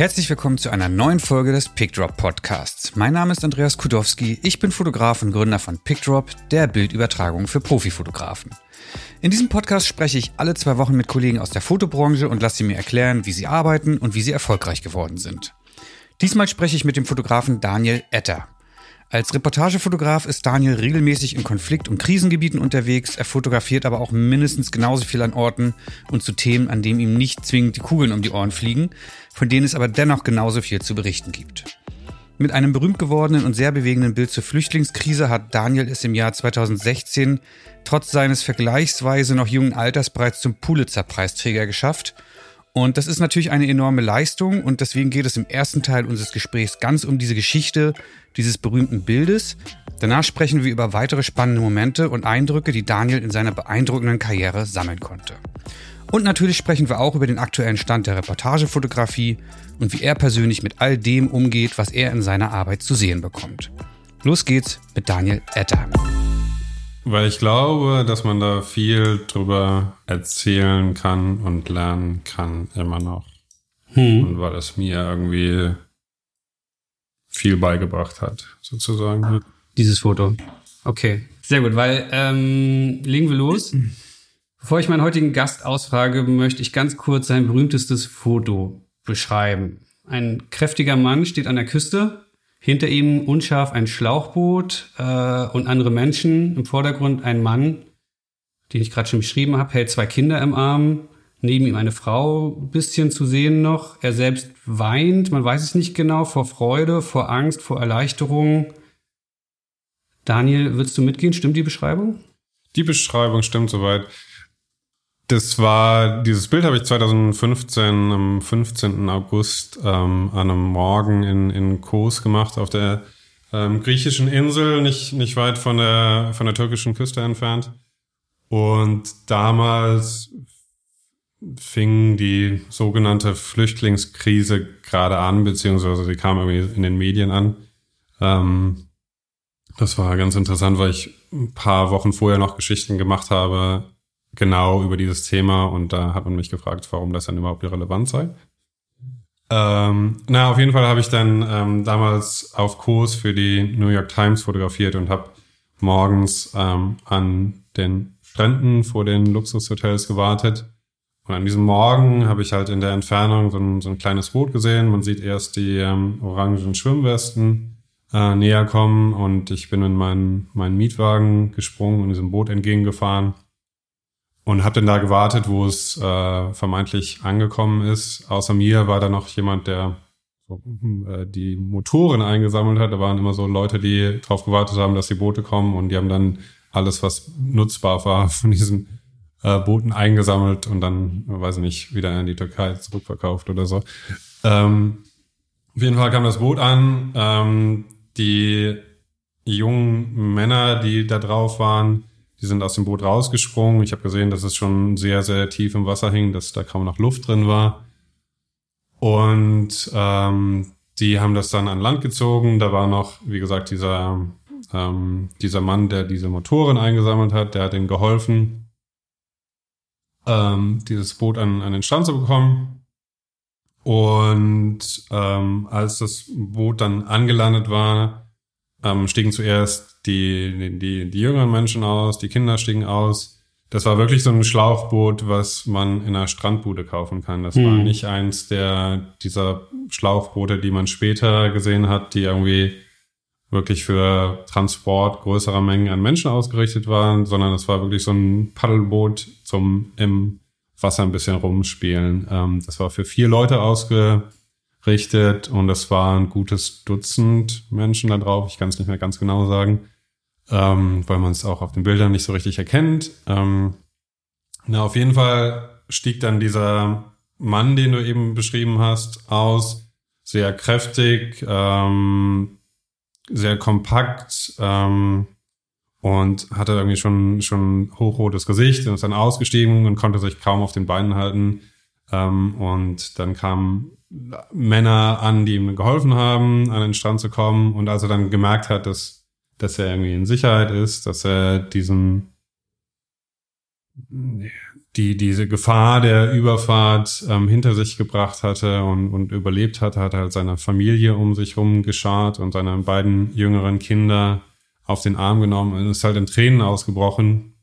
Herzlich willkommen zu einer neuen Folge des PickDrop Podcasts. Mein Name ist Andreas Kudowski, ich bin Fotograf und Gründer von PickDrop, der Bildübertragung für Profifotografen. In diesem Podcast spreche ich alle zwei Wochen mit Kollegen aus der Fotobranche und lasse sie mir erklären, wie sie arbeiten und wie sie erfolgreich geworden sind. Diesmal spreche ich mit dem Fotografen Daniel Etter. Als Reportagefotograf ist Daniel regelmäßig in Konflikt- und Krisengebieten unterwegs. Er fotografiert aber auch mindestens genauso viel an Orten und zu Themen, an denen ihm nicht zwingend die Kugeln um die Ohren fliegen, von denen es aber dennoch genauso viel zu berichten gibt. Mit einem berühmt gewordenen und sehr bewegenden Bild zur Flüchtlingskrise hat Daniel es im Jahr 2016 trotz seines vergleichsweise noch jungen Alters bereits zum Pulitzer-Preisträger geschafft – und das ist natürlich eine enorme Leistung und deswegen geht es im ersten Teil unseres Gesprächs ganz um diese Geschichte dieses berühmten Bildes. Danach sprechen wir über weitere spannende Momente und Eindrücke, die Daniel in seiner beeindruckenden Karriere sammeln konnte. Und natürlich sprechen wir auch über den aktuellen Stand der Reportagefotografie und wie er persönlich mit all dem umgeht, was er in seiner Arbeit zu sehen bekommt. Los geht's mit Daniel Etter. Weil ich glaube, dass man da viel drüber erzählen kann und lernen kann, immer noch. Hm. Und weil es mir irgendwie viel beigebracht hat, sozusagen. Dieses Foto. Okay, sehr gut, weil ähm, legen wir los. Bevor ich meinen heutigen Gast ausfrage, möchte ich ganz kurz sein berühmtestes Foto beschreiben. Ein kräftiger Mann steht an der Küste, hinter ihm unscharf ein Schlauchboot äh, und andere Menschen. Im Vordergrund ein Mann, den ich gerade schon beschrieben habe, hält zwei Kinder im Arm. Neben ihm eine Frau, bisschen zu sehen noch. Er selbst weint, man weiß es nicht genau, vor Freude, vor Angst, vor Erleichterung. Daniel, würdest du mitgehen? Stimmt die Beschreibung? Die Beschreibung stimmt soweit. Das war, dieses Bild habe ich 2015 am 15. August ähm, an einem Morgen in, in Kos gemacht, auf der ähm, griechischen Insel, nicht, nicht weit von der, von der türkischen Küste entfernt. Und damals fing die sogenannte Flüchtlingskrise gerade an, beziehungsweise sie kam irgendwie in den Medien an. Ähm, das war ganz interessant, weil ich ein paar Wochen vorher noch Geschichten gemacht habe genau über dieses Thema und da hat man mich gefragt, warum das dann überhaupt irrelevant sei. Ähm, na, auf jeden Fall habe ich dann ähm, damals auf Kurs für die New York Times fotografiert und habe morgens ähm, an den Stränden vor den Luxushotels gewartet. Und an diesem Morgen habe ich halt in der Entfernung so ein, so ein kleines Boot gesehen. Man sieht erst die ähm, orangen Schwimmwesten äh, näher kommen und ich bin in meinen, meinen Mietwagen gesprungen und diesem Boot entgegengefahren und habe dann da gewartet, wo es äh, vermeintlich angekommen ist. Außer mir war da noch jemand, der so, äh, die Motoren eingesammelt hat. Da waren immer so Leute, die darauf gewartet haben, dass die Boote kommen und die haben dann alles, was nutzbar war, von diesen äh, Booten eingesammelt und dann, weiß ich nicht, wieder in die Türkei zurückverkauft oder so. Ähm, auf jeden Fall kam das Boot an. Ähm, die jungen Männer, die da drauf waren, die sind aus dem Boot rausgesprungen. Ich habe gesehen, dass es schon sehr, sehr tief im Wasser hing, dass da kaum noch Luft drin war. Und ähm, die haben das dann an Land gezogen. Da war noch, wie gesagt, dieser, ähm, dieser Mann, der diese Motoren eingesammelt hat, der hat ihnen geholfen, ähm, dieses Boot an, an den Strand zu bekommen. Und ähm, als das Boot dann angelandet war, ähm, stiegen zuerst die, die, die jüngeren Menschen aus, die Kinder stiegen aus. Das war wirklich so ein Schlauchboot, was man in einer Strandbude kaufen kann. Das hm. war nicht eins der dieser Schlauchboote, die man später gesehen hat, die irgendwie wirklich für Transport größerer Mengen an Menschen ausgerichtet waren, sondern es war wirklich so ein Paddelboot zum im Wasser ein bisschen rumspielen. Ähm, das war für vier Leute ausgerichtet und es war ein gutes Dutzend Menschen da drauf. Ich kann es nicht mehr ganz genau sagen ähm, weil man es auch auf den Bildern nicht so richtig erkennt. Ähm, na, auf jeden Fall stieg dann dieser Mann, den du eben beschrieben hast, aus. Sehr kräftig, ähm, sehr kompakt ähm, und hatte irgendwie schon schon hochrotes Gesicht und ist dann ausgestiegen und konnte sich kaum auf den Beinen halten. Ähm, und dann kamen Männer an, die ihm geholfen haben, an den Strand zu kommen. Und als er dann gemerkt hat, dass dass er irgendwie in Sicherheit ist, dass er diesem die diese Gefahr der Überfahrt ähm, hinter sich gebracht hatte und, und überlebt hatte, hat halt seine Familie um sich rum geschart und seine beiden jüngeren Kinder auf den Arm genommen und ist halt in Tränen ausgebrochen.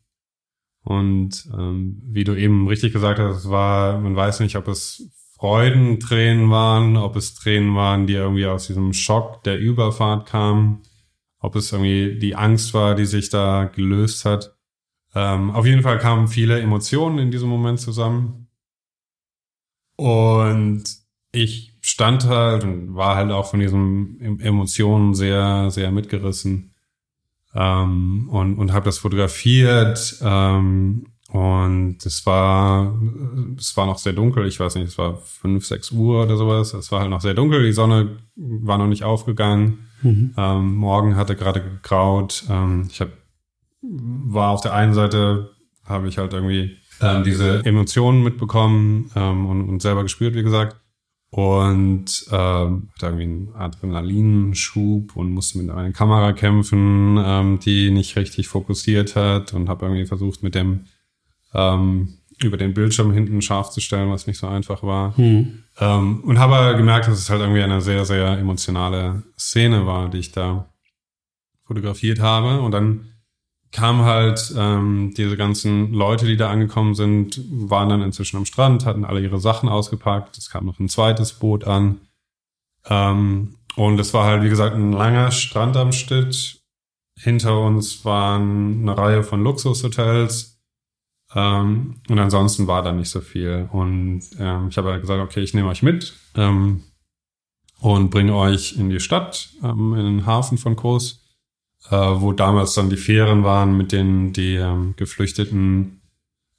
Und ähm, wie du eben richtig gesagt hast, es war, man weiß nicht, ob es Freudentränen waren, ob es Tränen waren, die irgendwie aus diesem Schock der Überfahrt kamen, ob es irgendwie die Angst war, die sich da gelöst hat. Ähm, auf jeden Fall kamen viele Emotionen in diesem Moment zusammen. Und ich stand halt und war halt auch von diesen Emotionen sehr, sehr mitgerissen. Ähm, und und habe das fotografiert. Ähm, und es war, es war noch sehr dunkel. Ich weiß nicht, es war fünf, sechs Uhr oder sowas. Es war halt noch sehr dunkel. Die Sonne war noch nicht aufgegangen. Mhm. Ähm, morgen hatte gerade gegraut. Ähm, ich habe war auf der einen Seite, habe ich halt irgendwie ähm, diese Emotionen mitbekommen ähm, und, und selber gespürt, wie gesagt. Und ähm, hatte irgendwie einen Adrenalinschub und musste mit einer Kamera kämpfen, ähm, die nicht richtig fokussiert hat und habe irgendwie versucht, mit dem ähm, über den Bildschirm hinten scharf zu stellen, was nicht so einfach war. Hm. Ähm, und habe gemerkt, dass es halt irgendwie eine sehr, sehr emotionale Szene war, die ich da fotografiert habe. Und dann kam halt ähm, diese ganzen Leute, die da angekommen sind, waren dann inzwischen am Strand, hatten alle ihre Sachen ausgepackt. Es kam noch ein zweites Boot an. Ähm, und es war halt, wie gesagt, ein langer Strand am Stitt. Hinter uns waren eine Reihe von Luxushotels. Ähm, und ansonsten war da nicht so viel. Und ähm, ich habe halt gesagt, okay, ich nehme euch mit ähm, und bringe euch in die Stadt, ähm, in den Hafen von Kos äh, wo damals dann die Fähren waren, mit denen die ähm, Geflüchteten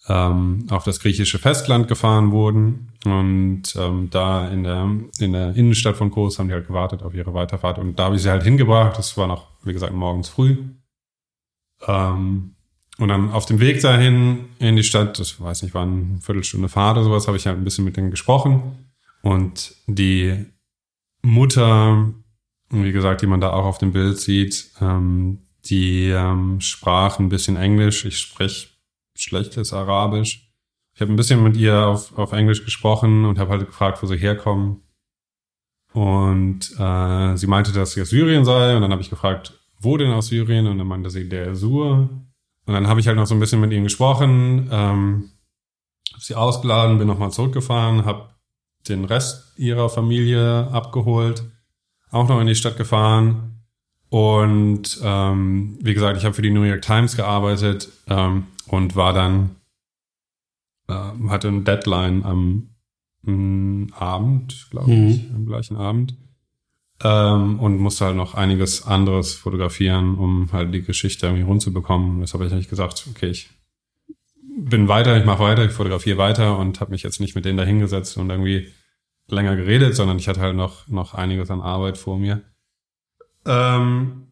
ähm, auf das griechische Festland gefahren wurden. Und da in der, in der Innenstadt von Kos haben die halt gewartet auf ihre Weiterfahrt. Und da habe ich sie halt hingebracht. Das war noch, wie gesagt, morgens früh. Ähm, und dann auf dem Weg dahin in die Stadt, das weiß nicht, war eine Viertelstunde Fahrt oder sowas, habe ich halt ein bisschen mit denen gesprochen. Und die Mutter wie gesagt, die man da auch auf dem Bild sieht, ähm, die ähm, sprach ein bisschen Englisch. Ich spreche schlechtes Arabisch. Ich habe ein bisschen mit ihr auf, auf Englisch gesprochen und habe halt gefragt, wo sie herkommen. Und äh, sie meinte, dass sie aus Syrien sei. Und dann habe ich gefragt, wo denn aus Syrien? Und dann meinte sie, der Sur. Und dann habe ich halt noch so ein bisschen mit ihnen gesprochen, ähm, habe sie ausgeladen, bin nochmal zurückgefahren, habe den Rest ihrer Familie abgeholt auch noch in die Stadt gefahren. Und ähm, wie gesagt, ich habe für die New York Times gearbeitet ähm, und war dann, äh, hatte ein Deadline am m, Abend, glaube mhm. ich, am gleichen Abend. Ähm, und musste halt noch einiges anderes fotografieren, um halt die Geschichte irgendwie rund zu bekommen. Das habe ich eigentlich gesagt, okay, ich bin weiter, ich mache weiter, ich fotografiere weiter und habe mich jetzt nicht mit denen da hingesetzt und irgendwie länger geredet, sondern ich hatte halt noch, noch einiges an Arbeit vor mir. Ähm,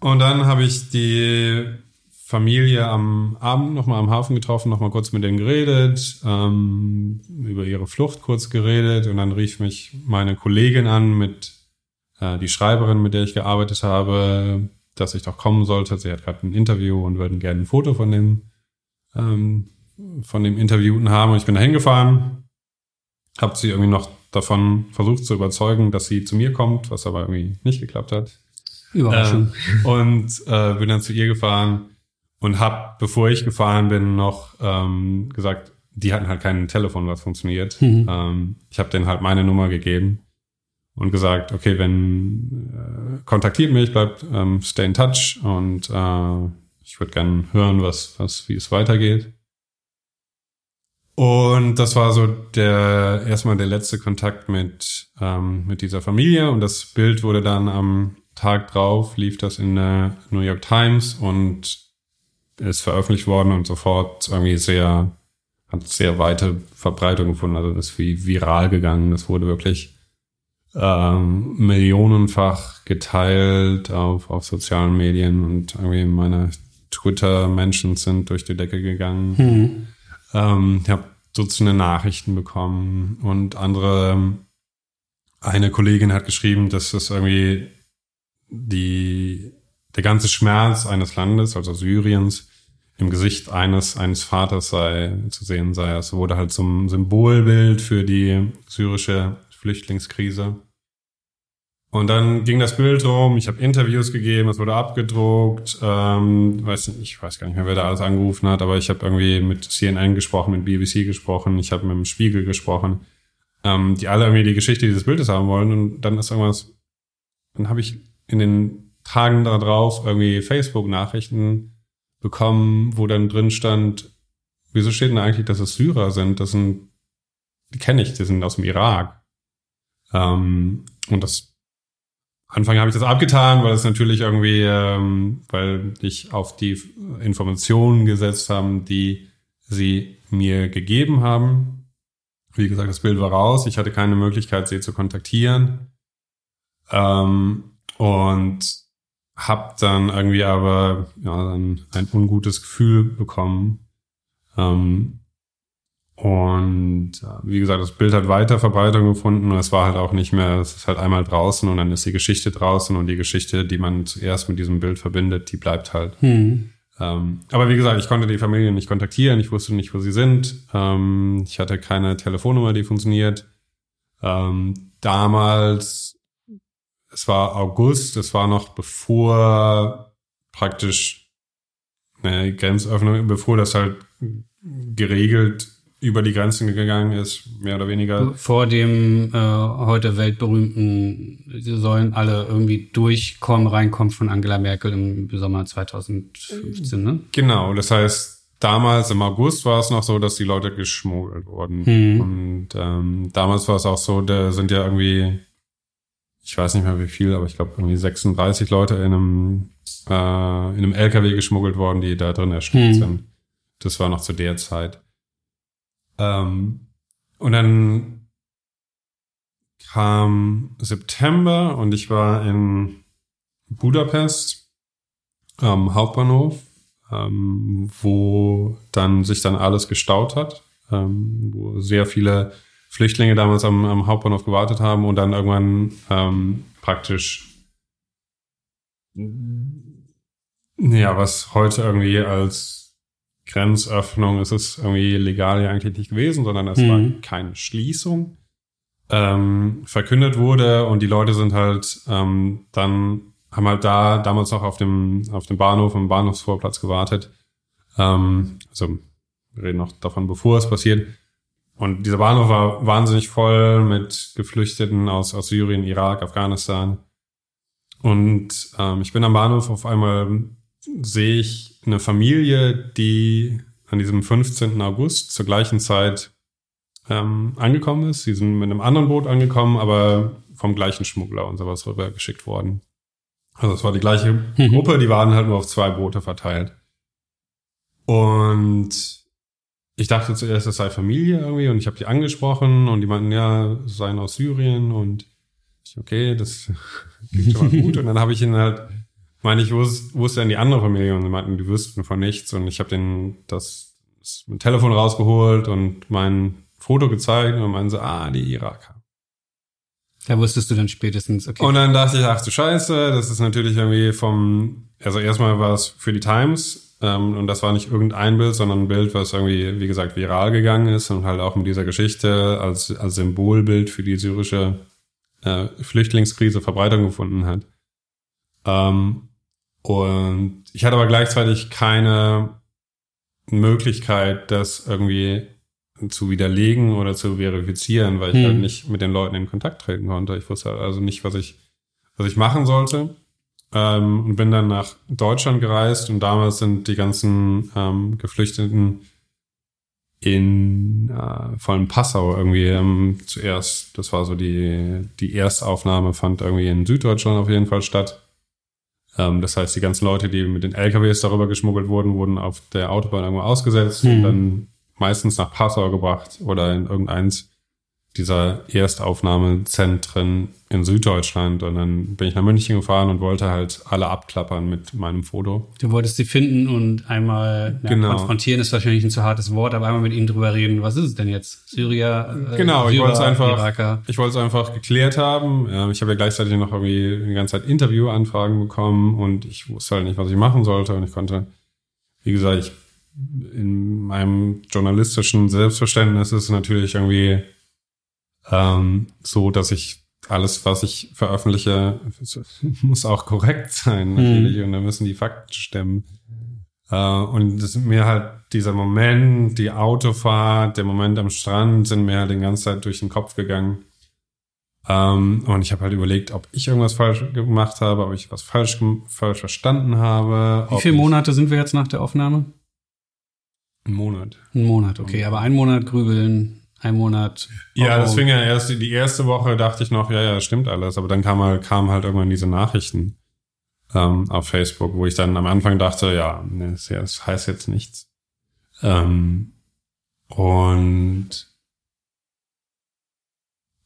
und dann habe ich die Familie am Abend nochmal am Hafen getroffen, nochmal kurz mit denen geredet, ähm, über ihre Flucht kurz geredet und dann rief mich meine Kollegin an mit äh, die Schreiberin, mit der ich gearbeitet habe, dass ich doch kommen sollte. Sie hat gerade ein Interview und würden gerne ein Foto von dem ähm, von dem Interviewten haben. Und ich bin da hingefahren, habe sie irgendwie noch davon versucht zu überzeugen, dass sie zu mir kommt, was aber irgendwie nicht geklappt hat. Überraschung. Ähm, und äh, bin dann zu ihr gefahren und hab, bevor ich gefahren bin, noch ähm, gesagt, die hatten halt kein Telefon, was funktioniert. Mhm. Ähm, ich habe denen halt meine Nummer gegeben und gesagt, okay, wenn äh, kontaktiert mich, bleibt ähm, stay in touch und äh, ich würde gerne hören, was, was, wie es weitergeht. Und das war so der erstmal der letzte Kontakt mit, ähm, mit dieser Familie. Und das Bild wurde dann am Tag drauf, lief das in der New York Times und ist veröffentlicht worden und sofort irgendwie sehr, hat sehr weite Verbreitung gefunden. Also ist wie viral gegangen. Das wurde wirklich ähm, millionenfach geteilt auf, auf sozialen Medien und irgendwie meine Twitter-Menschen sind durch die Decke gegangen. Mhm. Ähm, ich habe Dutzende Nachrichten bekommen und andere, eine Kollegin hat geschrieben, dass das irgendwie die, der ganze Schmerz eines Landes, also Syriens, im Gesicht eines, eines Vaters sei, zu sehen sei. Es wurde halt zum Symbolbild für die syrische Flüchtlingskrise. Und dann ging das Bild rum, ich habe Interviews gegeben, es wurde abgedruckt, ähm, weiß nicht, ich weiß gar nicht mehr, wer da alles angerufen hat, aber ich habe irgendwie mit CNN gesprochen, mit BBC gesprochen, ich habe mit dem Spiegel gesprochen, ähm, die alle irgendwie die Geschichte dieses Bildes haben wollen. Und dann ist irgendwas, dann habe ich in den Tagen darauf irgendwie Facebook-Nachrichten bekommen, wo dann drin stand, wieso steht denn eigentlich, dass es Syrer sind? Das sind, die kenne ich, die sind aus dem Irak. Ähm, und das Anfang habe ich das abgetan, weil es natürlich irgendwie, ähm, weil ich auf die Informationen gesetzt haben, die sie mir gegeben haben. Wie gesagt, das Bild war raus. Ich hatte keine Möglichkeit, sie zu kontaktieren. Ähm, und habe dann irgendwie aber ja, dann ein ungutes Gefühl bekommen. Ähm, und wie gesagt, das Bild hat weiter Verbreitung gefunden und es war halt auch nicht mehr, es ist halt einmal draußen und dann ist die Geschichte draußen und die Geschichte, die man zuerst mit diesem Bild verbindet, die bleibt halt. Hm. Ähm, aber wie gesagt, ich konnte die Familie nicht kontaktieren, ich wusste nicht, wo sie sind. Ähm, ich hatte keine Telefonnummer, die funktioniert. Ähm, damals, es war August, es war noch bevor praktisch eine Grenzöffnung, bevor das halt geregelt über die Grenzen gegangen ist, mehr oder weniger. Vor dem äh, heute weltberühmten, sie sollen alle irgendwie durchkommen, reinkommen von Angela Merkel im Sommer 2015, ne? Genau, das heißt, damals im August war es noch so, dass die Leute geschmuggelt wurden. Hm. Und ähm, damals war es auch so, da sind ja irgendwie, ich weiß nicht mehr wie viel, aber ich glaube irgendwie 36 Leute in einem, äh, in einem LKW geschmuggelt worden, die da drin erstickt hm. sind. Das war noch zu der Zeit. Ähm, und dann kam September und ich war in Budapest am Hauptbahnhof, ähm, wo dann sich dann alles gestaut hat, ähm, wo sehr viele Flüchtlinge damals am, am, Hauptbahnhof gewartet haben und dann irgendwann ähm, praktisch ja, was heute irgendwie als Grenzöffnung ist es irgendwie legal ja eigentlich nicht gewesen, sondern es mhm. war keine Schließung. Ähm, verkündet wurde und die Leute sind halt ähm, dann haben halt da damals noch auf dem auf dem Bahnhof im Bahnhofsvorplatz gewartet. Ähm, also wir reden noch davon, bevor es passiert. Und dieser Bahnhof war wahnsinnig voll mit Geflüchteten aus aus Syrien, Irak, Afghanistan. Und ähm, ich bin am Bahnhof auf einmal sehe ich eine Familie, die an diesem 15. August zur gleichen Zeit ähm, angekommen ist. Sie sind mit einem anderen Boot angekommen, aber vom gleichen Schmuggler und sowas rübergeschickt worden. Also es war die gleiche mhm. Gruppe, die waren halt nur auf zwei Boote verteilt. Und ich dachte zuerst, es sei Familie irgendwie und ich habe die angesprochen und die meinten, ja, seien aus Syrien und ich, okay, das klingt schon mal gut. und dann habe ich ihnen halt ich meine, ich wusste, wusste dann die andere Familie und sie meinten, die wüssten von nichts und ich habe denen das, das Telefon rausgeholt und mein Foto gezeigt und meinen so, ah, die Iraker. Da wusstest du dann spätestens, okay. Und dann dachte ich, ach du Scheiße, das ist natürlich irgendwie vom, also erstmal war es für die Times ähm, und das war nicht irgendein Bild, sondern ein Bild, was irgendwie, wie gesagt, viral gegangen ist und halt auch mit dieser Geschichte als, als Symbolbild für die syrische äh, Flüchtlingskrise Verbreitung gefunden hat. Ähm, und ich hatte aber gleichzeitig keine Möglichkeit, das irgendwie zu widerlegen oder zu verifizieren, weil ich hm. halt nicht mit den Leuten in Kontakt treten konnte. Ich wusste also nicht, was ich, was ich machen sollte. Ähm, und bin dann nach Deutschland gereist und damals sind die ganzen ähm, Geflüchteten in äh, vor allem Passau irgendwie ähm, zuerst, das war so die, die Erstaufnahme fand irgendwie in Süddeutschland auf jeden Fall statt. Ähm, das heißt, die ganzen Leute, die mit den LKWs darüber geschmuggelt wurden, wurden auf der Autobahn irgendwo ausgesetzt mhm. und dann meistens nach Passau gebracht oder in irgendeins dieser Erstaufnahmezentren in Süddeutschland. Und dann bin ich nach München gefahren und wollte halt alle abklappern mit meinem Foto. Du wolltest sie finden und einmal ja, genau. konfrontieren ist wahrscheinlich ein zu hartes Wort, aber einmal mit ihnen drüber reden, was ist es denn jetzt? Syrier? Äh, genau, Syrer, ich wollte es einfach, Iraker. ich wollte es einfach geklärt haben. Ich habe ja gleichzeitig noch irgendwie die ganze Zeit Interviewanfragen bekommen und ich wusste halt nicht, was ich machen sollte und ich konnte, wie gesagt, ich in meinem journalistischen Selbstverständnis ist es natürlich irgendwie ähm, so, dass ich alles, was ich veröffentliche, muss auch korrekt sein, natürlich, mhm. und da müssen die Fakten stimmen. Äh, und das mir halt dieser Moment, die Autofahrt, der Moment am Strand sind mir halt die ganze Zeit durch den Kopf gegangen. Ähm, und ich habe halt überlegt, ob ich irgendwas falsch gemacht habe, ob ich was falsch, falsch verstanden habe. Wie viele Monate sind wir jetzt nach der Aufnahme? Ein Monat. Ein Monat, okay. Aber ein Monat grübeln, ein Monat. Ja, das fing ja erst, die erste Woche dachte ich noch, ja, ja, stimmt alles. Aber dann kam halt, kam halt irgendwann diese Nachrichten ähm, auf Facebook, wo ich dann am Anfang dachte, ja, das heißt jetzt nichts. Ähm, und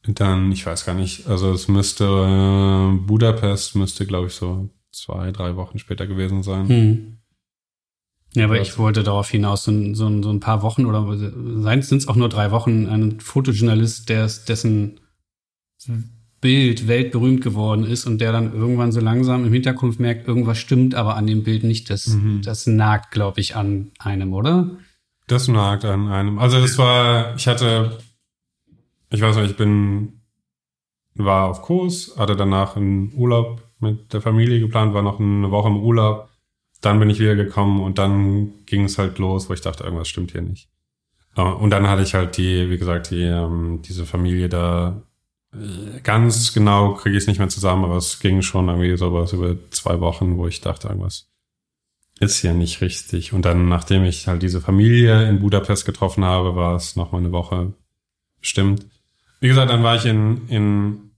dann, ich weiß gar nicht, also es müsste, äh, Budapest müsste, glaube ich, so zwei, drei Wochen später gewesen sein. Hm. Ja, aber ich wollte darauf hinaus, so, so, so ein paar Wochen oder sind es auch nur drei Wochen, ein Fotojournalist, der dessen Bild weltberühmt geworden ist und der dann irgendwann so langsam im Hintergrund merkt, irgendwas stimmt aber an dem Bild nicht. Das, mhm. das nagt, glaube ich, an einem, oder? Das nagt an einem. Also das war, ich hatte ich weiß nicht, ich bin, war auf Kurs, hatte danach einen Urlaub mit der Familie geplant, war noch eine Woche im Urlaub. Dann bin ich wieder gekommen und dann ging es halt los, wo ich dachte, irgendwas stimmt hier nicht. Und dann hatte ich halt die, wie gesagt, die, ähm, diese Familie da äh, ganz genau kriege ich es nicht mehr zusammen, aber es ging schon irgendwie sowas über zwei Wochen, wo ich dachte, irgendwas ist hier nicht richtig. Und dann, nachdem ich halt diese Familie in Budapest getroffen habe, war es noch mal eine Woche bestimmt. Wie gesagt, dann war ich in, in,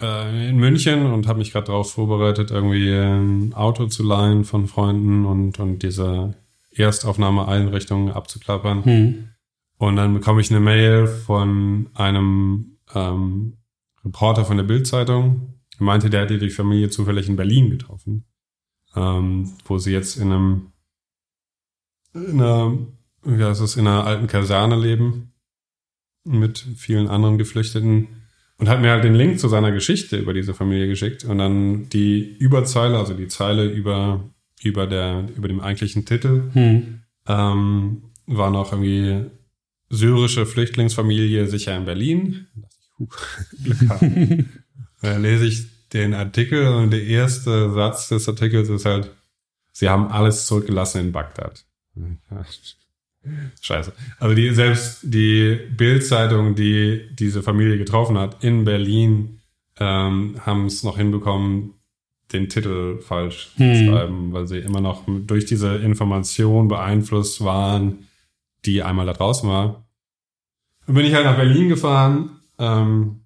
äh, in München und habe mich gerade darauf vorbereitet, irgendwie ein Auto zu leihen von Freunden und, und diese Erstaufnahmeeinrichtungen abzuklappern. Hm. Und dann bekomme ich eine Mail von einem ähm, Reporter von der Bildzeitung. Er meinte, der hätte die Familie zufällig in Berlin getroffen, ähm, wo sie jetzt in einem in einer, wie heißt es, in einer alten Kaserne leben mit vielen anderen Geflüchteten und hat mir halt den Link zu seiner Geschichte über diese Familie geschickt und dann die Überzeile, also die Zeile über, über, der, über dem eigentlichen Titel, hm. ähm, war noch irgendwie syrische Flüchtlingsfamilie sicher in Berlin. Huh, Glück haben. da lese ich den Artikel und der erste Satz des Artikels ist halt, sie haben alles zurückgelassen in Bagdad. Scheiße. Also die, selbst die Bildzeitung, die diese Familie getroffen hat in Berlin, ähm, haben es noch hinbekommen, den Titel falsch hm. zu schreiben, weil sie immer noch durch diese Information beeinflusst waren, die einmal da draußen war. Dann bin ich halt nach Berlin gefahren, ähm,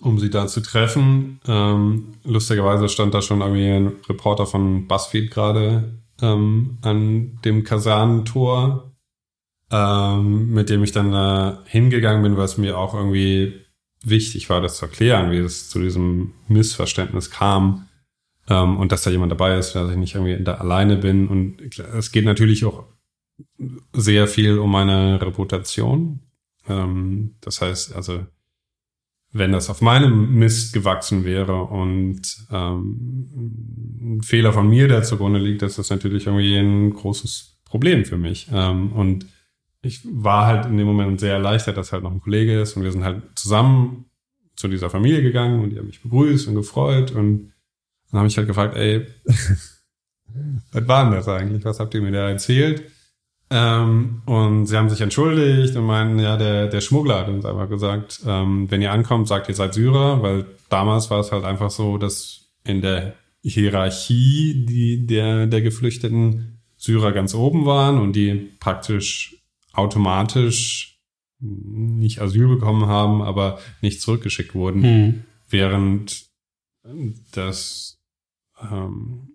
um sie da zu treffen. Ähm, lustigerweise stand da schon irgendwie ein Reporter von BuzzFeed gerade ähm, an dem Kasernentor ähm, mit dem ich dann äh, hingegangen bin, es mir auch irgendwie wichtig war, das zu erklären, wie es zu diesem Missverständnis kam ähm, und dass da jemand dabei ist, dass ich nicht irgendwie da alleine bin. Und es geht natürlich auch sehr viel um meine Reputation. Ähm, das heißt, also wenn das auf meinem Mist gewachsen wäre und ähm, ein Fehler von mir, der zugrunde liegt, ist das natürlich irgendwie ein großes Problem für mich. Ähm, und ich war halt in dem Moment sehr erleichtert, dass halt noch ein Kollege ist und wir sind halt zusammen zu dieser Familie gegangen und die haben mich begrüßt und gefreut und dann habe ich halt gefragt, ey, was war denn das eigentlich? Was habt ihr mir da erzählt? Ähm, und sie haben sich entschuldigt und meinen, ja, der, der Schmuggler hat uns einfach gesagt, ähm, wenn ihr ankommt, sagt ihr seid Syrer, weil damals war es halt einfach so, dass in der Hierarchie die, der, der Geflüchteten Syrer ganz oben waren und die praktisch automatisch nicht Asyl bekommen haben, aber nicht zurückgeschickt wurden, hm. während das ähm,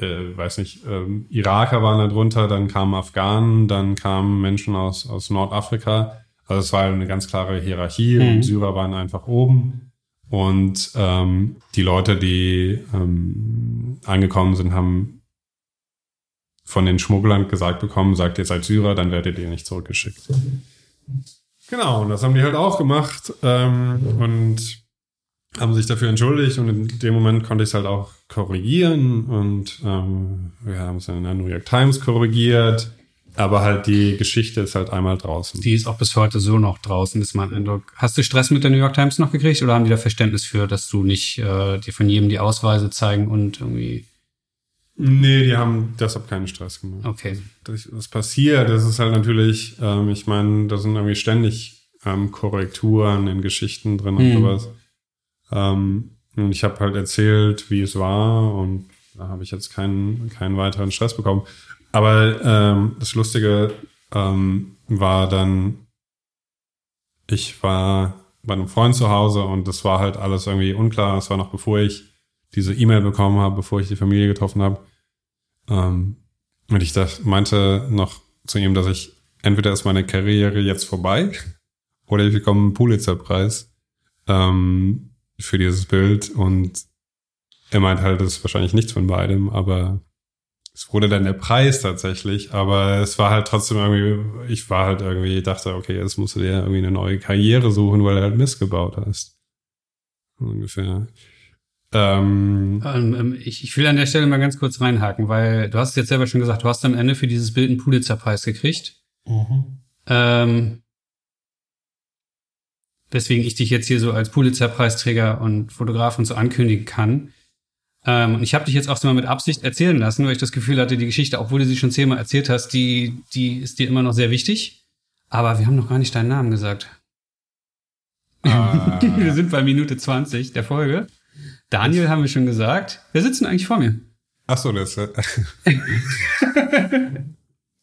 äh, weiß nicht, ähm, Iraker waren da drunter, dann kamen Afghanen, dann kamen Menschen aus, aus Nordafrika. Also es war eine ganz klare Hierarchie mhm. und Syrer waren einfach oben. Und ähm, die Leute, die ähm, angekommen sind, haben von den Schmugglern gesagt bekommen, sagt ihr seid Syrer, dann werdet ihr nicht zurückgeschickt. Genau, und das haben die halt auch gemacht. Ähm, und haben sich dafür entschuldigt und in dem Moment konnte ich es halt auch korrigieren und ähm, wir haben es in der New York Times korrigiert. Aber halt die Geschichte ist halt einmal draußen. Die ist auch bis heute so noch draußen, ist mein Eindruck. Hast du Stress mit der New York Times noch gekriegt oder haben die da Verständnis für, dass du nicht äh, dir von jedem die Ausweise zeigen und irgendwie. Nee, die haben deshalb keinen Stress gemacht. Okay. Das, das passiert, das ist halt natürlich, ähm, ich meine, da sind irgendwie ständig ähm, Korrekturen in Geschichten drin und hm. sowas. Ähm, und ich habe halt erzählt, wie es war und da habe ich jetzt keinen, keinen weiteren Stress bekommen. Aber ähm, das Lustige ähm, war dann, ich war bei einem Freund zu Hause und das war halt alles irgendwie unklar. Das war noch bevor ich diese E-Mail bekommen habe, bevor ich die Familie getroffen habe. Ähm, und ich dachte, meinte noch zu ihm, dass ich entweder ist meine Karriere jetzt vorbei oder ich bekomme einen Pulitzer-Preis. Ähm, für dieses Bild und er meint halt, das ist wahrscheinlich nichts von beidem, aber es wurde dann der Preis tatsächlich, aber es war halt trotzdem irgendwie, ich war halt irgendwie, dachte, okay, jetzt musst du dir irgendwie eine neue Karriere suchen, weil du halt missgebaut hast. Ungefähr. Ähm, ähm, ähm, ich, ich will an der Stelle mal ganz kurz reinhaken, weil du hast es jetzt selber schon gesagt, du hast am Ende für dieses Bild einen Pulitzer-Preis gekriegt. Mhm. Ähm, weswegen ich dich jetzt hier so als Pulitzer-Preisträger und Fotograf und so ankündigen kann. Ähm, und ich habe dich jetzt auch so mal mit Absicht erzählen lassen, weil ich das Gefühl hatte, die Geschichte, obwohl du sie schon zehnmal erzählt hast, die, die ist dir immer noch sehr wichtig. Aber wir haben noch gar nicht deinen Namen gesagt. Ah. wir sind bei Minute 20 der Folge. Daniel haben wir schon gesagt. Wer sitzt denn eigentlich vor mir? Ach so, das. Äh,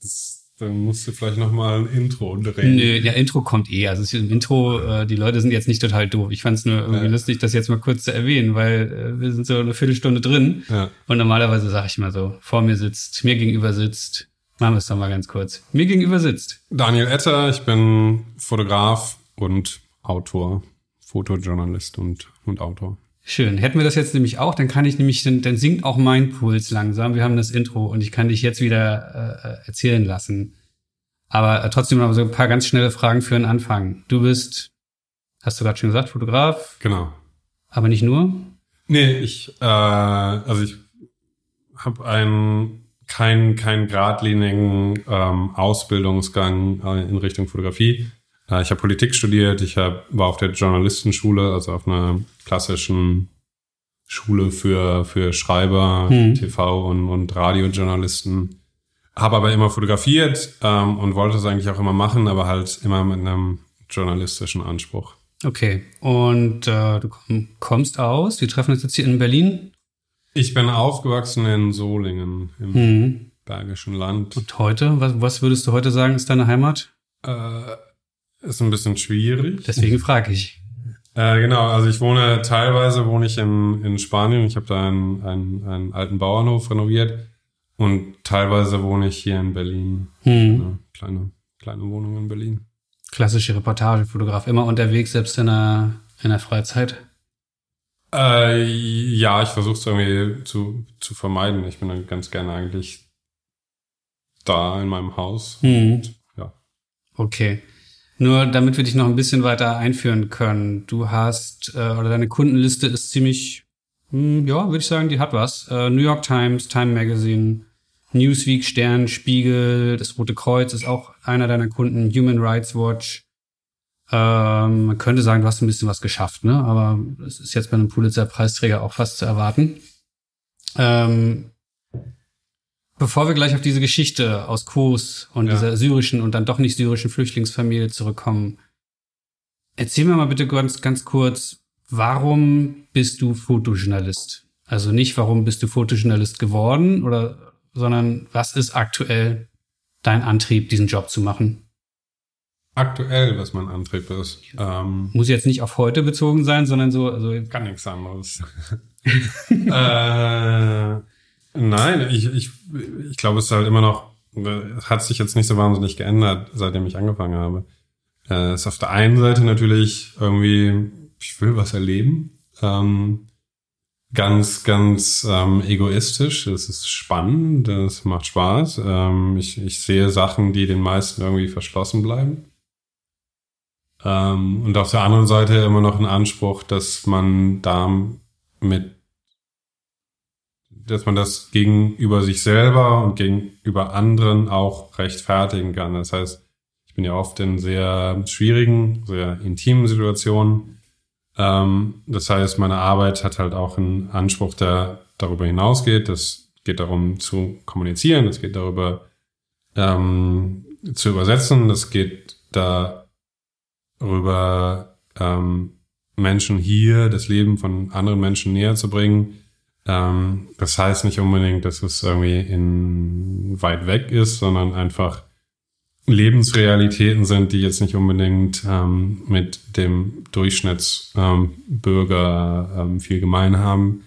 das dann musst du vielleicht nochmal ein Intro drehen. Nö, ja, Intro kommt eh. Also im Intro, äh, die Leute sind jetzt nicht total doof. Ich fand es nur irgendwie ja. lustig, das jetzt mal kurz zu erwähnen, weil äh, wir sind so eine Viertelstunde drin. Ja. Und normalerweise sage ich mal so, vor mir sitzt, mir gegenüber sitzt. Machen wir es doch mal ganz kurz. Mir gegenüber sitzt. Daniel Etter, ich bin Fotograf und Autor, Fotojournalist und, und Autor. Schön. Hätten wir das jetzt nämlich auch, dann kann ich nämlich, dann, dann sinkt auch mein Puls langsam. Wir haben das Intro und ich kann dich jetzt wieder äh, erzählen lassen. Aber äh, trotzdem noch so ein paar ganz schnelle Fragen für den Anfang. Du bist, hast du gerade schon gesagt, Fotograf? Genau. Aber nicht nur? Nee, ich, äh, also ich habe einen keinen keinen geradlinigen ähm, Ausbildungsgang äh, in Richtung Fotografie. Äh, ich habe Politik studiert, ich hab, war auf der Journalistenschule, also auf einer klassischen Schule für, für Schreiber, hm. TV- und, und Radiojournalisten. Habe aber immer fotografiert ähm, und wollte es eigentlich auch immer machen, aber halt immer mit einem journalistischen Anspruch. Okay, und äh, du kommst aus, wir treffen uns jetzt hier in Berlin. Ich bin aufgewachsen in Solingen, im hm. Bergischen Land. Und heute, was, was würdest du heute sagen, ist deine Heimat? Äh, ist ein bisschen schwierig. Deswegen frage ich. Äh, genau, also ich wohne teilweise wohne ich in, in Spanien. Ich habe da einen, einen, einen alten Bauernhof renoviert und teilweise wohne ich hier in Berlin. Hm. Eine kleine, kleine Wohnung in Berlin. Klassische Reportagefotograf, immer unterwegs, selbst in der, in der Freizeit? Äh, ja, ich versuche es irgendwie zu, zu vermeiden. Ich bin dann ganz gerne eigentlich da in meinem Haus. Hm. Und, ja. Okay. Nur damit wir dich noch ein bisschen weiter einführen können. Du hast, äh, oder deine Kundenliste ist ziemlich, mh, hm, ja, würde ich sagen, die hat was. Äh, New York Times, Time Magazine, Newsweek, Stern, Spiegel, das Rote Kreuz ist auch einer deiner Kunden, Human Rights Watch. Ähm, man könnte sagen, du hast ein bisschen was geschafft, ne? Aber es ist jetzt bei einem Pulitzer-Preisträger auch fast zu erwarten. Ähm, Bevor wir gleich auf diese Geschichte aus Kos und ja. dieser syrischen und dann doch nicht syrischen Flüchtlingsfamilie zurückkommen, erzähl mir mal bitte ganz, ganz kurz, warum bist du Fotojournalist? Also nicht, warum bist du Fotojournalist geworden oder, sondern was ist aktuell dein Antrieb, diesen Job zu machen? Aktuell, was mein Antrieb ist. Ähm, Muss jetzt nicht auf heute bezogen sein, sondern so, also. Kann nichts anderes. äh, Nein, ich, ich, ich glaube, es ist halt immer noch, hat sich jetzt nicht so wahnsinnig geändert, seitdem ich angefangen habe. Es äh, ist auf der einen Seite natürlich irgendwie, ich will was erleben. Ähm, ganz, ganz ähm, egoistisch. Es ist spannend, es macht Spaß. Ähm, ich, ich sehe Sachen, die den meisten irgendwie verschlossen bleiben. Ähm, und auf der anderen Seite immer noch ein Anspruch, dass man da mit, dass man das gegenüber sich selber und gegenüber anderen auch rechtfertigen kann. Das heißt, ich bin ja oft in sehr schwierigen, sehr intimen Situationen. Ähm, das heißt, meine Arbeit hat halt auch einen Anspruch, der darüber hinausgeht. Das geht darum zu kommunizieren, es geht darüber ähm, zu übersetzen, es geht darüber, ähm, Menschen hier das Leben von anderen Menschen näher zu bringen. Ähm, das heißt nicht unbedingt, dass es irgendwie in weit weg ist, sondern einfach Lebensrealitäten sind, die jetzt nicht unbedingt ähm, mit dem Durchschnittsbürger ähm, viel gemein haben.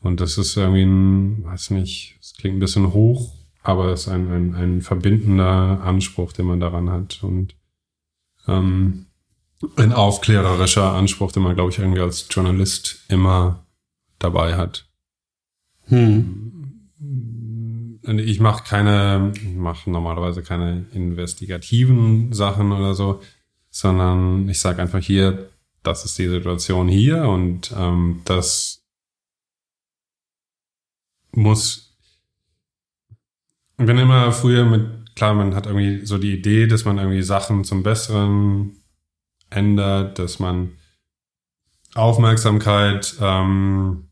Und das ist irgendwie ein, weiß nicht, es klingt ein bisschen hoch, aber es ist ein, ein, ein verbindender Anspruch, den man daran hat. Und ähm, ein aufklärerischer Anspruch, den man, glaube ich, irgendwie als Journalist immer dabei hat. Hm. Ich mache keine, ich mache normalerweise keine investigativen Sachen oder so, sondern ich sage einfach hier, das ist die Situation hier und ähm, das muss. Ich bin immer früher mit, klar, man hat irgendwie so die Idee, dass man irgendwie Sachen zum Besseren ändert, dass man Aufmerksamkeit ähm,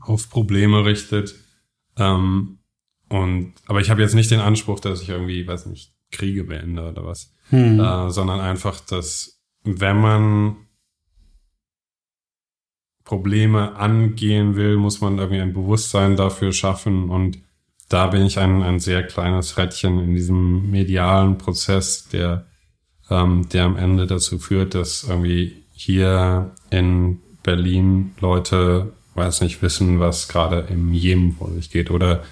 auf Probleme richtet. Ähm, und aber ich habe jetzt nicht den Anspruch, dass ich irgendwie, weiß nicht, Kriege beende oder was, hm. äh, sondern einfach, dass wenn man Probleme angehen will, muss man irgendwie ein Bewusstsein dafür schaffen. Und da bin ich ein, ein sehr kleines Rädchen in diesem medialen Prozess, der, ähm, der am Ende dazu führt, dass irgendwie hier in Berlin Leute, weiß nicht, wissen, was gerade im Jemen vor sich geht. Oder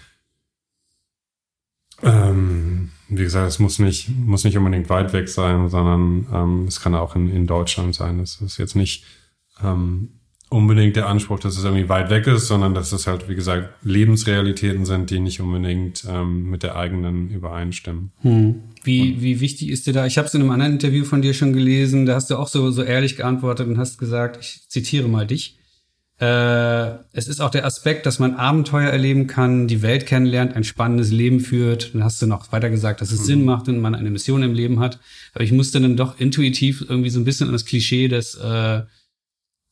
ähm, wie gesagt, es muss nicht, muss nicht unbedingt weit weg sein, sondern ähm, es kann auch in, in Deutschland sein. Es ist jetzt nicht ähm, unbedingt der Anspruch, dass es irgendwie weit weg ist, sondern dass es halt, wie gesagt, Lebensrealitäten sind, die nicht unbedingt ähm, mit der eigenen übereinstimmen. Hm. Wie, wie wichtig ist dir da? Ich habe es in einem anderen Interview von dir schon gelesen, da hast du auch so, so ehrlich geantwortet und hast gesagt, ich zitiere mal dich. Äh, es ist auch der Aspekt, dass man Abenteuer erleben kann, die Welt kennenlernt, ein spannendes Leben führt. Dann hast du noch weiter gesagt, dass es mhm. Sinn macht und man eine Mission im Leben hat. Aber ich musste dann doch intuitiv irgendwie so ein bisschen an das Klischee des äh,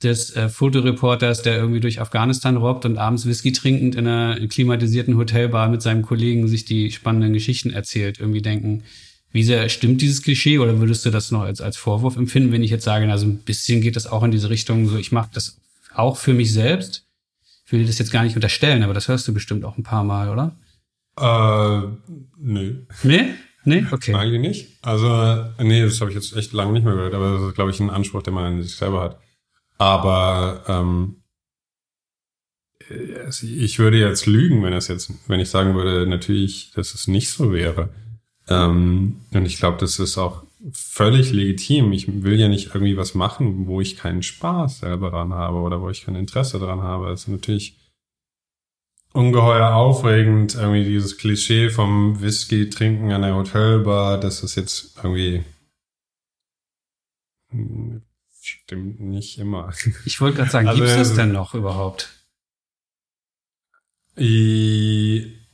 des äh, Fotoreporters, der irgendwie durch Afghanistan robbt und abends Whisky trinkend in einer klimatisierten Hotelbar mit seinem Kollegen sich die spannenden Geschichten erzählt, irgendwie denken, wie sehr stimmt dieses Klischee oder würdest du das noch als, als Vorwurf empfinden, wenn ich jetzt sage, also ein bisschen geht das auch in diese Richtung, so ich mache das auch für mich selbst. Ich will das jetzt gar nicht unterstellen, aber das hörst du bestimmt auch ein paar Mal, oder? Äh, nö. Nee? Nee? Okay. Eigentlich nicht. Also, nee, das habe ich jetzt echt lange nicht mehr gehört, aber das ist, glaube ich, ein Anspruch, den man an sich selber hat. Aber ähm, ich würde jetzt lügen, wenn es jetzt, wenn ich sagen würde, natürlich, dass es nicht so wäre. Ähm, und ich glaube, das ist auch völlig legitim. Ich will ja nicht irgendwie was machen, wo ich keinen Spaß selber dran habe oder wo ich kein Interesse dran habe. Es ist natürlich ungeheuer aufregend, irgendwie dieses Klischee vom Whisky trinken an der Hotelbar, dass das jetzt irgendwie Stimmt nicht immer. Ich wollte gerade sagen, also, gibt es denn noch überhaupt?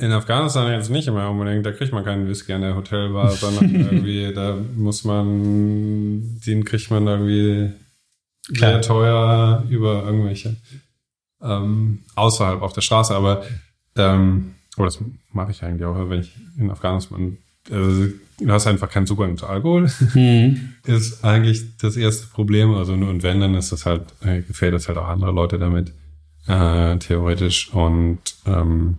In Afghanistan jetzt nicht immer unbedingt, da kriegt man keinen Whisky an der Hotelbar, sondern irgendwie, da muss man, den kriegt man irgendwie Klar. sehr teuer über irgendwelche ähm, außerhalb auf der Straße, aber ähm, aber das mache ich eigentlich auch, wenn ich in Afghanistan also, du hast einfach keinen Zugang zu Alkohol. Mhm. Ist eigentlich das erste Problem. Also und wenn, dann ist das halt, äh, gefällt das halt auch andere Leute damit, äh, theoretisch. Und ähm,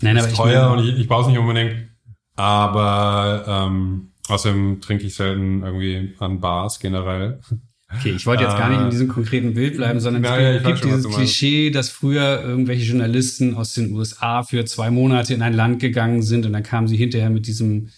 Nein, aber ist teuer und ich, ich brauche es nicht unbedingt. Aber ähm, außerdem trinke ich selten irgendwie an Bars generell. Okay, ich wollte jetzt gar nicht in äh, diesem konkreten Bild bleiben, sondern naja, es gibt schon, dieses Klischee, dass früher irgendwelche Journalisten aus den USA für zwei Monate in ein Land gegangen sind und dann kamen sie hinterher mit diesem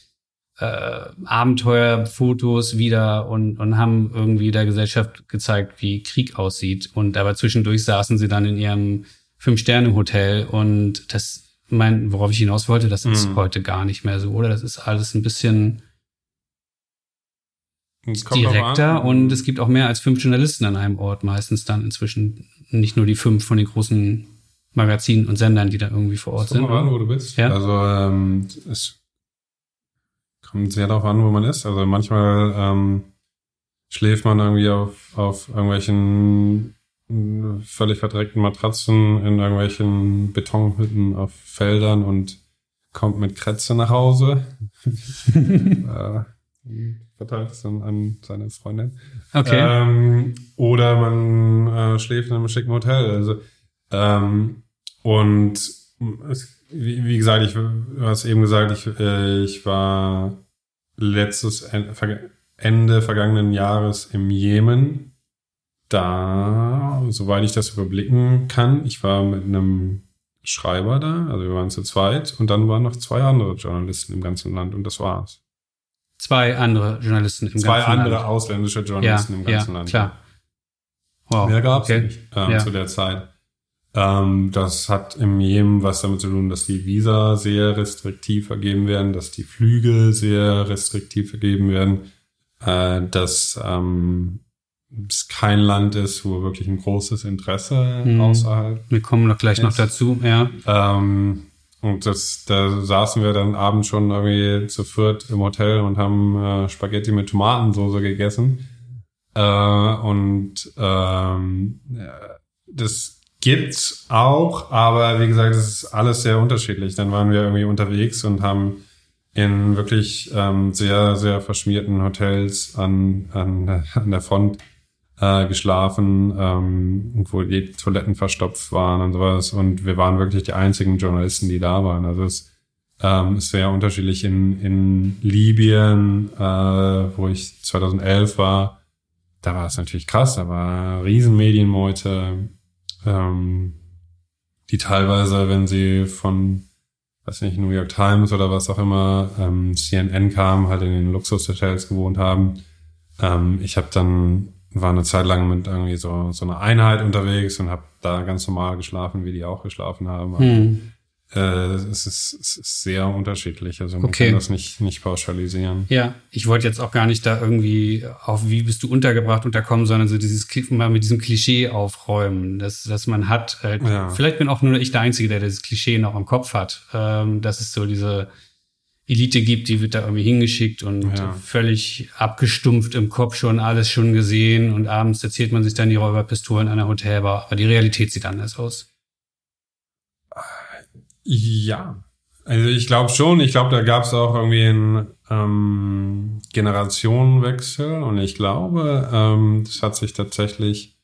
äh, Abenteuerfotos wieder und, und haben irgendwie der Gesellschaft gezeigt, wie Krieg aussieht. Und aber zwischendurch saßen sie dann in ihrem Fünf-Sterne-Hotel und das, mein, worauf ich hinaus wollte, das ist mhm. heute gar nicht mehr so, oder? Das ist alles ein bisschen direkter und es gibt auch mehr als fünf Journalisten an einem Ort, meistens dann inzwischen nicht nur die fünf von den großen Magazinen und Sendern, die da irgendwie vor Ort sind. Kommt an, wo du bist. Ja? Also ähm, es kommt sehr darauf an, wo man ist. Also manchmal ähm, schläft man irgendwie auf, auf irgendwelchen völlig verdreckten Matratzen in irgendwelchen Betonhütten auf Feldern und kommt mit Krätze nach Hause. äh, verteilt es dann an seine Freundin. Okay. Ähm, oder man äh, schläft in einem schicken Hotel. Also ähm, und es, wie, wie, gesagt, ich du hast eben gesagt, ich, äh, ich war letztes Ende vergangenen Jahres im Jemen. Da, soweit ich das überblicken kann, ich war mit einem Schreiber da, also wir waren zu zweit und dann waren noch zwei andere Journalisten im ganzen Land und das war's. Zwei andere Journalisten im zwei ganzen Land. Zwei andere ausländische Journalisten ja, im ganzen ja, Land. Klar. Wow. Mehr gab's okay. nicht ähm, ja. zu der Zeit. Ähm, das hat im Jemen was damit zu tun, dass die Visa sehr restriktiv vergeben werden, dass die Flüge sehr restriktiv vergeben werden, äh, dass ähm, es kein Land ist, wo wirklich ein großes Interesse mhm. außerhalb. Wir kommen noch gleich ist. noch dazu, ja. Ähm, und das, da saßen wir dann abends schon irgendwie zu viert im Hotel und haben äh, Spaghetti mit Tomatensoße gegessen. Äh, und ähm, das gibt's auch, aber wie gesagt, es ist alles sehr unterschiedlich. Dann waren wir irgendwie unterwegs und haben in wirklich ähm, sehr, sehr verschmierten Hotels an, an, an der Front äh, geschlafen, ähm, wo die Toiletten verstopft waren und sowas. Und wir waren wirklich die einzigen Journalisten, die da waren. Also es ähm, ist sehr unterschiedlich in, in Libyen, äh, wo ich 2011 war. Da war es natürlich krass, da war Riesenmedienmeute ähm, die teilweise, wenn sie von, weiß nicht, New York Times oder was auch immer, ähm, CNN kam, halt in den Luxushotels gewohnt haben. Ähm, ich habe dann war eine Zeit lang mit irgendwie so so einer Einheit unterwegs und habe da ganz normal geschlafen, wie die auch geschlafen haben. Hm. Äh, es, ist, es ist sehr unterschiedlich. Also man okay. kann das nicht, nicht pauschalisieren. Ja, ich wollte jetzt auch gar nicht da irgendwie auf wie bist du untergebracht unterkommen, sondern so dieses mal mit diesem Klischee aufräumen, dass, dass man hat, äh, ja. vielleicht bin auch nur ich der Einzige, der dieses Klischee noch im Kopf hat. Ähm, dass es so diese Elite gibt, die wird da irgendwie hingeschickt und ja. völlig abgestumpft im Kopf schon alles schon gesehen und abends erzählt man sich dann die Räuberpistolen an der Hotelbar, aber die Realität sieht anders aus. Ja, also ich glaube schon. Ich glaube, da gab es auch irgendwie einen ähm, Generationenwechsel und ich glaube, ähm, das hat sich tatsächlich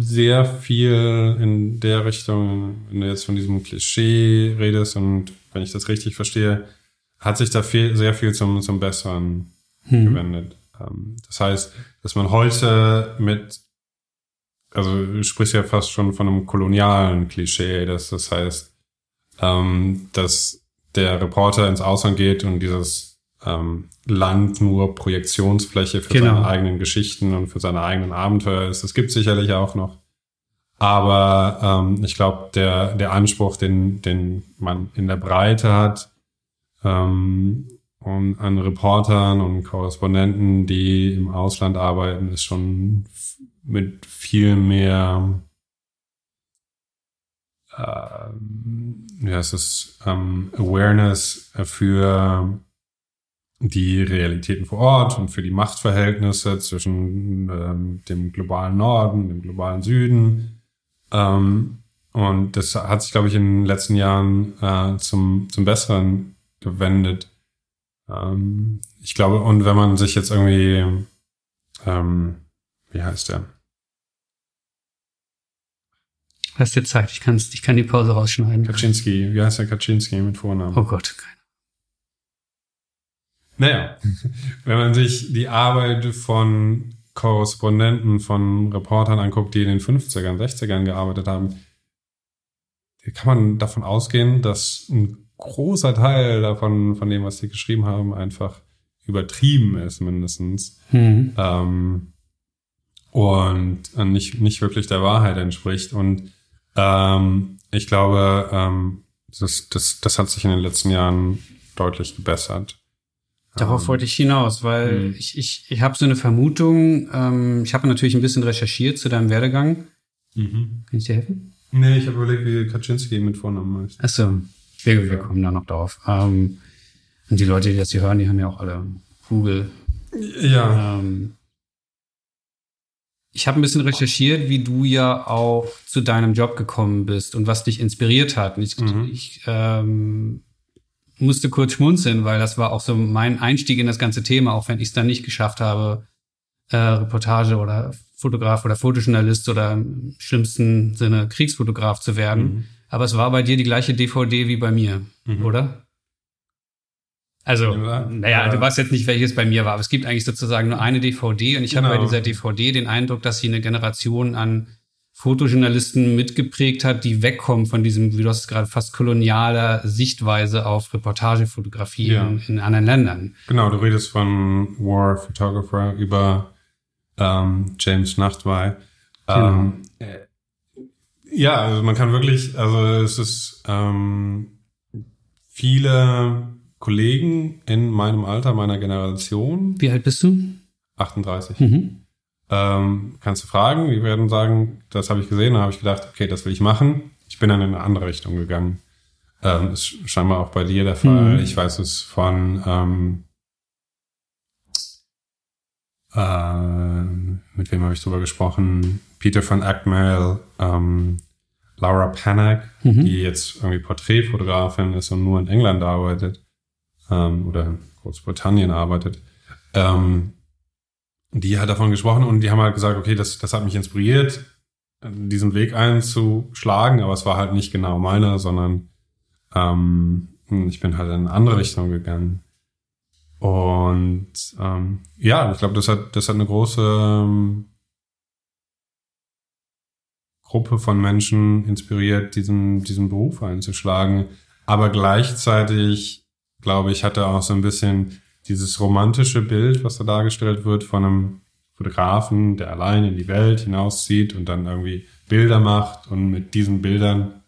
sehr viel in der Richtung, wenn du jetzt von diesem Klischee redest und wenn ich das richtig verstehe, hat sich da viel, sehr viel zum, zum Besseren hm. gewendet. Ähm, das heißt, dass man heute mit also du sprichst ja fast schon von einem kolonialen Klischee, dass das heißt, ähm, dass der Reporter ins Ausland geht und dieses ähm, Land nur Projektionsfläche für genau. seine eigenen Geschichten und für seine eigenen Abenteuer ist. Das gibt sicherlich auch noch. Aber ähm, ich glaube, der, der Anspruch, den, den man in der Breite hat, ähm, und an Reportern und Korrespondenten, die im Ausland arbeiten, ist schon mit viel mehr äh, ja, es ist ähm, Awareness für die Realitäten vor Ort und für die Machtverhältnisse zwischen ähm, dem globalen Norden, dem globalen Süden. Ähm, und das hat sich, glaube ich, in den letzten Jahren äh, zum, zum Besseren gewendet. Ähm, ich glaube, und wenn man sich jetzt irgendwie, ähm, wie heißt der? Hast dir Zeit, ich, kann's, ich kann die Pause rausschneiden. Kaczynski, wie heißt der Kaczynski mit Vornamen? Oh Gott, keine Naja, wenn man sich die Arbeit von Korrespondenten, von Reportern anguckt, die in den 50ern, 60ern gearbeitet haben, kann man davon ausgehen, dass ein großer Teil davon, von dem, was die geschrieben haben, einfach übertrieben ist, mindestens. Mhm. Ähm, und nicht, nicht wirklich der Wahrheit entspricht. Und ähm, ich glaube, ähm, das, das, das hat sich in den letzten Jahren deutlich gebessert. Darauf ähm, wollte ich hinaus, weil mhm. ich, ich, ich habe so eine Vermutung, ähm, ich habe natürlich ein bisschen recherchiert zu deinem Werdegang. Mhm. Kann ich dir helfen? Nee, ich habe überlegt, wie Kaczynski mit Vornamen heißt. Achso, wir, wir kommen da noch drauf. Ähm, und die Leute, die das hier hören, die haben ja auch alle Google. Ja. Ähm, ich habe ein bisschen recherchiert, wie du ja auch zu deinem Job gekommen bist und was dich inspiriert hat. Und ich, mhm. ich ähm, musste kurz schmunzeln, weil das war auch so mein Einstieg in das ganze Thema, auch wenn ich es dann nicht geschafft habe, äh, Reportage oder Fotograf oder Fotojournalist oder im schlimmsten Sinne Kriegsfotograf zu werden. Mhm. Aber es war bei dir die gleiche DVD wie bei mir, mhm. oder? Also, ja, naja, ja. du weißt jetzt nicht, welches bei mir war, aber es gibt eigentlich sozusagen nur eine DVD und ich genau. habe bei dieser DVD den Eindruck, dass sie eine Generation an Fotojournalisten mitgeprägt hat, die wegkommen von diesem, wie du hast gerade fast kolonialer Sichtweise auf Reportagefotografie ja. in, in, anderen Ländern. Genau, du redest von War Photographer über ähm, James Nachtwey. Genau. Ähm, äh, ja, also man kann wirklich, also es ist ähm, viele Kollegen in meinem Alter, meiner Generation. Wie alt bist du? 38. Mhm. Ähm, kannst du fragen? Die werden sagen, das habe ich gesehen, da habe ich gedacht, okay, das will ich machen. Ich bin dann in eine andere Richtung gegangen. Ähm, ist scheinbar auch bei dir der Fall. Mhm. Ich weiß es von ähm, äh, mit wem habe ich drüber gesprochen? Peter von Ackmel, ähm, Laura Panak, mhm. die jetzt irgendwie Porträtfotografin ist und nur in England arbeitet ähm, oder in Großbritannien arbeitet. Ähm, die hat davon gesprochen und die haben halt gesagt, okay, das, das hat mich inspiriert, diesen Weg einzuschlagen, aber es war halt nicht genau meiner, sondern ähm, ich bin halt in eine andere Richtung gegangen. Und ähm, ja, ich glaube, das hat, das hat eine große ähm, Gruppe von Menschen inspiriert, diesen, diesen Beruf einzuschlagen. Aber gleichzeitig, glaube ich, hatte auch so ein bisschen dieses romantische Bild, was da dargestellt wird von einem Fotografen, der allein in die Welt hinauszieht und dann irgendwie Bilder macht und mit diesen Bildern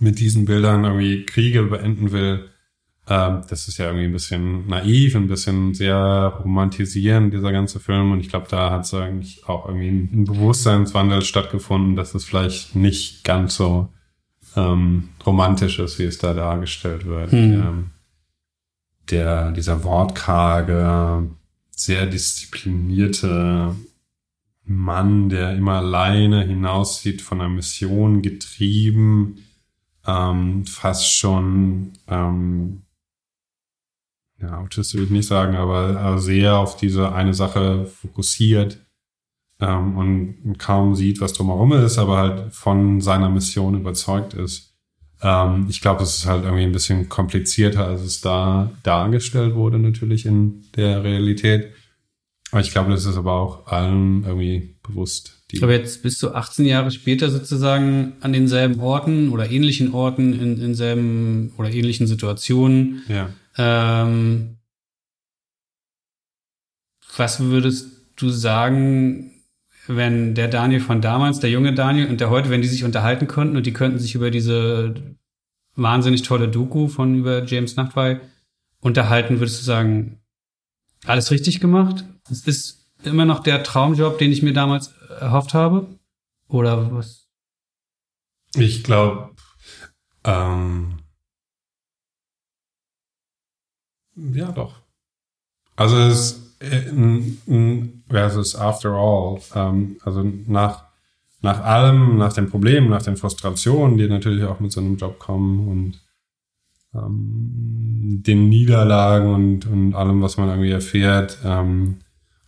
mit diesen Bildern irgendwie Kriege beenden will. Ähm, das ist ja irgendwie ein bisschen naiv, ein bisschen sehr romantisierend, dieser ganze Film. Und ich glaube, da hat es eigentlich auch irgendwie ein Bewusstseinswandel stattgefunden, dass es vielleicht nicht ganz so ähm, romantisch ist, wie es da dargestellt wird. Hm. Ähm, der, dieser wortkarge, sehr disziplinierte Mann, der immer alleine hinauszieht, von einer Mission getrieben, ähm, fast schon ähm, ja, Autist würde ich nicht sagen, aber sehr auf diese eine Sache fokussiert ähm, und kaum sieht, was drumherum ist, aber halt von seiner Mission überzeugt ist. Ähm, ich glaube, es ist halt irgendwie ein bisschen komplizierter, als es da dargestellt wurde, natürlich in der Realität. Aber ich glaube, das ist aber auch allen irgendwie bewusst. aber jetzt bist du 18 Jahre später sozusagen an denselben Orten oder ähnlichen Orten in, in selben oder ähnlichen Situationen. Ja. Ähm, was würdest du sagen, wenn der Daniel von damals, der junge Daniel und der heute, wenn die sich unterhalten könnten und die könnten sich über diese wahnsinnig tolle Doku von über James Nachtwey unterhalten, würdest du sagen, alles richtig gemacht? Es ist immer noch der Traumjob, den ich mir damals erhofft habe? Oder was? Ich glaube, ähm, ja, doch. Also es versus after all, ähm, also nach, nach allem, nach den Problemen, nach den Frustrationen, die natürlich auch mit so einem Job kommen und ähm, den Niederlagen und, und allem, was man irgendwie erfährt. Ähm,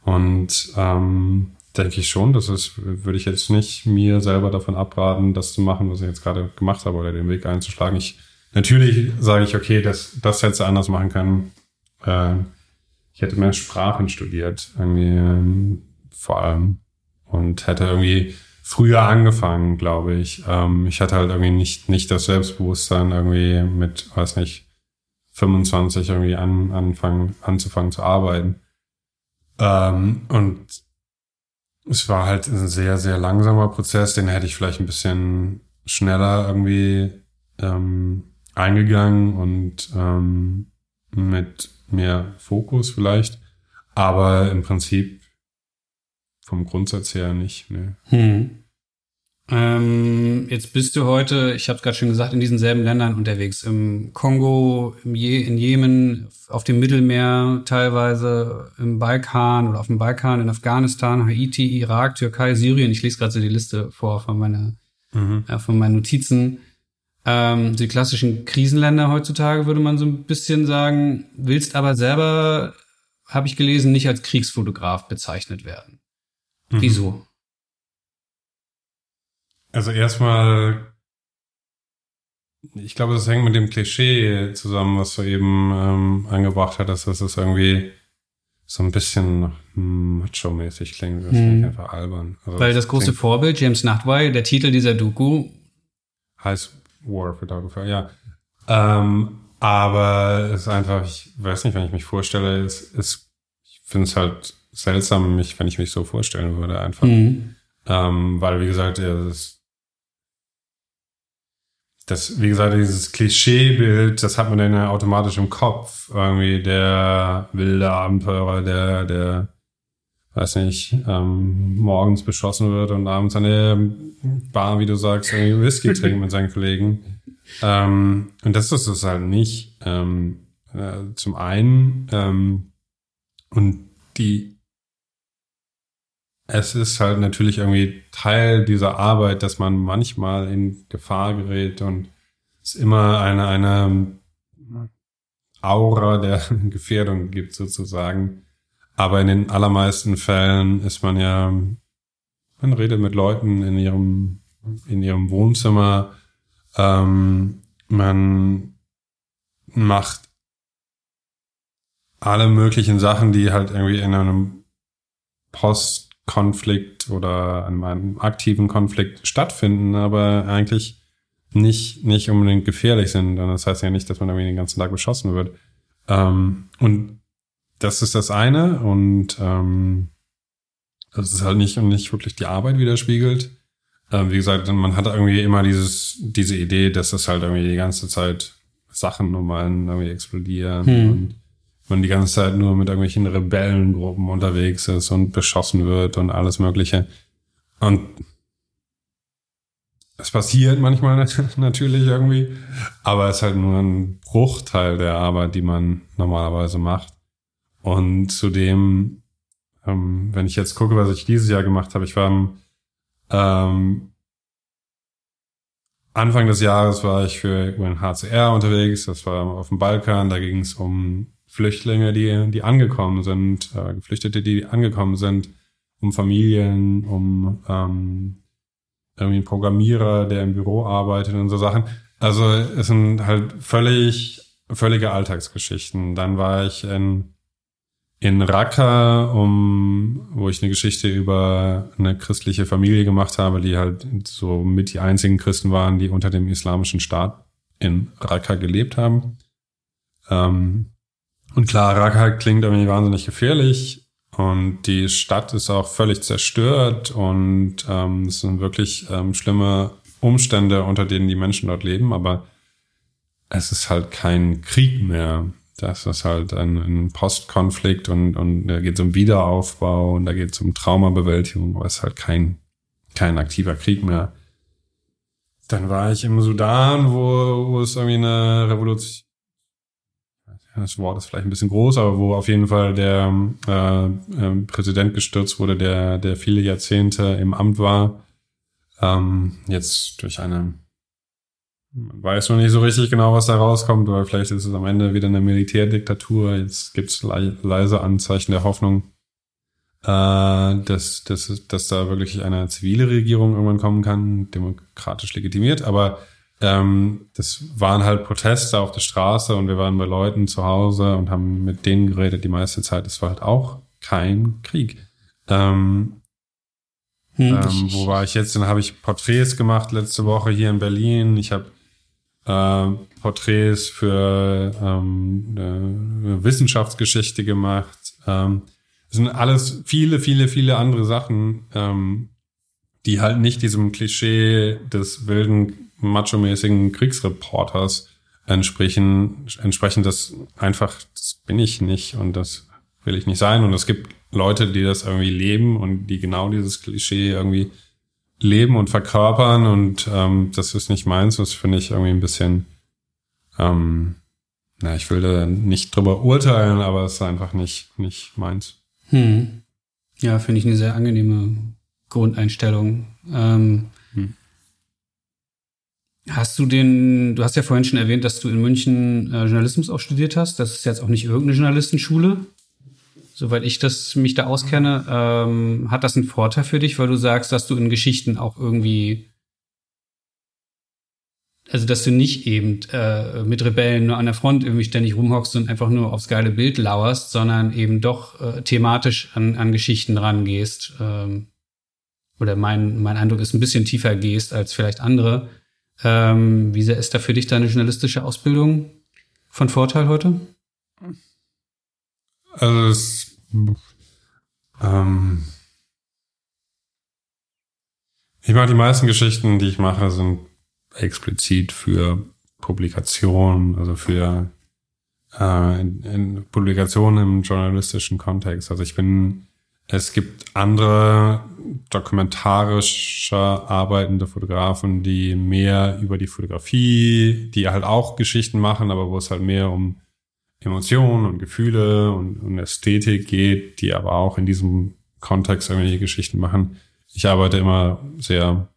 und ähm, denke ich schon, das ist, würde ich jetzt nicht mir selber davon abraten, das zu machen, was ich jetzt gerade gemacht habe oder den Weg einzuschlagen. Ich, natürlich sage ich, okay, das, das hätte du anders machen können äh, ich hätte mehr Sprachen studiert, irgendwie ähm, vor allem. Und hätte irgendwie früher angefangen, glaube ich. Ähm, ich hatte halt irgendwie nicht, nicht das Selbstbewusstsein, irgendwie mit, weiß nicht, 25 irgendwie an, anfangen, anzufangen zu arbeiten. Ähm, und es war halt ein sehr, sehr langsamer Prozess, den hätte ich vielleicht ein bisschen schneller irgendwie ähm, eingegangen und ähm, mit mehr Fokus vielleicht, aber im Prinzip vom Grundsatz her nicht. Ne. Hm. Ähm, jetzt bist du heute, ich habe es gerade schon gesagt, in diesen selben Ländern unterwegs. Im Kongo, im Je in Jemen, auf dem Mittelmeer teilweise, im Balkan oder auf dem Balkan, in Afghanistan, Haiti, Irak, Türkei, Syrien. Ich lese gerade so die Liste vor von, meiner, mhm. äh, von meinen Notizen. Ähm, die klassischen Krisenländer heutzutage würde man so ein bisschen sagen, willst aber selber, habe ich gelesen, nicht als Kriegsfotograf bezeichnet werden. Mhm. Wieso? Also erstmal, ich glaube, das hängt mit dem Klischee zusammen, was du eben ähm, angebracht hattest, dass es irgendwie so ein bisschen macho-mäßig klingt. Das hm. ich einfach albern. Also Weil das große Vorbild, James Nachtwey, der Titel dieser Doku heißt War Photographer, ja. Ähm, aber es ist einfach, ich weiß nicht, wenn ich mich vorstelle, es ist, ich finde es halt seltsam, mich, wenn ich mich so vorstellen würde, einfach. Mhm. Ähm, weil, wie gesagt, ja, das das, wie gesagt, dieses Klischeebild, das hat man dann ja automatisch im Kopf. Irgendwie der wilde Abenteurer, der, der, weiß nicht, ähm, morgens beschossen wird und abends an der Bar, wie du sagst, irgendwie Whisky trinkt mit seinen Kollegen. Ähm, und das ist es halt nicht. Ähm, äh, zum einen, ähm, und die, es ist halt natürlich irgendwie Teil dieser Arbeit, dass man manchmal in Gefahr gerät und es immer eine, eine Aura der Gefährdung gibt sozusagen. Aber in den allermeisten Fällen ist man ja, man redet mit Leuten in ihrem, in ihrem Wohnzimmer, ähm, man macht alle möglichen Sachen, die halt irgendwie in einem Post Konflikt oder an einem aktiven Konflikt stattfinden, aber eigentlich nicht, nicht unbedingt gefährlich sind. Und das heißt ja nicht, dass man irgendwie den ganzen Tag beschossen wird. Ähm, und das ist das eine. Und ähm, das ist halt nicht und nicht wirklich die Arbeit widerspiegelt. Ähm, wie gesagt, man hat irgendwie immer dieses, diese Idee, dass das halt irgendwie die ganze Zeit Sachen um einen irgendwie explodieren hm. und man die ganze Zeit nur mit irgendwelchen Rebellengruppen unterwegs ist und beschossen wird und alles Mögliche. Und es passiert manchmal natürlich irgendwie, aber es ist halt nur ein Bruchteil der Arbeit, die man normalerweise macht. Und zudem, ähm, wenn ich jetzt gucke, was ich dieses Jahr gemacht habe, ich war am ähm, Anfang des Jahres war ich für UNHCR unterwegs, das war auf dem Balkan, da ging es um Flüchtlinge, die, die angekommen sind, äh, Geflüchtete, die angekommen sind, um Familien, um ähm, irgendwie einen Programmierer, der im Büro arbeitet und so Sachen. Also es sind halt völlig, völlige Alltagsgeschichten. Dann war ich in, in Raqqa, um, wo ich eine Geschichte über eine christliche Familie gemacht habe, die halt so mit die einzigen Christen waren, die unter dem islamischen Staat in Raqqa gelebt haben. Ähm, und klar, Raqqa klingt irgendwie wahnsinnig gefährlich und die Stadt ist auch völlig zerstört und ähm, es sind wirklich ähm, schlimme Umstände, unter denen die Menschen dort leben, aber es ist halt kein Krieg mehr. Das ist halt ein, ein Postkonflikt und, und da geht es um Wiederaufbau und da geht es um Traumabewältigung, aber es ist halt kein, kein aktiver Krieg mehr. Dann war ich im Sudan, wo, wo es irgendwie eine Revolution das Wort ist vielleicht ein bisschen groß, aber wo auf jeden Fall der äh, äh, Präsident gestürzt wurde, der, der viele Jahrzehnte im Amt war, ähm, jetzt durch eine, man weiß noch nicht so richtig genau, was da rauskommt, oder vielleicht ist es am Ende wieder eine Militärdiktatur. Jetzt gibt es le leise Anzeichen der Hoffnung, äh, dass, dass, dass da wirklich eine zivile Regierung irgendwann kommen kann, demokratisch legitimiert, aber ähm, das waren halt Proteste auf der Straße und wir waren bei Leuten zu Hause und haben mit denen geredet die meiste Zeit. Es war halt auch kein Krieg. Ähm, hm, ähm, wo war ich jetzt? Dann habe ich Porträts gemacht letzte Woche hier in Berlin. Ich habe äh, Porträts für ähm, eine Wissenschaftsgeschichte gemacht. Ähm, das sind alles viele, viele, viele andere Sachen, ähm, die halt nicht diesem Klischee des wilden macho-mäßigen Kriegsreporters entsprechen, entsprechend das einfach, das bin ich nicht und das will ich nicht sein. Und es gibt Leute, die das irgendwie leben und die genau dieses Klischee irgendwie leben und verkörpern und ähm, das ist nicht meins. Das finde ich irgendwie ein bisschen, ähm, na, ich will da nicht drüber urteilen, aber es ist einfach nicht, nicht meins. Hm. Ja, finde ich eine sehr angenehme Grundeinstellung. Ähm, hm. Hast du den, du hast ja vorhin schon erwähnt, dass du in München äh, Journalismus auch studiert hast. Das ist jetzt auch nicht irgendeine Journalistenschule. Soweit ich das mich da auskenne, ähm, hat das einen Vorteil für dich, weil du sagst, dass du in Geschichten auch irgendwie, also dass du nicht eben äh, mit Rebellen nur an der Front irgendwie ständig rumhockst und einfach nur aufs geile Bild lauerst, sondern eben doch äh, thematisch an, an Geschichten rangehst. Ähm, oder mein, mein Eindruck ist, ein bisschen tiefer gehst als vielleicht andere. Ähm, wie sehr ist da für dich deine journalistische Ausbildung von Vorteil heute? Also es, ähm, ich mache die meisten Geschichten, die ich mache, sind explizit für Publikationen, also für äh, in, in Publikationen im journalistischen Kontext. Also ich bin es gibt andere dokumentarische arbeitende Fotografen, die mehr über die Fotografie, die halt auch Geschichten machen, aber wo es halt mehr um Emotionen und Gefühle und, und Ästhetik geht, die aber auch in diesem Kontext irgendwelche Geschichten machen. Ich arbeite immer sehr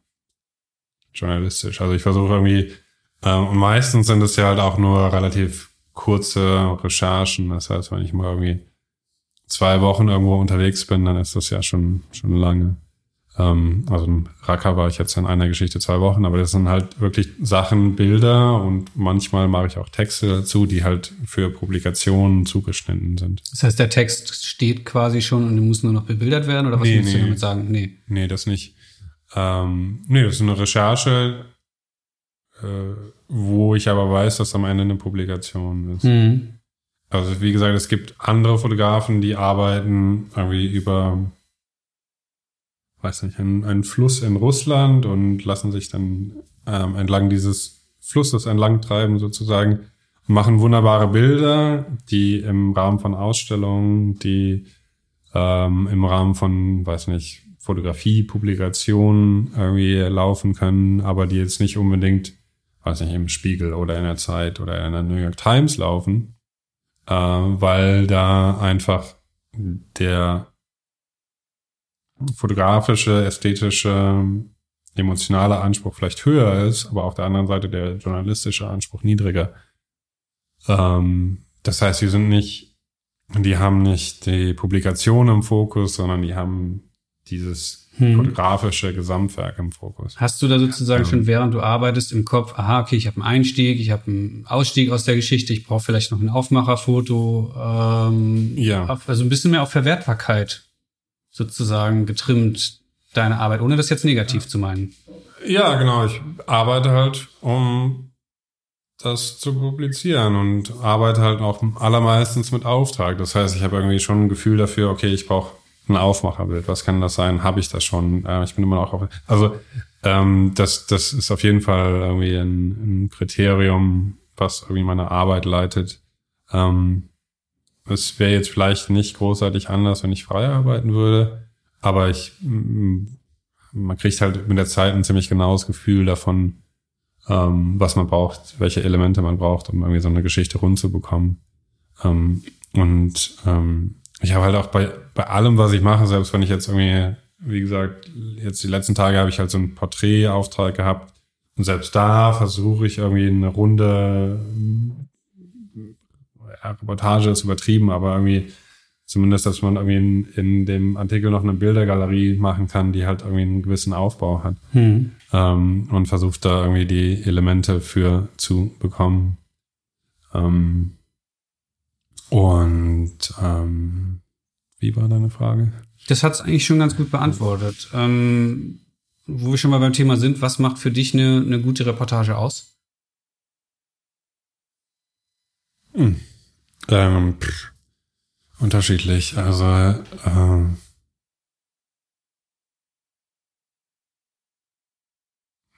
journalistisch. Also ich versuche irgendwie, äh, und meistens sind es ja halt auch nur relativ kurze Recherchen. Das heißt, wenn ich mal irgendwie zwei Wochen irgendwo unterwegs bin, dann ist das ja schon, schon lange. Ähm, also im Raqqa war ich jetzt in einer Geschichte zwei Wochen, aber das sind halt wirklich Sachen, Bilder und manchmal mache ich auch Texte dazu, die halt für Publikationen zugeschnitten sind. Das heißt, der Text steht quasi schon und muss nur noch bebildert werden oder was nee, willst nee. du damit sagen? Nee. Nee, das nicht. Ähm, nee, das ist eine Recherche, äh, wo ich aber weiß, dass am Ende eine Publikation ist. Mhm. Also wie gesagt, es gibt andere Fotografen, die arbeiten irgendwie über, weiß nicht, einen, einen Fluss in Russland und lassen sich dann ähm, entlang dieses Flusses entlang treiben sozusagen, machen wunderbare Bilder, die im Rahmen von Ausstellungen, die ähm, im Rahmen von, weiß nicht, Fotografie, Publikationen irgendwie laufen können, aber die jetzt nicht unbedingt, weiß nicht, im Spiegel oder in der Zeit oder in der New York Times laufen äh, weil da einfach der fotografische, ästhetische, emotionale Anspruch vielleicht höher ist, aber auf der anderen Seite der journalistische Anspruch niedriger. Ähm, das heißt, die sind nicht, die haben nicht die Publikation im Fokus, sondern die haben dieses hm. fotografische Gesamtwerk im Fokus. Hast du da sozusagen ähm, schon während du arbeitest im Kopf, aha, okay, ich habe einen Einstieg, ich habe einen Ausstieg aus der Geschichte, ich brauche vielleicht noch ein Aufmacherfoto, ähm, ja. also ein bisschen mehr auf Verwertbarkeit sozusagen getrimmt deine Arbeit, ohne das jetzt negativ ja. zu meinen. Ja, genau. Ich arbeite halt, um das zu publizieren und arbeite halt auch allermeistens mit Auftrag. Das heißt, ich habe irgendwie schon ein Gefühl dafür, okay, ich brauche ein Aufmacherbild. Was kann das sein? Habe ich das schon? Äh, ich bin immer noch auf. Also ähm, das, das ist auf jeden Fall irgendwie ein, ein Kriterium, was irgendwie meine Arbeit leitet. Ähm, es wäre jetzt vielleicht nicht großartig anders, wenn ich frei arbeiten würde, aber ich, man kriegt halt mit der Zeit ein ziemlich genaues Gefühl davon, ähm, was man braucht, welche Elemente man braucht, um irgendwie so eine Geschichte rund zu bekommen. Ähm, und ähm, ich habe halt auch bei, bei allem, was ich mache, selbst wenn ich jetzt irgendwie, wie gesagt, jetzt die letzten Tage habe ich halt so einen Porträtauftrag gehabt. Und selbst da versuche ich irgendwie eine Runde Reportage ist übertrieben, aber irgendwie zumindest, dass man irgendwie in, in dem Artikel noch eine Bildergalerie machen kann, die halt irgendwie einen gewissen Aufbau hat. Hm. Ähm, und versucht da irgendwie die Elemente für zu bekommen. Ähm, und ähm, wie war deine Frage? Das hat es eigentlich schon ganz gut beantwortet. Ähm, wo wir schon mal beim Thema sind, was macht für dich eine, eine gute Reportage aus? Hm. Ähm, pff, unterschiedlich. Also ähm,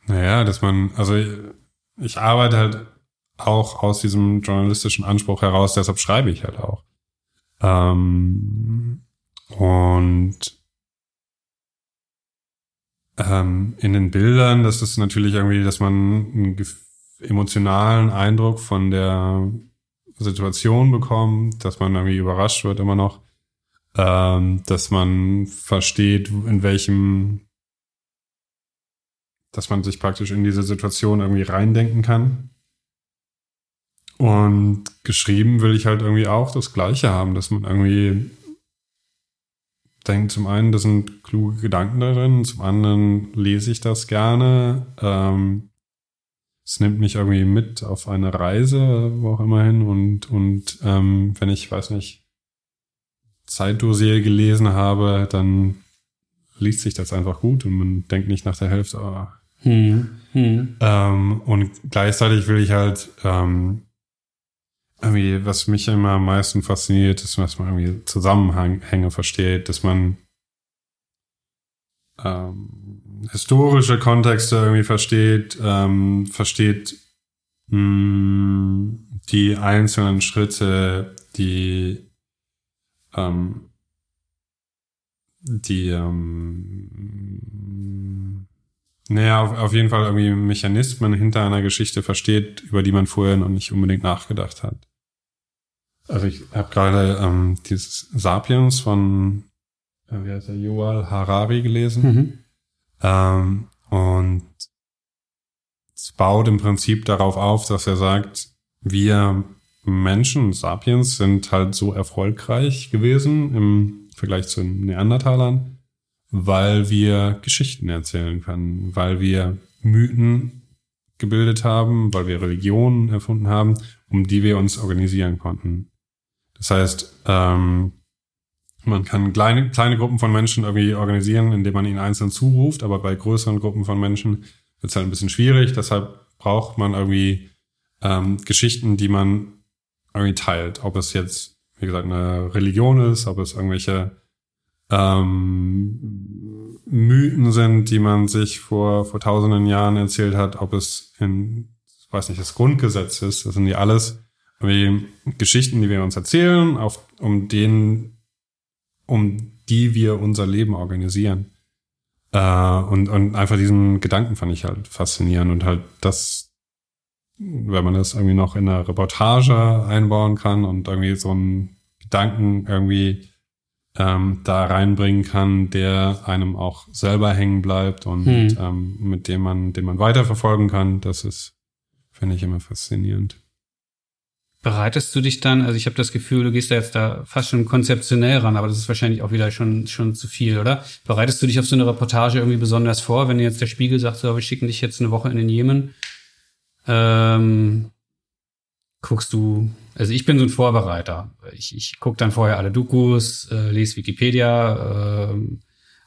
naja, dass man, also ich, ich arbeite halt auch aus diesem journalistischen Anspruch heraus, deshalb schreibe ich halt auch. Ähm, und ähm, in den Bildern, das ist natürlich irgendwie, dass man einen emotionalen Eindruck von der Situation bekommt, dass man irgendwie überrascht wird immer noch, ähm, dass man versteht, in welchem, dass man sich praktisch in diese Situation irgendwie reindenken kann. Und geschrieben will ich halt irgendwie auch das Gleiche haben, dass man irgendwie denke zum einen, da sind kluge Gedanken darin, zum anderen lese ich das gerne. Ähm, es nimmt mich irgendwie mit auf eine Reise, wo auch immer hin. Und, und ähm, wenn ich, weiß nicht, Zeitdossier gelesen habe, dann liest sich das einfach gut und man denkt nicht nach der Hälfte, oh. hm, hm. Ähm, und gleichzeitig will ich halt ähm, irgendwie, was mich immer am meisten fasziniert, ist, dass man irgendwie Zusammenhänge versteht, dass man ähm, historische Kontexte irgendwie versteht, ähm, versteht mh, mm, die einzelnen Schritte, die ähm, die ähm, naja, auf, auf jeden Fall irgendwie Mechanismen hinter einer Geschichte versteht, über die man vorher noch nicht unbedingt nachgedacht hat. Also ich habe gerade ähm, dieses Sapiens von, äh, wie heißt der, Yuval Harari gelesen. Mhm. Ähm, und es baut im Prinzip darauf auf, dass er sagt, wir Menschen, Sapiens, sind halt so erfolgreich gewesen im Vergleich zu den Neandertalern, weil wir Geschichten erzählen können, weil wir Mythen gebildet haben, weil wir Religionen erfunden haben, um die wir uns organisieren konnten. Das heißt, ähm, man kann kleine, kleine Gruppen von Menschen irgendwie organisieren, indem man ihnen einzeln zuruft, aber bei größeren Gruppen von Menschen wird es halt ein bisschen schwierig. Deshalb braucht man irgendwie ähm, Geschichten, die man irgendwie teilt. Ob es jetzt, wie gesagt, eine Religion ist, ob es irgendwelche ähm, Mythen sind, die man sich vor, vor tausenden Jahren erzählt hat, ob es in, weiß nicht, das Grundgesetz ist. Das sind ja alles irgendwie Geschichten, die wir uns erzählen, auf, um denen, um die wir unser Leben organisieren. Äh, und, und einfach diesen Gedanken fand ich halt faszinierend und halt das, wenn man das irgendwie noch in eine Reportage einbauen kann und irgendwie so einen Gedanken irgendwie ähm, da reinbringen kann, der einem auch selber hängen bleibt und hm. ähm, mit dem man, den man weiterverfolgen kann, das ist, finde ich immer faszinierend. Bereitest du dich dann, also ich habe das Gefühl, du gehst da jetzt da fast schon konzeptionell ran, aber das ist wahrscheinlich auch wieder schon, schon zu viel, oder? Bereitest du dich auf so eine Reportage irgendwie besonders vor, wenn jetzt der Spiegel sagt, so, wir schicken dich jetzt eine Woche in den Jemen? Ähm, guckst du, also ich bin so ein Vorbereiter. Ich, ich gucke dann vorher alle Dokus, äh, lese Wikipedia, äh,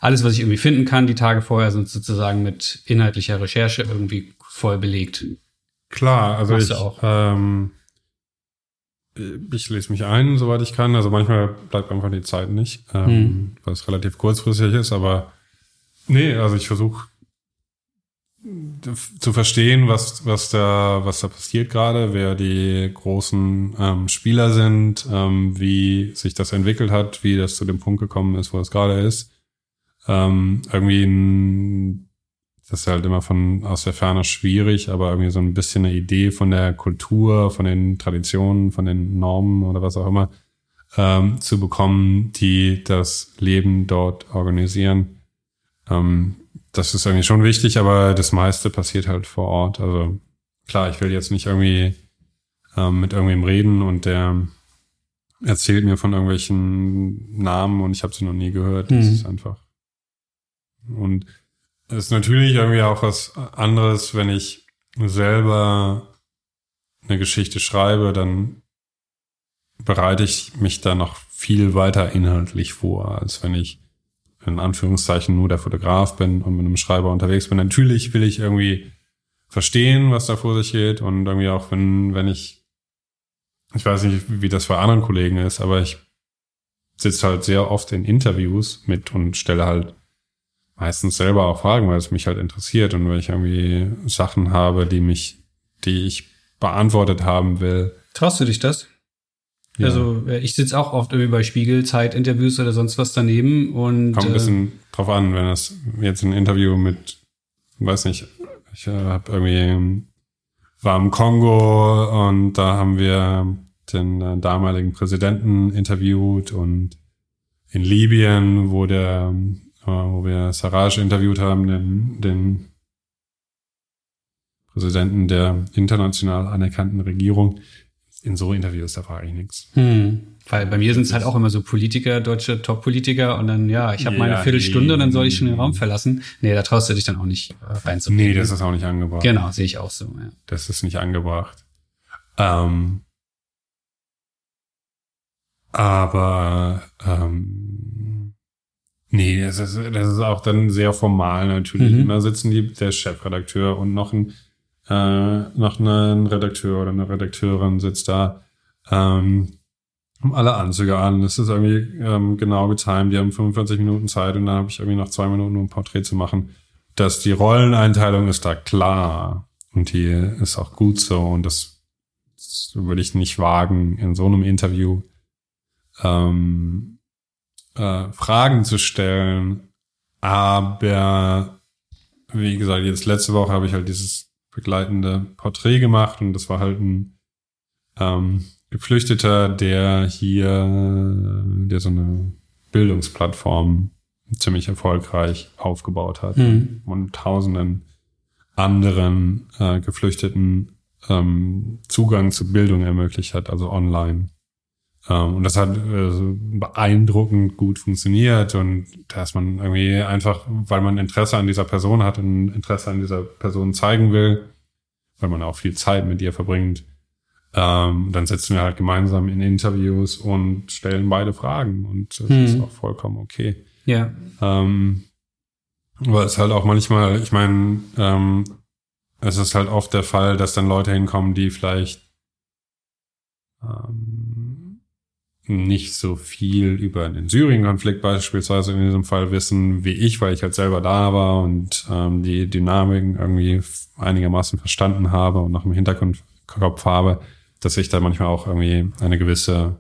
alles, was ich irgendwie finden kann, die Tage vorher sind sozusagen mit inhaltlicher Recherche irgendwie voll belegt. Klar, also Machst ich, auch. Ähm ich lese mich ein, soweit ich kann. Also manchmal bleibt einfach die Zeit nicht, ähm, hm. weil es relativ kurzfristig ist. Aber nee, also ich versuche zu verstehen, was, was da, was da passiert gerade, wer die großen ähm, Spieler sind, ähm, wie sich das entwickelt hat, wie das zu dem Punkt gekommen ist, wo es gerade ist. Ähm, irgendwie ein das ist halt immer von aus der Ferne schwierig, aber irgendwie so ein bisschen eine Idee von der Kultur, von den Traditionen, von den Normen oder was auch immer ähm, zu bekommen, die das Leben dort organisieren. Ähm, das ist irgendwie schon wichtig, aber das meiste passiert halt vor Ort. Also klar, ich will jetzt nicht irgendwie ähm, mit irgendwem reden und der erzählt mir von irgendwelchen Namen und ich habe sie noch nie gehört. Das mhm. ist einfach. Und ist natürlich irgendwie auch was anderes, wenn ich selber eine Geschichte schreibe, dann bereite ich mich da noch viel weiter inhaltlich vor, als wenn ich in Anführungszeichen nur der Fotograf bin und mit einem Schreiber unterwegs bin. Natürlich will ich irgendwie verstehen, was da vor sich geht und irgendwie auch wenn, wenn ich, ich weiß nicht, wie das bei anderen Kollegen ist, aber ich sitze halt sehr oft in Interviews mit und stelle halt meistens selber auch fragen, weil es mich halt interessiert und weil ich irgendwie Sachen habe, die mich, die ich beantwortet haben will. Traust du dich das? Ja. Also äh, ich sitze auch oft irgendwie bei Spiegel, Zeit-Interviews oder sonst was daneben und kommt ein bisschen äh, drauf an, wenn das jetzt ein Interview mit, weiß nicht, ich äh, habe irgendwie war im Kongo und da haben wir den äh, damaligen Präsidenten interviewt und in Libyen, wo der, äh, wo wir Sarraj interviewt haben, den, den Präsidenten der international anerkannten Regierung. In so Interviews, da war eigentlich nichts. Hm. Weil bei mir sind es halt auch immer so Politiker, deutsche Top-Politiker und dann, ja, ich habe ja, meine Viertelstunde und dann soll ich schon den Raum verlassen. Nee, da traust du dich dann auch nicht äh, reinzubringen. Nee, das ist auch nicht angebracht. Genau, sehe ich auch so, ja. Das ist nicht angebracht. Ähm, aber ähm, nee, das ist, das ist auch dann sehr formal natürlich. Mhm. Da sitzen die, der Chefredakteur und noch ein äh, noch ein Redakteur oder eine Redakteurin sitzt da, ähm, um alle Anzüge an. Das ist irgendwie ähm, genau getimt. Die haben 45 Minuten Zeit und dann habe ich irgendwie noch zwei Minuten, um ein Porträt zu machen. Dass die Rolleneinteilung ist da klar und die ist auch gut so und das, das würde ich nicht wagen, in so einem Interview ähm, äh, Fragen zu stellen. Aber wie gesagt, jetzt letzte Woche habe ich halt dieses begleitende Porträt gemacht und das war halt ein ähm, Geflüchteter, der hier, der so eine Bildungsplattform ziemlich erfolgreich aufgebaut hat mhm. und tausenden anderen äh, Geflüchteten ähm, Zugang zu Bildung ermöglicht hat, also online. Ähm, und das hat äh, beeindruckend gut funktioniert und da ist man irgendwie einfach, weil man Interesse an dieser Person hat und Interesse an dieser Person zeigen will, weil man auch viel Zeit mit ihr verbringt, ähm, dann sitzen wir halt gemeinsam in Interviews und stellen beide Fragen und das hm. ist auch vollkommen okay. Ja. Ähm, aber es ist halt auch manchmal, ich meine, ähm, es ist halt oft der Fall, dass dann Leute hinkommen, die vielleicht ähm, nicht so viel über den Syrien-Konflikt beispielsweise in diesem Fall wissen wie ich, weil ich halt selber da war und ähm, die Dynamiken irgendwie einigermaßen verstanden habe und noch im Hinterkopf habe, dass ich da manchmal auch irgendwie eine gewisse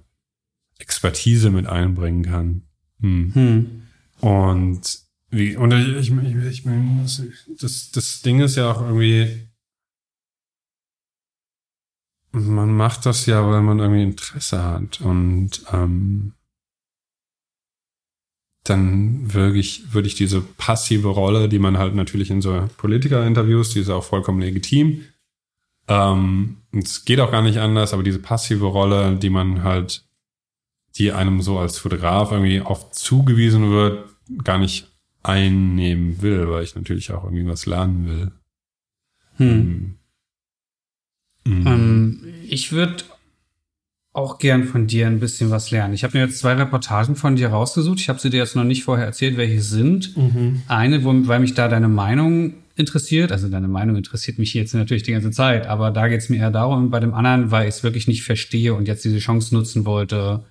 Expertise mit einbringen kann. Hm. Hm. Und wie, und ich, ich, ich meine, das, das Ding ist ja auch irgendwie, man macht das ja, weil man irgendwie Interesse hat. Und ähm, dann wirklich, würde ich diese passive Rolle, die man halt natürlich in so Politiker-Interviews, die ist auch vollkommen legitim. Ähm, es geht auch gar nicht anders, aber diese passive Rolle, die man halt, die einem so als Fotograf irgendwie oft zugewiesen wird, gar nicht einnehmen will, weil ich natürlich auch irgendwie was lernen will. Hm. Mhm. Ähm, ich würde auch gern von dir ein bisschen was lernen. Ich habe mir jetzt zwei Reportagen von dir rausgesucht. Ich habe sie dir jetzt noch nicht vorher erzählt, welche sind. Mhm. Eine, wo, weil mich da deine Meinung interessiert. Also deine Meinung interessiert mich jetzt natürlich die ganze Zeit, aber da geht es mir eher darum. Bei dem anderen, weil ich es wirklich nicht verstehe und jetzt diese Chance nutzen wollte,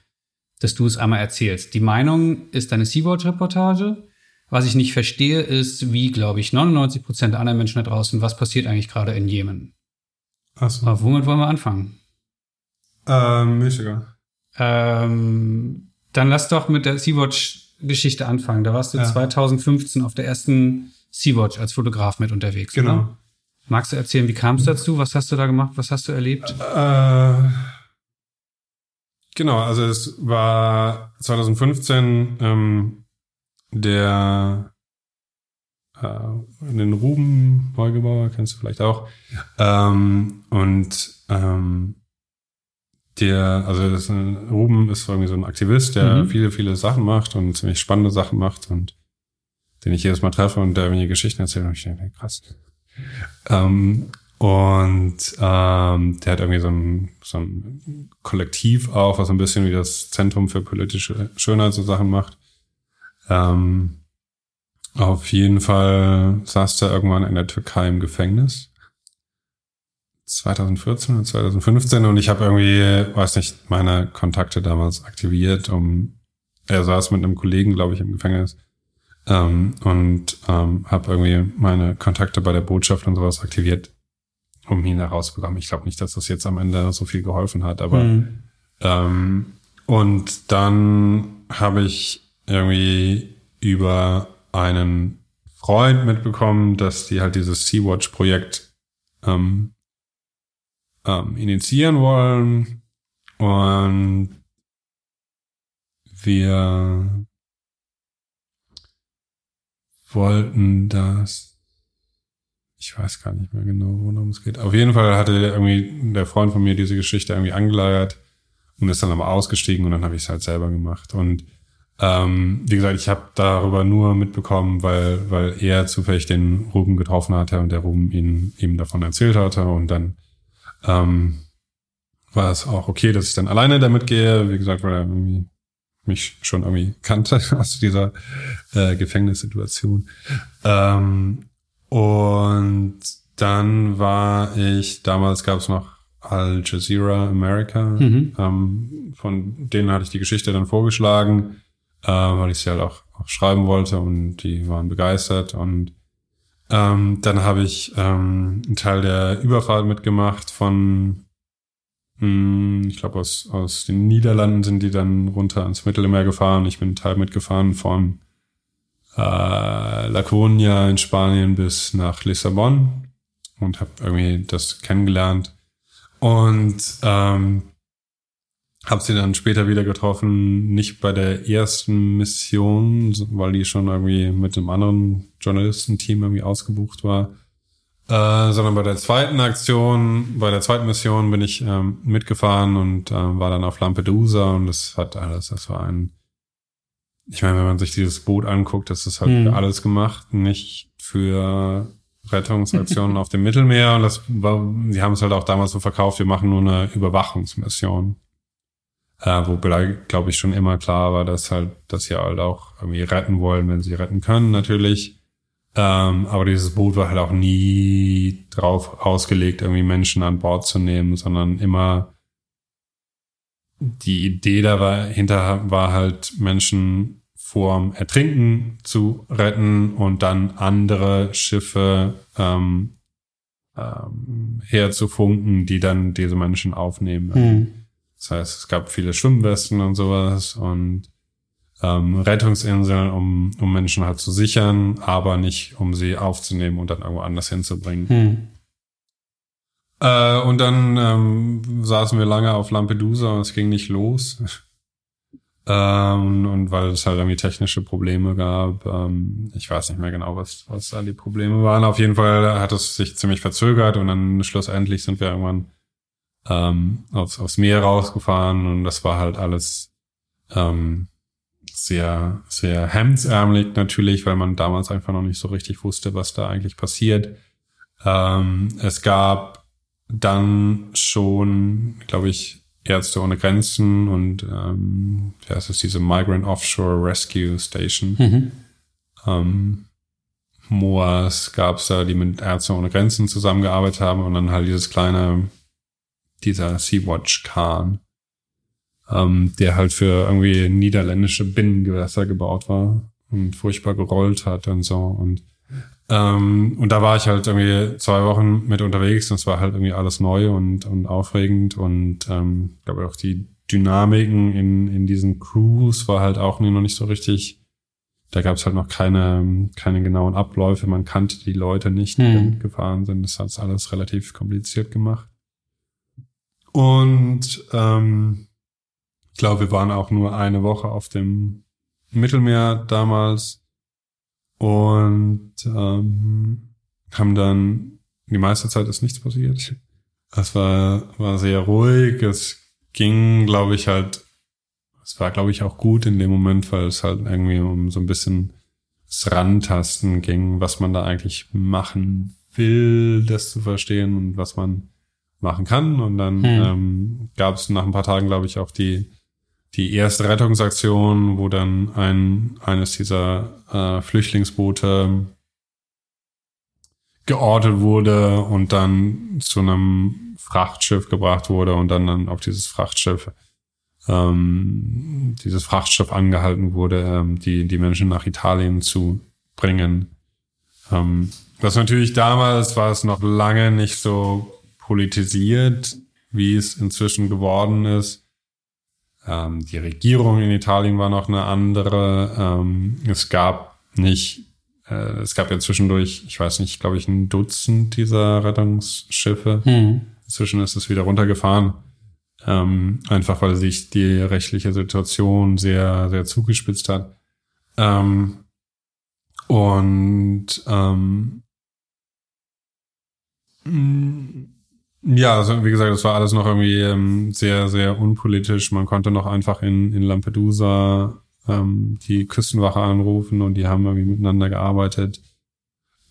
dass du es einmal erzählst. Die Meinung ist deine Sea-Watch-Reportage. Was ich nicht verstehe, ist, wie, glaube ich, 99 Prozent aller Menschen da draußen, was passiert eigentlich gerade in Jemen? Achso. Aber womit wollen wir anfangen? Ähm, Michigan. Ähm, dann lass doch mit der Sea-Watch-Geschichte anfangen. Da warst du ja. 2015 auf der ersten Sea-Watch als Fotograf mit unterwegs. Genau. Oder? Magst du erzählen, wie kam es dazu? Was hast du da gemacht? Was hast du erlebt? Äh, genau, also es war 2015 ähm, der äh, den Ruben Neugebauer, kennst du vielleicht auch. Ähm, und ähm, der, also das Ruben ist irgendwie so ein Aktivist, der mhm. viele, viele Sachen macht und ziemlich spannende Sachen macht und den ich jedes Mal treffe und der mir Geschichten erzählt und ich denke, krass. Ähm, und ähm, der hat irgendwie so ein, so ein Kollektiv auch, was ein bisschen wie das Zentrum für politische Schönheit so Sachen macht. Ähm, auf jeden Fall saß er irgendwann in der Türkei im Gefängnis. 2014 oder 2015 und ich habe irgendwie, weiß nicht, meine Kontakte damals aktiviert, um er saß mit einem Kollegen, glaube ich, im Gefängnis ähm, und ähm, habe irgendwie meine Kontakte bei der Botschaft und sowas aktiviert um ihn da rauszubekommen. Ich glaube nicht, dass das jetzt am Ende so viel geholfen hat, aber mhm. ähm, und dann habe ich irgendwie über einen Freund mitbekommen, dass die halt dieses Sea-Watch-Projekt ähm, ähm, initiieren wollen. Und wir wollten das. Ich weiß gar nicht mehr genau, worum es geht. Auf jeden Fall hatte irgendwie der Freund von mir diese Geschichte irgendwie angeleiert und ist dann aber ausgestiegen und dann habe ich es halt selber gemacht. Und ähm, wie gesagt, ich habe darüber nur mitbekommen, weil, weil er zufällig den Ruben getroffen hatte und der Ruben ihn ihm davon erzählt hatte. Und dann ähm, war es auch okay, dass ich dann alleine damit gehe. Wie gesagt, weil er irgendwie mich schon irgendwie kannte aus dieser äh, Gefängnissituation. Ähm, und dann war ich, damals gab es noch Al Jazeera America. Mhm. Ähm, von denen hatte ich die Geschichte dann vorgeschlagen äh, weil ich sie halt auch, auch schreiben wollte und die waren begeistert. Und ähm, dann habe ich ähm, einen Teil der Überfahrt mitgemacht von, mh, hm, ich glaube aus, aus den Niederlanden sind die dann runter ans Mittelmeer gefahren. Ich bin einen Teil mitgefahren von äh, La Coruña in Spanien bis nach Lissabon und habe irgendwie das kennengelernt. Und ähm, hab sie dann später wieder getroffen, nicht bei der ersten Mission, weil die schon irgendwie mit einem anderen Journalistenteam irgendwie ausgebucht war, äh, sondern bei der zweiten Aktion, bei der zweiten Mission bin ich ähm, mitgefahren und äh, war dann auf Lampedusa und das hat alles, das war ein, ich meine, wenn man sich dieses Boot anguckt, das ist halt hm. für alles gemacht, nicht für Rettungsaktionen auf dem Mittelmeer und das war, die haben es halt auch damals so verkauft, wir machen nur eine Überwachungsmission äh, wobei, glaube ich, schon immer klar war, dass halt, dass sie halt auch irgendwie retten wollen, wenn sie retten können, natürlich. Ähm, aber dieses Boot war halt auch nie drauf ausgelegt, irgendwie Menschen an Bord zu nehmen, sondern immer die Idee dahinter war halt Menschen vorm Ertrinken zu retten und dann andere Schiffe ähm, ähm, herzufunken, die dann diese Menschen aufnehmen. Mhm. Das heißt, es gab viele Schwimmwesten und sowas und ähm, Rettungsinseln, um, um Menschen halt zu sichern, aber nicht, um sie aufzunehmen und dann irgendwo anders hinzubringen. Hm. Äh, und dann ähm, saßen wir lange auf Lampedusa und es ging nicht los. ähm, und weil es halt irgendwie technische Probleme gab. Ähm, ich weiß nicht mehr genau, was, was da die Probleme waren. Auf jeden Fall hat es sich ziemlich verzögert und dann schlussendlich sind wir irgendwann ähm, aufs, aufs Meer rausgefahren und das war halt alles ähm, sehr, sehr hemdsärmelig natürlich, weil man damals einfach noch nicht so richtig wusste, was da eigentlich passiert. Ähm, es gab dann schon, glaube ich, Ärzte ohne Grenzen und ähm, ja, es ist diese Migrant Offshore Rescue Station. Mhm. Ähm, MOAS gab es da, die mit Ärzte ohne Grenzen zusammengearbeitet haben und dann halt dieses kleine dieser Sea-Watch Kahn, ähm, der halt für irgendwie niederländische Binnengewässer gebaut war und furchtbar gerollt hat und so und ähm, und da war ich halt irgendwie zwei Wochen mit unterwegs und es war halt irgendwie alles neu und, und aufregend und ähm, ich glaube auch die Dynamiken in, in diesen Crews war halt auch noch nicht so richtig. Da gab es halt noch keine, keine genauen Abläufe. Man kannte die Leute nicht, die hm. gefahren sind. Das hat alles relativ kompliziert gemacht. Und ähm, ich glaube, wir waren auch nur eine Woche auf dem Mittelmeer damals und ähm, haben dann die meiste Zeit ist nichts passiert. Es war, war sehr ruhig. Es ging, glaube ich, halt, es war, glaube ich, auch gut in dem Moment, weil es halt irgendwie um so ein bisschen das Rantasten ging, was man da eigentlich machen will, das zu verstehen und was man machen kann. Und dann hm. ähm, gab es nach ein paar Tagen, glaube ich, auch die die erste Rettungsaktion, wo dann ein eines dieser äh, Flüchtlingsboote geortet wurde und dann zu einem Frachtschiff gebracht wurde und dann, dann auf dieses Frachtschiff ähm, dieses Frachtschiff angehalten wurde, ähm, die die Menschen nach Italien zu bringen. Ähm, das natürlich damals war es noch lange nicht so politisiert, wie es inzwischen geworden ist. Ähm, die Regierung in Italien war noch eine andere. Ähm, es gab nicht, äh, es gab ja zwischendurch, ich weiß nicht, glaube ich, ein Dutzend dieser Rettungsschiffe. Hm. Inzwischen ist es wieder runtergefahren. Ähm, einfach weil sich die rechtliche Situation sehr, sehr zugespitzt hat. Ähm, und ähm, ja, also wie gesagt, das war alles noch irgendwie ähm, sehr, sehr unpolitisch. Man konnte noch einfach in, in Lampedusa ähm, die Küstenwache anrufen und die haben irgendwie miteinander gearbeitet.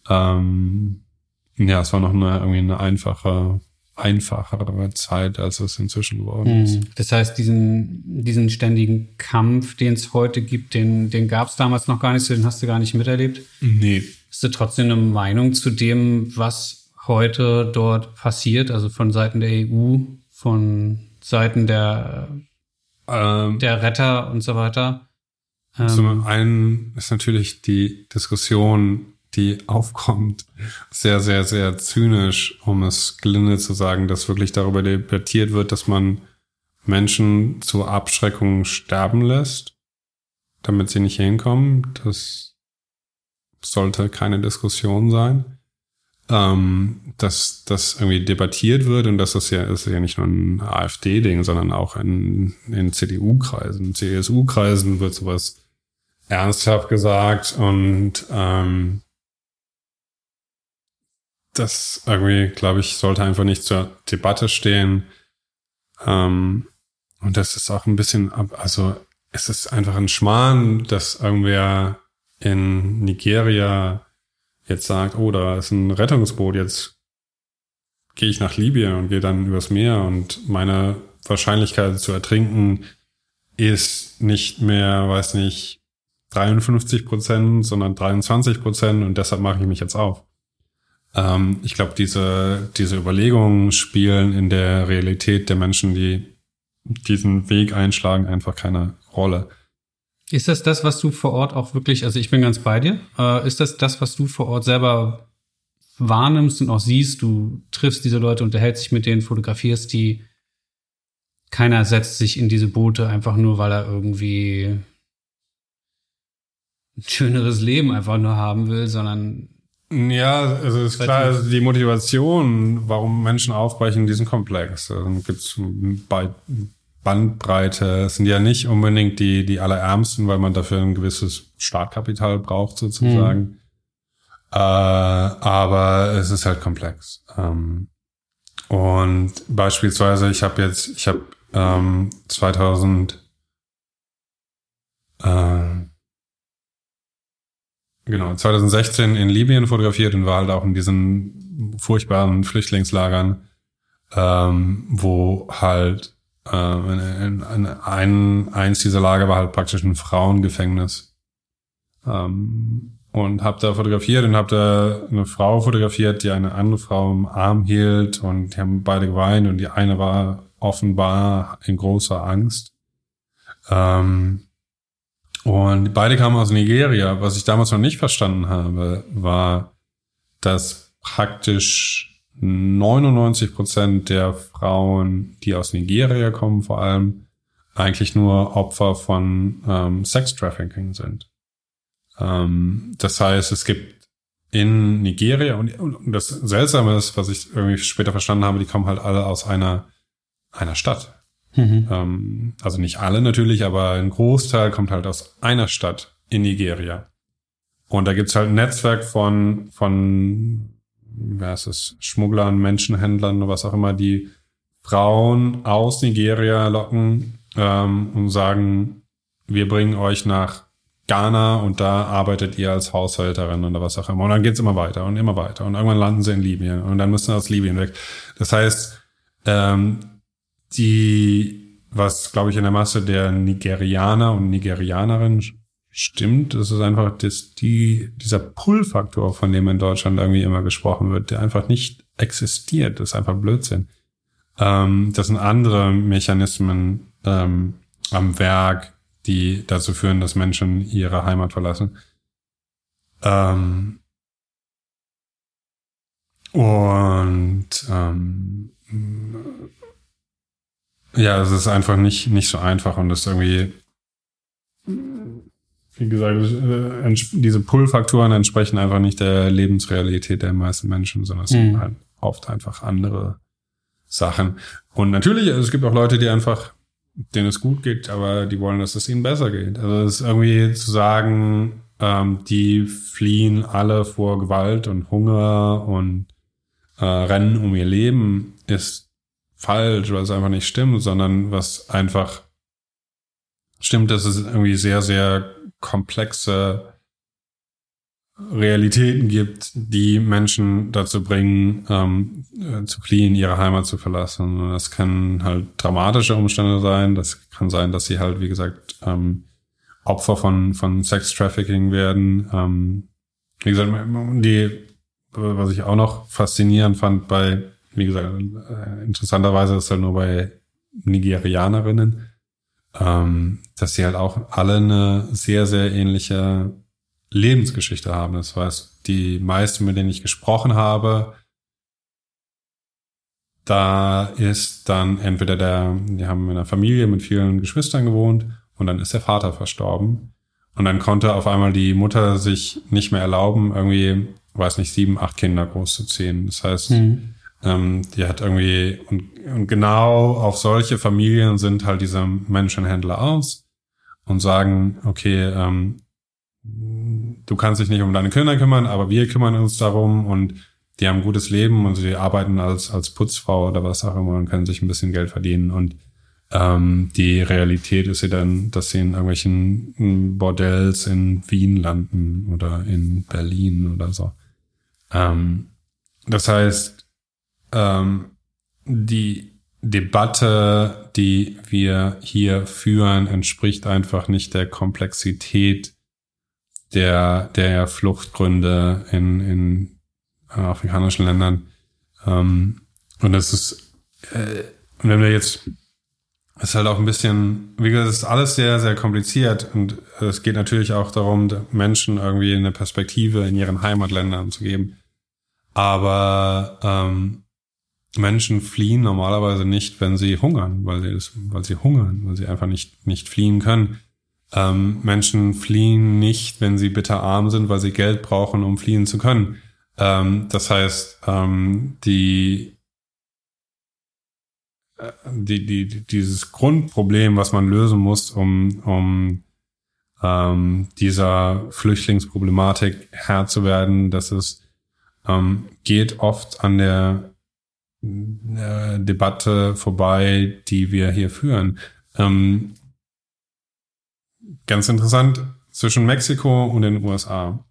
Ähm, ja, es war noch eine, irgendwie eine einfache einfachere Zeit, als es inzwischen geworden ist. Hm. Das heißt, diesen, diesen ständigen Kampf, den es heute gibt, den, den gab es damals noch gar nicht den hast du gar nicht miterlebt? Nee. Hast du trotzdem eine Meinung zu dem, was heute dort passiert, also von Seiten der EU, von Seiten der, ähm, der Retter und so weiter? Ähm, zum einen ist natürlich die Diskussion die aufkommt, sehr, sehr, sehr zynisch, um es gelinde zu sagen, dass wirklich darüber debattiert wird, dass man Menschen zur Abschreckung sterben lässt, damit sie nicht hinkommen. Das sollte keine Diskussion sein. Ähm, dass das irgendwie debattiert wird und dass das ja ist ja nicht nur ein AfD-Ding, sondern auch in, in CDU-Kreisen, CSU-Kreisen wird sowas ernsthaft gesagt und ähm, das irgendwie, glaube ich, sollte einfach nicht zur Debatte stehen. Ähm, und das ist auch ein bisschen, also es ist einfach ein Schmarrn, dass irgendwer in Nigeria jetzt sagt, oh, da ist ein Rettungsboot, jetzt gehe ich nach Libyen und gehe dann übers Meer und meine Wahrscheinlichkeit zu ertrinken ist nicht mehr, weiß nicht, 53 Prozent, sondern 23 Prozent und deshalb mache ich mich jetzt auf. Ähm, ich glaube, diese, diese Überlegungen spielen in der Realität der Menschen, die diesen Weg einschlagen, einfach keine Rolle. Ist das das, was du vor Ort auch wirklich, also ich bin ganz bei dir, äh, ist das das, was du vor Ort selber wahrnimmst und auch siehst? Du triffst diese Leute, unterhältst dich mit denen, fotografierst die. Keiner setzt sich in diese Boote einfach nur, weil er irgendwie ein schöneres Leben einfach nur haben will, sondern ja, also ist klar, also die Motivation, warum Menschen aufbrechen, diesen Komplex. Also gibt es bei Bandbreite. Es sind ja nicht unbedingt die, die Allerärmsten, weil man dafür ein gewisses Startkapital braucht, sozusagen. Mhm. Äh, aber es ist halt komplex. Ähm, und beispielsweise, ich habe jetzt, ich habe ähm, 2000 äh, Genau, 2016 in Libyen fotografiert und war halt auch in diesen furchtbaren Flüchtlingslagern, ähm, wo halt ein, eins dieser Lager war halt praktisch ein Frauengefängnis. Ähm, und habe da fotografiert und habe da eine Frau fotografiert, die eine andere Frau im Arm hielt und die haben beide geweint und die eine war offenbar in großer Angst. Ähm, und beide kamen aus Nigeria. Was ich damals noch nicht verstanden habe, war, dass praktisch 99 Prozent der Frauen, die aus Nigeria kommen, vor allem eigentlich nur Opfer von ähm, Sex-Trafficking sind. Ähm, das heißt, es gibt in Nigeria und, und das Seltsame ist, was ich irgendwie später verstanden habe, die kommen halt alle aus einer einer Stadt. Mhm. Ähm, also nicht alle natürlich, aber ein Großteil kommt halt aus einer Stadt in Nigeria. Und da gibt's halt ein Netzwerk von, von, wer ist es, Schmugglern, Menschenhändlern, was auch immer, die Frauen aus Nigeria locken ähm, und sagen, wir bringen euch nach Ghana und da arbeitet ihr als Haushälterin oder was auch immer. Und dann geht's immer weiter und immer weiter. Und irgendwann landen sie in Libyen und dann müssen sie aus Libyen weg. Das heißt, ähm, die, was glaube ich in der Masse der Nigerianer und Nigerianerinnen stimmt, das ist einfach das, die, dieser Pull-Faktor, von dem in Deutschland irgendwie immer gesprochen wird, der einfach nicht existiert. Das ist einfach Blödsinn. Ähm, das sind andere Mechanismen ähm, am Werk, die dazu führen, dass Menschen ihre Heimat verlassen. Ähm, Und ähm, ja, es ist einfach nicht, nicht so einfach und das irgendwie, wie gesagt, äh, diese Pull-Faktoren entsprechen einfach nicht der Lebensrealität der meisten Menschen, sondern es sind mhm. halt oft einfach andere Sachen. Und natürlich, es gibt auch Leute, die einfach, denen es gut geht, aber die wollen, dass es ihnen besser geht. Also es ist irgendwie zu sagen, ähm, die fliehen alle vor Gewalt und Hunger und äh, rennen um ihr Leben, ist falsch, weil es einfach nicht stimmt, sondern was einfach stimmt, dass es irgendwie sehr, sehr komplexe Realitäten gibt, die Menschen dazu bringen, ähm, äh, zu fliehen, ihre Heimat zu verlassen. Das können halt dramatische Umstände sein. Das kann sein, dass sie halt, wie gesagt, ähm, Opfer von, von Sex-Trafficking werden. Ähm, wie gesagt, die, was ich auch noch faszinierend fand bei, wie gesagt, äh, interessanterweise ist halt nur bei Nigerianerinnen, ähm, dass sie halt auch alle eine sehr, sehr ähnliche Lebensgeschichte haben. Das heißt, die meisten, mit denen ich gesprochen habe, da ist dann entweder der, die haben in einer Familie mit vielen Geschwistern gewohnt und dann ist der Vater verstorben. Und dann konnte auf einmal die Mutter sich nicht mehr erlauben, irgendwie, weiß nicht, sieben, acht Kinder großzuziehen. Das heißt, mhm. Ähm, die hat irgendwie, und, und genau auf solche Familien sind halt diese Menschenhändler aus und sagen, okay, ähm, du kannst dich nicht um deine Kinder kümmern, aber wir kümmern uns darum und die haben ein gutes Leben und sie arbeiten als, als Putzfrau oder was auch immer und können sich ein bisschen Geld verdienen und ähm, die Realität ist ja dann, dass sie in irgendwelchen Bordells in Wien landen oder in Berlin oder so. Ähm, das heißt, ähm, die Debatte, die wir hier führen, entspricht einfach nicht der Komplexität der, der Fluchtgründe in, in afrikanischen Ländern. Ähm, und es ist, äh, wenn wir jetzt ist halt auch ein bisschen, wie gesagt, es ist alles sehr, sehr kompliziert und es geht natürlich auch darum, Menschen irgendwie eine Perspektive in ihren Heimatländern zu geben. Aber ähm, Menschen fliehen normalerweise nicht, wenn sie hungern, weil sie, weil sie hungern, weil sie einfach nicht, nicht fliehen können. Ähm, Menschen fliehen nicht, wenn sie bitterarm sind, weil sie Geld brauchen, um fliehen zu können. Ähm, das heißt, ähm, die die, die, dieses Grundproblem, was man lösen muss, um, um ähm, dieser Flüchtlingsproblematik Herr zu werden, dass es ähm, geht oft an der äh, Debatte vorbei, die wir hier führen. Ähm, ganz interessant, zwischen Mexiko und den USA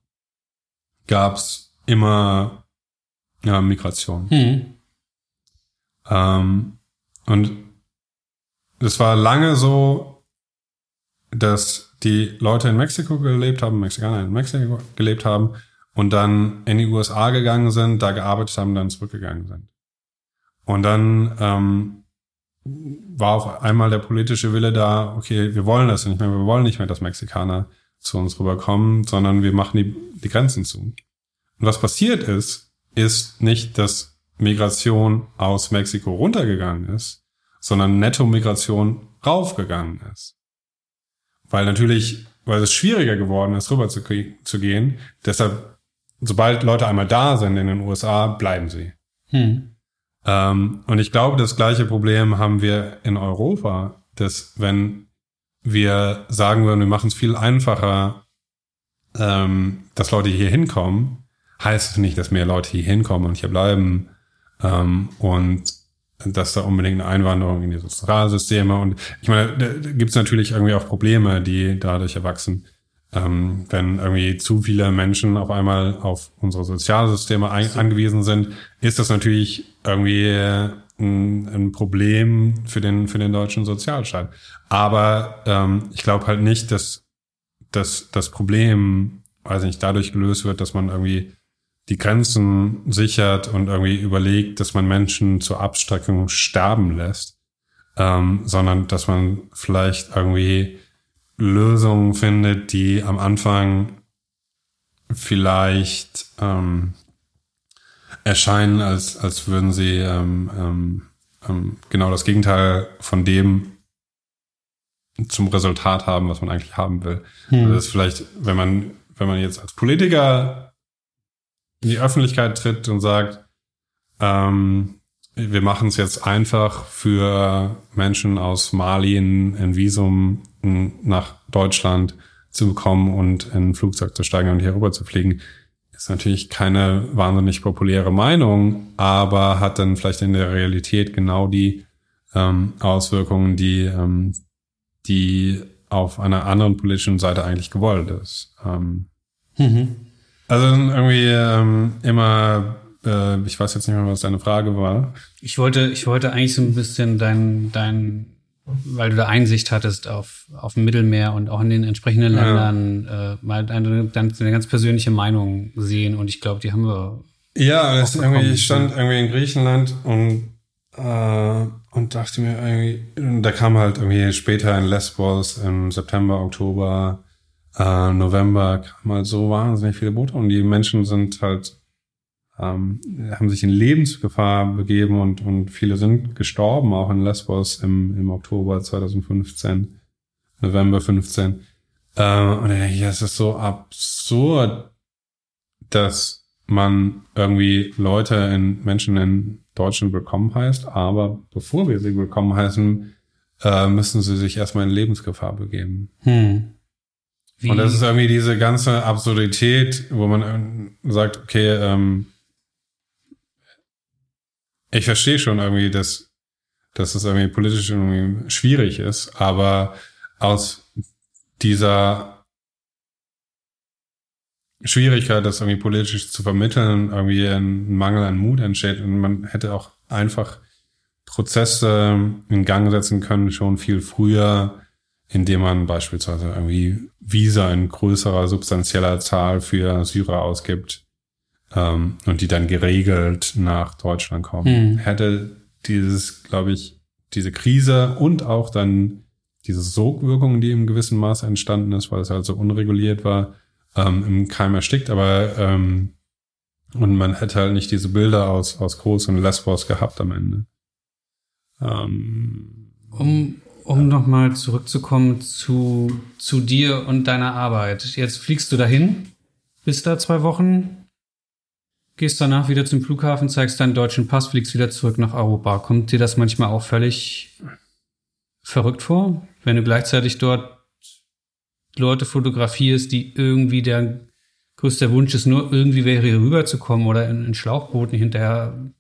gab's immer ja, Migration. Hm. Ähm, und es war lange so, dass die Leute in Mexiko gelebt haben, Mexikaner in Mexiko gelebt haben und dann in die USA gegangen sind, da gearbeitet haben, dann zurückgegangen sind. Und dann ähm, war auf einmal der politische Wille da, okay, wir wollen das nicht mehr, wir wollen nicht mehr, dass Mexikaner zu uns rüberkommen, sondern wir machen die, die Grenzen zu. Und was passiert ist, ist nicht, dass Migration aus Mexiko runtergegangen ist, sondern Netto-Migration raufgegangen ist. Weil natürlich, weil es schwieriger geworden ist, rüber zu, zu gehen, deshalb, sobald Leute einmal da sind in den USA, bleiben sie. Hm. Ähm, und ich glaube, das gleiche Problem haben wir in Europa, dass wenn wir sagen würden, wir machen es viel einfacher, ähm, dass Leute hier hinkommen, heißt es nicht, dass mehr Leute hier hinkommen und hier bleiben, ähm, und dass da unbedingt eine Einwanderung in die Sozialsysteme und ich meine, da gibt es natürlich irgendwie auch Probleme, die dadurch erwachsen. Ähm, wenn irgendwie zu viele Menschen auf einmal auf unsere Sozialsysteme angewiesen sind, ist das natürlich irgendwie ein, ein, Problem für den, für den deutschen Sozialstaat. Aber ähm, ich glaube halt nicht, dass, dass das Problem, weiß nicht, dadurch gelöst wird, dass man irgendwie die Grenzen sichert und irgendwie überlegt, dass man Menschen zur Abstreckung sterben lässt, ähm, sondern dass man vielleicht irgendwie Lösungen findet, die am Anfang vielleicht ähm, erscheinen, als, als würden sie ähm, ähm, ähm, genau das Gegenteil von dem zum Resultat haben, was man eigentlich haben will. Hm. Also das ist vielleicht, wenn man, wenn man jetzt als Politiker in die Öffentlichkeit tritt und sagt, ähm, wir machen es jetzt einfach für Menschen aus Mali ein, ein Visum nach Deutschland zu bekommen und in ein Flugzeug zu steigen und hier rüber zu fliegen, ist natürlich keine wahnsinnig populäre Meinung, aber hat dann vielleicht in der Realität genau die ähm, Auswirkungen, die, ähm, die auf einer anderen politischen Seite eigentlich gewollt ist. Ähm, mhm. Also irgendwie ähm, immer äh, ich weiß jetzt nicht mehr, was deine Frage war. Ich wollte, ich wollte eigentlich so ein bisschen dein, dein, weil du da Einsicht hattest auf, auf dem Mittelmeer und auch in den entsprechenden Ländern, ja. äh, mal deine, deine, ganz persönliche Meinung sehen und ich glaube, die haben wir. Ja, das irgendwie, ich stand irgendwie in Griechenland und äh, und dachte mir irgendwie, da kam halt irgendwie später in Lesbos im September, Oktober, äh, November kam halt so wahnsinnig viele Boote und die Menschen sind halt ähm, haben sich in Lebensgefahr begeben und, und viele sind gestorben, auch in Lesbos im, im Oktober 2015, November 15. Äh, und dann denke ich, es ist so absurd, dass man irgendwie Leute in Menschen in Deutschland willkommen heißt, aber bevor wir sie willkommen heißen, äh, müssen sie sich erstmal in Lebensgefahr begeben. Hm. Und das ist irgendwie diese ganze Absurdität, wo man sagt, okay, ähm, ich verstehe schon irgendwie, dass, dass es irgendwie politisch irgendwie schwierig ist, aber aus dieser Schwierigkeit, das irgendwie politisch zu vermitteln, irgendwie ein Mangel an Mut entsteht und man hätte auch einfach Prozesse in Gang setzen können, schon viel früher, indem man beispielsweise irgendwie Visa in größerer, substanzieller Zahl für Syrer ausgibt, ähm, und die dann geregelt nach Deutschland kommen. Mhm. Hätte dieses, glaube ich, diese Krise und auch dann diese Sogwirkung, die im gewissen Maß entstanden ist, weil es halt so unreguliert war, ähm, im Keim erstickt, aber ähm, und man hätte halt nicht diese Bilder aus, aus Groß und Lesbos gehabt am Ende. Ähm, um um ja. nochmal zurückzukommen zu, zu dir und deiner Arbeit. Jetzt fliegst du dahin, bist da zwei Wochen, gehst danach wieder zum Flughafen, zeigst deinen deutschen Pass, fliegst wieder zurück nach Europa. Kommt dir das manchmal auch völlig verrückt vor, wenn du gleichzeitig dort Leute fotografierst, die irgendwie der größte Wunsch ist, nur irgendwie wäre hier rüberzukommen oder in, in Schlauchbooten hinterher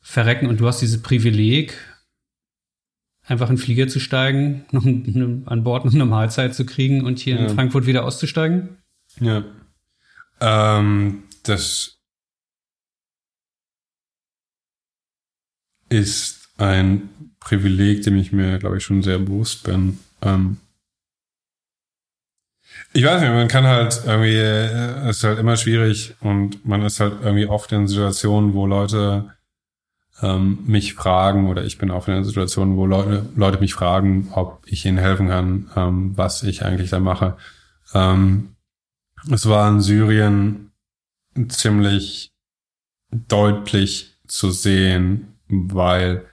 verrecken und du hast dieses Privileg, einfach in den Flieger zu steigen, noch an Bord noch eine Mahlzeit zu kriegen und hier ja. in Frankfurt wieder auszusteigen? Ja. Ähm, das ist ein Privileg, dem ich mir, glaube ich, schon sehr bewusst bin. Ähm ich weiß nicht, man kann halt irgendwie, äh, es ist halt immer schwierig und man ist halt irgendwie oft in Situationen, wo Leute ähm, mich fragen oder ich bin auch in einer Situation, wo Leute, Leute mich fragen, ob ich ihnen helfen kann, ähm, was ich eigentlich da mache. Ähm, es war in Syrien ziemlich deutlich zu sehen, weil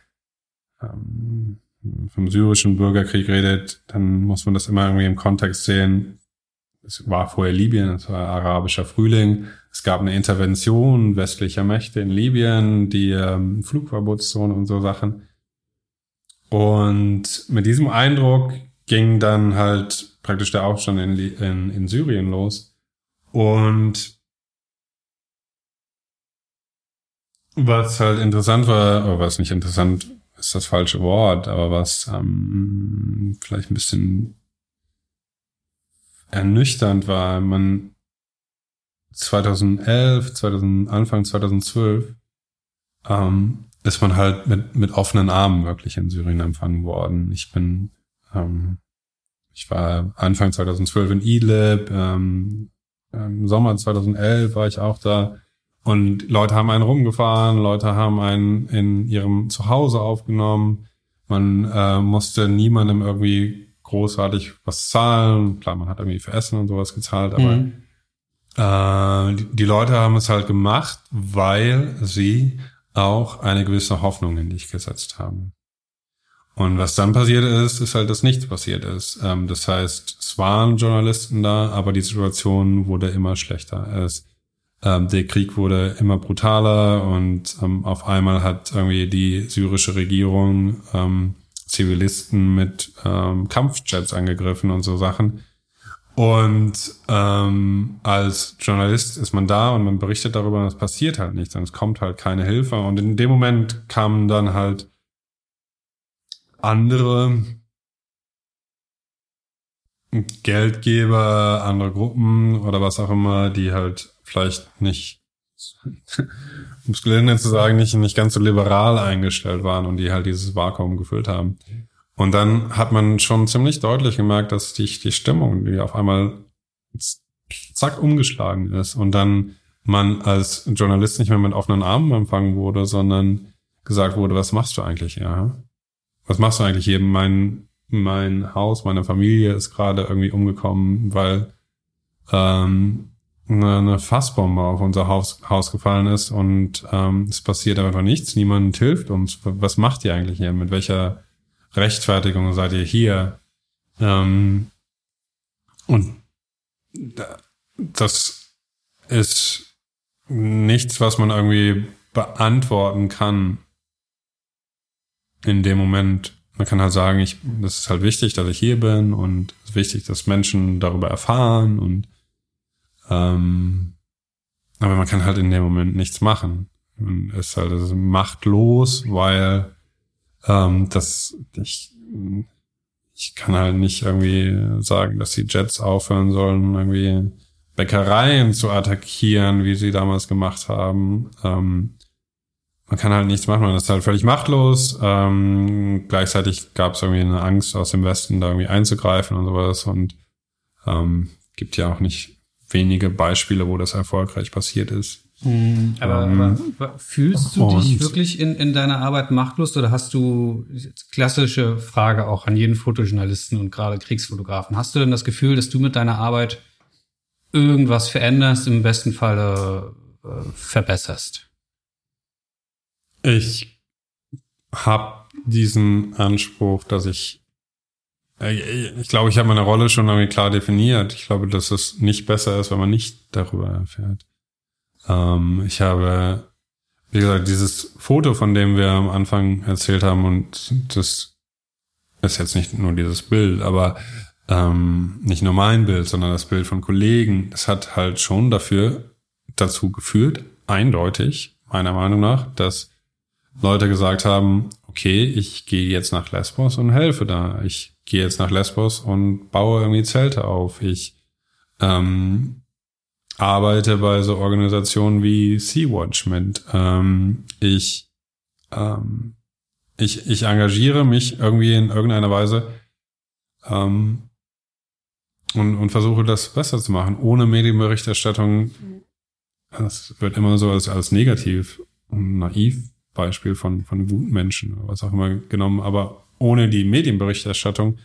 ähm, vom syrischen Bürgerkrieg redet, dann muss man das immer irgendwie im Kontext sehen. Es war vorher Libyen, es war arabischer Frühling. Es gab eine Intervention westlicher Mächte in Libyen, die ähm, Flugverbotszone und so Sachen. Und mit diesem Eindruck ging dann halt praktisch der Aufstand in, in, in Syrien los. Und Was halt interessant war, oder was nicht interessant ist das falsche Wort, aber was ähm, vielleicht ein bisschen ernüchternd war, man 2011, 2000, Anfang 2012 ähm, ist man halt mit, mit offenen Armen wirklich in Syrien empfangen worden. Ich bin, ähm, ich war Anfang 2012 in Idlib, ähm, im Sommer 2011 war ich auch da und Leute haben einen rumgefahren, Leute haben einen in ihrem Zuhause aufgenommen. Man äh, musste niemandem irgendwie großartig was zahlen. Klar, man hat irgendwie für Essen und sowas gezahlt, aber mhm. äh, die, die Leute haben es halt gemacht, weil sie auch eine gewisse Hoffnung in dich gesetzt haben. Und was dann passiert ist, ist halt, dass nichts passiert ist. Ähm, das heißt, es waren Journalisten da, aber die Situation wurde immer schlechter. Es, ähm, der Krieg wurde immer brutaler und ähm, auf einmal hat irgendwie die syrische Regierung ähm, Zivilisten mit ähm, Kampfjets angegriffen und so Sachen. Und ähm, als Journalist ist man da und man berichtet darüber und es passiert halt nichts und es kommt halt keine Hilfe. Und in dem Moment kamen dann halt andere Geldgeber, andere Gruppen oder was auch immer, die halt vielleicht nicht, um es gelinde zu sagen, nicht, nicht ganz so liberal eingestellt waren und die halt dieses Vakuum gefüllt haben. Und dann hat man schon ziemlich deutlich gemerkt, dass die, die Stimmung, die auf einmal zack umgeschlagen ist und dann man als Journalist nicht mehr mit offenen Armen empfangen wurde, sondern gesagt wurde, was machst du eigentlich ja? Was machst du eigentlich hier? Mein, mein Haus, meine Familie ist gerade irgendwie umgekommen, weil ähm, eine, eine Fassbombe auf unser Haus, Haus gefallen ist und ähm, es passiert einfach nichts, niemand hilft uns. Was macht ihr eigentlich hier? Mit welcher Rechtfertigung seid ihr hier? Ähm, und das ist nichts, was man irgendwie beantworten kann in dem Moment. Man kann halt sagen, ich, das ist halt wichtig, dass ich hier bin und es ist wichtig, dass Menschen darüber erfahren und ähm, aber man kann halt in dem Moment nichts machen. Man ist halt machtlos, weil ähm, das ich ich kann halt nicht irgendwie sagen, dass die Jets aufhören sollen, irgendwie Bäckereien zu attackieren, wie sie damals gemacht haben. Ähm, man kann halt nichts machen, man ist halt völlig machtlos. Ähm, gleichzeitig gab es irgendwie eine Angst aus dem Westen, da irgendwie einzugreifen und sowas. Und ähm, gibt ja auch nicht wenige Beispiele, wo das erfolgreich passiert ist. Mhm. Aber, ähm, aber, fühlst du dich wirklich in, in deiner Arbeit machtlos oder hast du, klassische Frage auch an jeden Fotojournalisten und gerade Kriegsfotografen, hast du denn das Gefühl, dass du mit deiner Arbeit irgendwas veränderst, im besten Falle äh, verbesserst? Ich habe diesen Anspruch, dass ich ich glaube, ich habe meine Rolle schon irgendwie klar definiert. Ich glaube, dass es nicht besser ist, wenn man nicht darüber erfährt. Ähm, ich habe, wie gesagt, dieses Foto, von dem wir am Anfang erzählt haben, und das ist jetzt nicht nur dieses Bild, aber ähm, nicht nur mein Bild, sondern das Bild von Kollegen, das hat halt schon dafür dazu geführt, eindeutig, meiner Meinung nach, dass Leute gesagt haben, okay, ich gehe jetzt nach Lesbos und helfe da. Ich gehe jetzt nach Lesbos und baue irgendwie Zelte auf. Ich ähm, arbeite bei so Organisationen wie Sea-Watch mit. Ähm, ich, ähm, ich, ich engagiere mich irgendwie in irgendeiner Weise ähm, und, und versuche das besser zu machen. Ohne Medienberichterstattung, das wird immer so als, als negativ und naiv Beispiel von, von Wutmenschen oder was auch immer genommen, aber ohne die Medienberichterstattung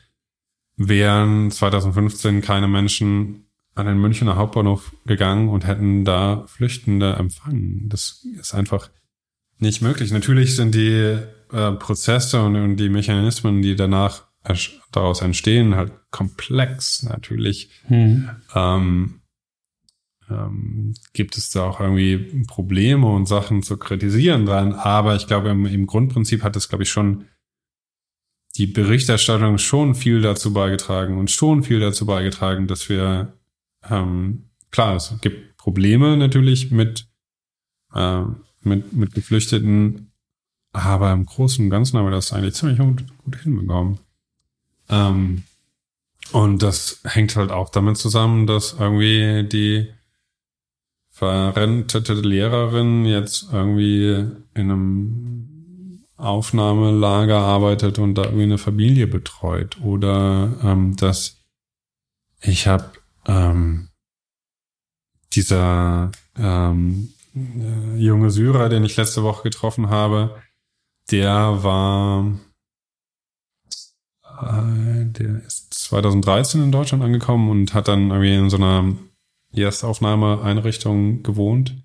wären 2015 keine Menschen an den Münchner Hauptbahnhof gegangen und hätten da Flüchtende empfangen. Das ist einfach nicht möglich. Natürlich sind die äh, Prozesse und, und, die Mechanismen, die danach daraus entstehen, halt komplex natürlich. Hm. Ähm, ähm, gibt es da auch irgendwie Probleme und Sachen zu kritisieren dran. Aber ich glaube, im, im Grundprinzip hat es, glaube ich, schon die Berichterstattung schon viel dazu beigetragen und schon viel dazu beigetragen, dass wir ähm, klar, es gibt Probleme natürlich mit, äh, mit, mit Geflüchteten, aber im Großen und Ganzen haben wir das eigentlich ziemlich gut, gut hinbekommen. Ähm, und das hängt halt auch damit zusammen, dass irgendwie die verrentete Lehrerin jetzt irgendwie in einem Aufnahmelager arbeitet und da irgendwie eine Familie betreut. Oder ähm, dass ich habe ähm, dieser ähm, äh, junge Syrer, den ich letzte Woche getroffen habe, der war, äh, der ist 2013 in Deutschland angekommen und hat dann irgendwie in so einer Erstaufnahmeeinrichtung gewohnt.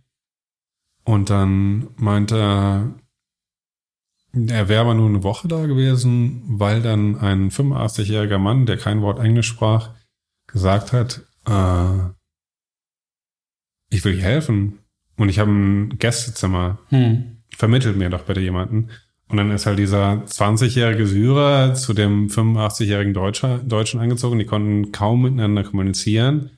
Und dann meinte er, er wäre aber nur eine Woche da gewesen, weil dann ein 85-jähriger Mann, der kein Wort Englisch sprach, gesagt hat, äh, ich will dir helfen. Und ich habe ein Gästezimmer. Hm. Vermittelt mir doch bitte jemanden. Und dann ist halt dieser 20-jährige Syrer zu dem 85-jährigen Deutscher, Deutschen angezogen. Die konnten kaum miteinander kommunizieren.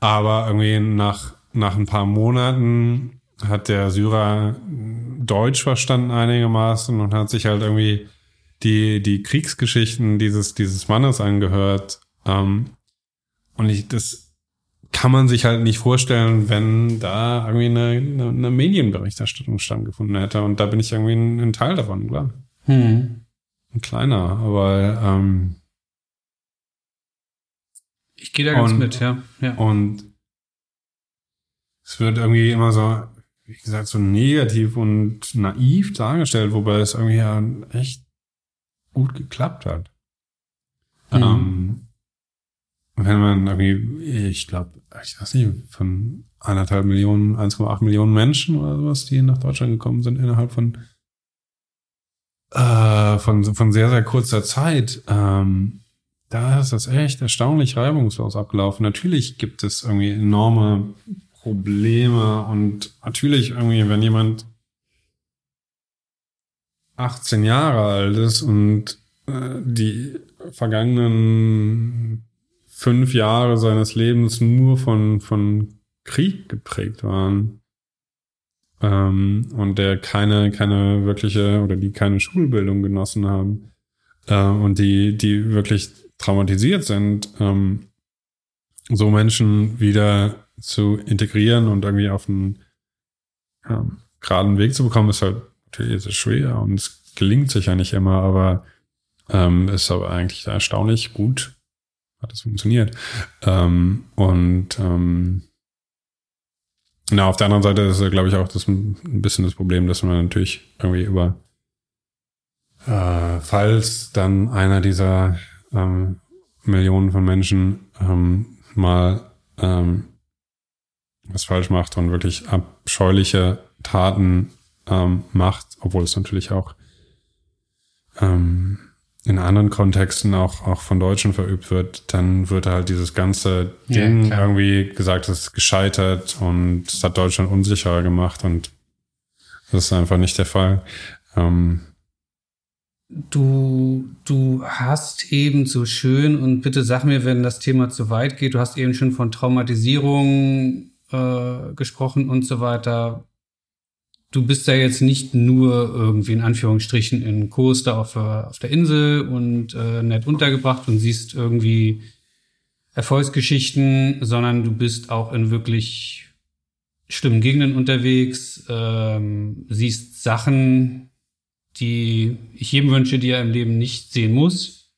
Aber irgendwie nach, nach ein paar Monaten hat der Syrer Deutsch verstanden einigermaßen und hat sich halt irgendwie die, die Kriegsgeschichten dieses, dieses Mannes angehört. Ähm, und ich, das kann man sich halt nicht vorstellen, wenn da irgendwie eine, eine, Medienberichterstattung stattgefunden hätte. Und da bin ich irgendwie ein, ein Teil davon, klar. Hm. Ein kleiner, aber ähm, ich gehe da ganz und, mit, ja. ja. Und es wird irgendwie immer so, wie gesagt, so negativ und naiv dargestellt, wobei es irgendwie ja echt gut geklappt hat. Mhm. Ähm, wenn man irgendwie, ich glaube, ich weiß nicht, von anderthalb Millionen, 1,8 Millionen Menschen oder sowas, die nach Deutschland gekommen sind innerhalb von äh, von, von sehr, sehr kurzer Zeit, ähm, da ist das echt erstaunlich reibungslos abgelaufen. Natürlich gibt es irgendwie enorme Probleme und natürlich irgendwie, wenn jemand 18 Jahre alt ist und äh, die vergangenen fünf Jahre seines Lebens nur von, von Krieg geprägt waren. Ähm, und der keine, keine wirkliche oder die keine Schulbildung genossen haben. Äh, und die, die wirklich traumatisiert sind, ähm, so Menschen wieder zu integrieren und irgendwie auf einen ähm, geraden Weg zu bekommen, ist halt natürlich ist es schwer und es gelingt sicher nicht immer, aber ähm, ist aber eigentlich erstaunlich gut hat das funktioniert. Ähm, und ähm, na, auf der anderen Seite ist, glaube ich, auch das ein bisschen das Problem, dass man natürlich irgendwie über, äh, falls dann einer dieser ähm, Millionen von Menschen ähm, mal ähm, was falsch macht und wirklich abscheuliche Taten ähm, macht, obwohl es natürlich auch ähm, in anderen Kontexten auch, auch von Deutschen verübt wird, dann wird halt dieses ganze Ding ja, irgendwie gesagt, es ist gescheitert und es hat Deutschland unsicherer gemacht und das ist einfach nicht der Fall. Ähm du, du hast eben so schön und bitte sag mir, wenn das Thema zu weit geht, du hast eben schon von Traumatisierung äh, gesprochen und so weiter du bist ja jetzt nicht nur irgendwie in Anführungsstrichen in Coaster auf, auf der Insel und äh, nett untergebracht und siehst irgendwie Erfolgsgeschichten, sondern du bist auch in wirklich schlimmen Gegenden unterwegs, ähm, siehst Sachen, die ich jedem wünsche, die er im Leben nicht sehen muss.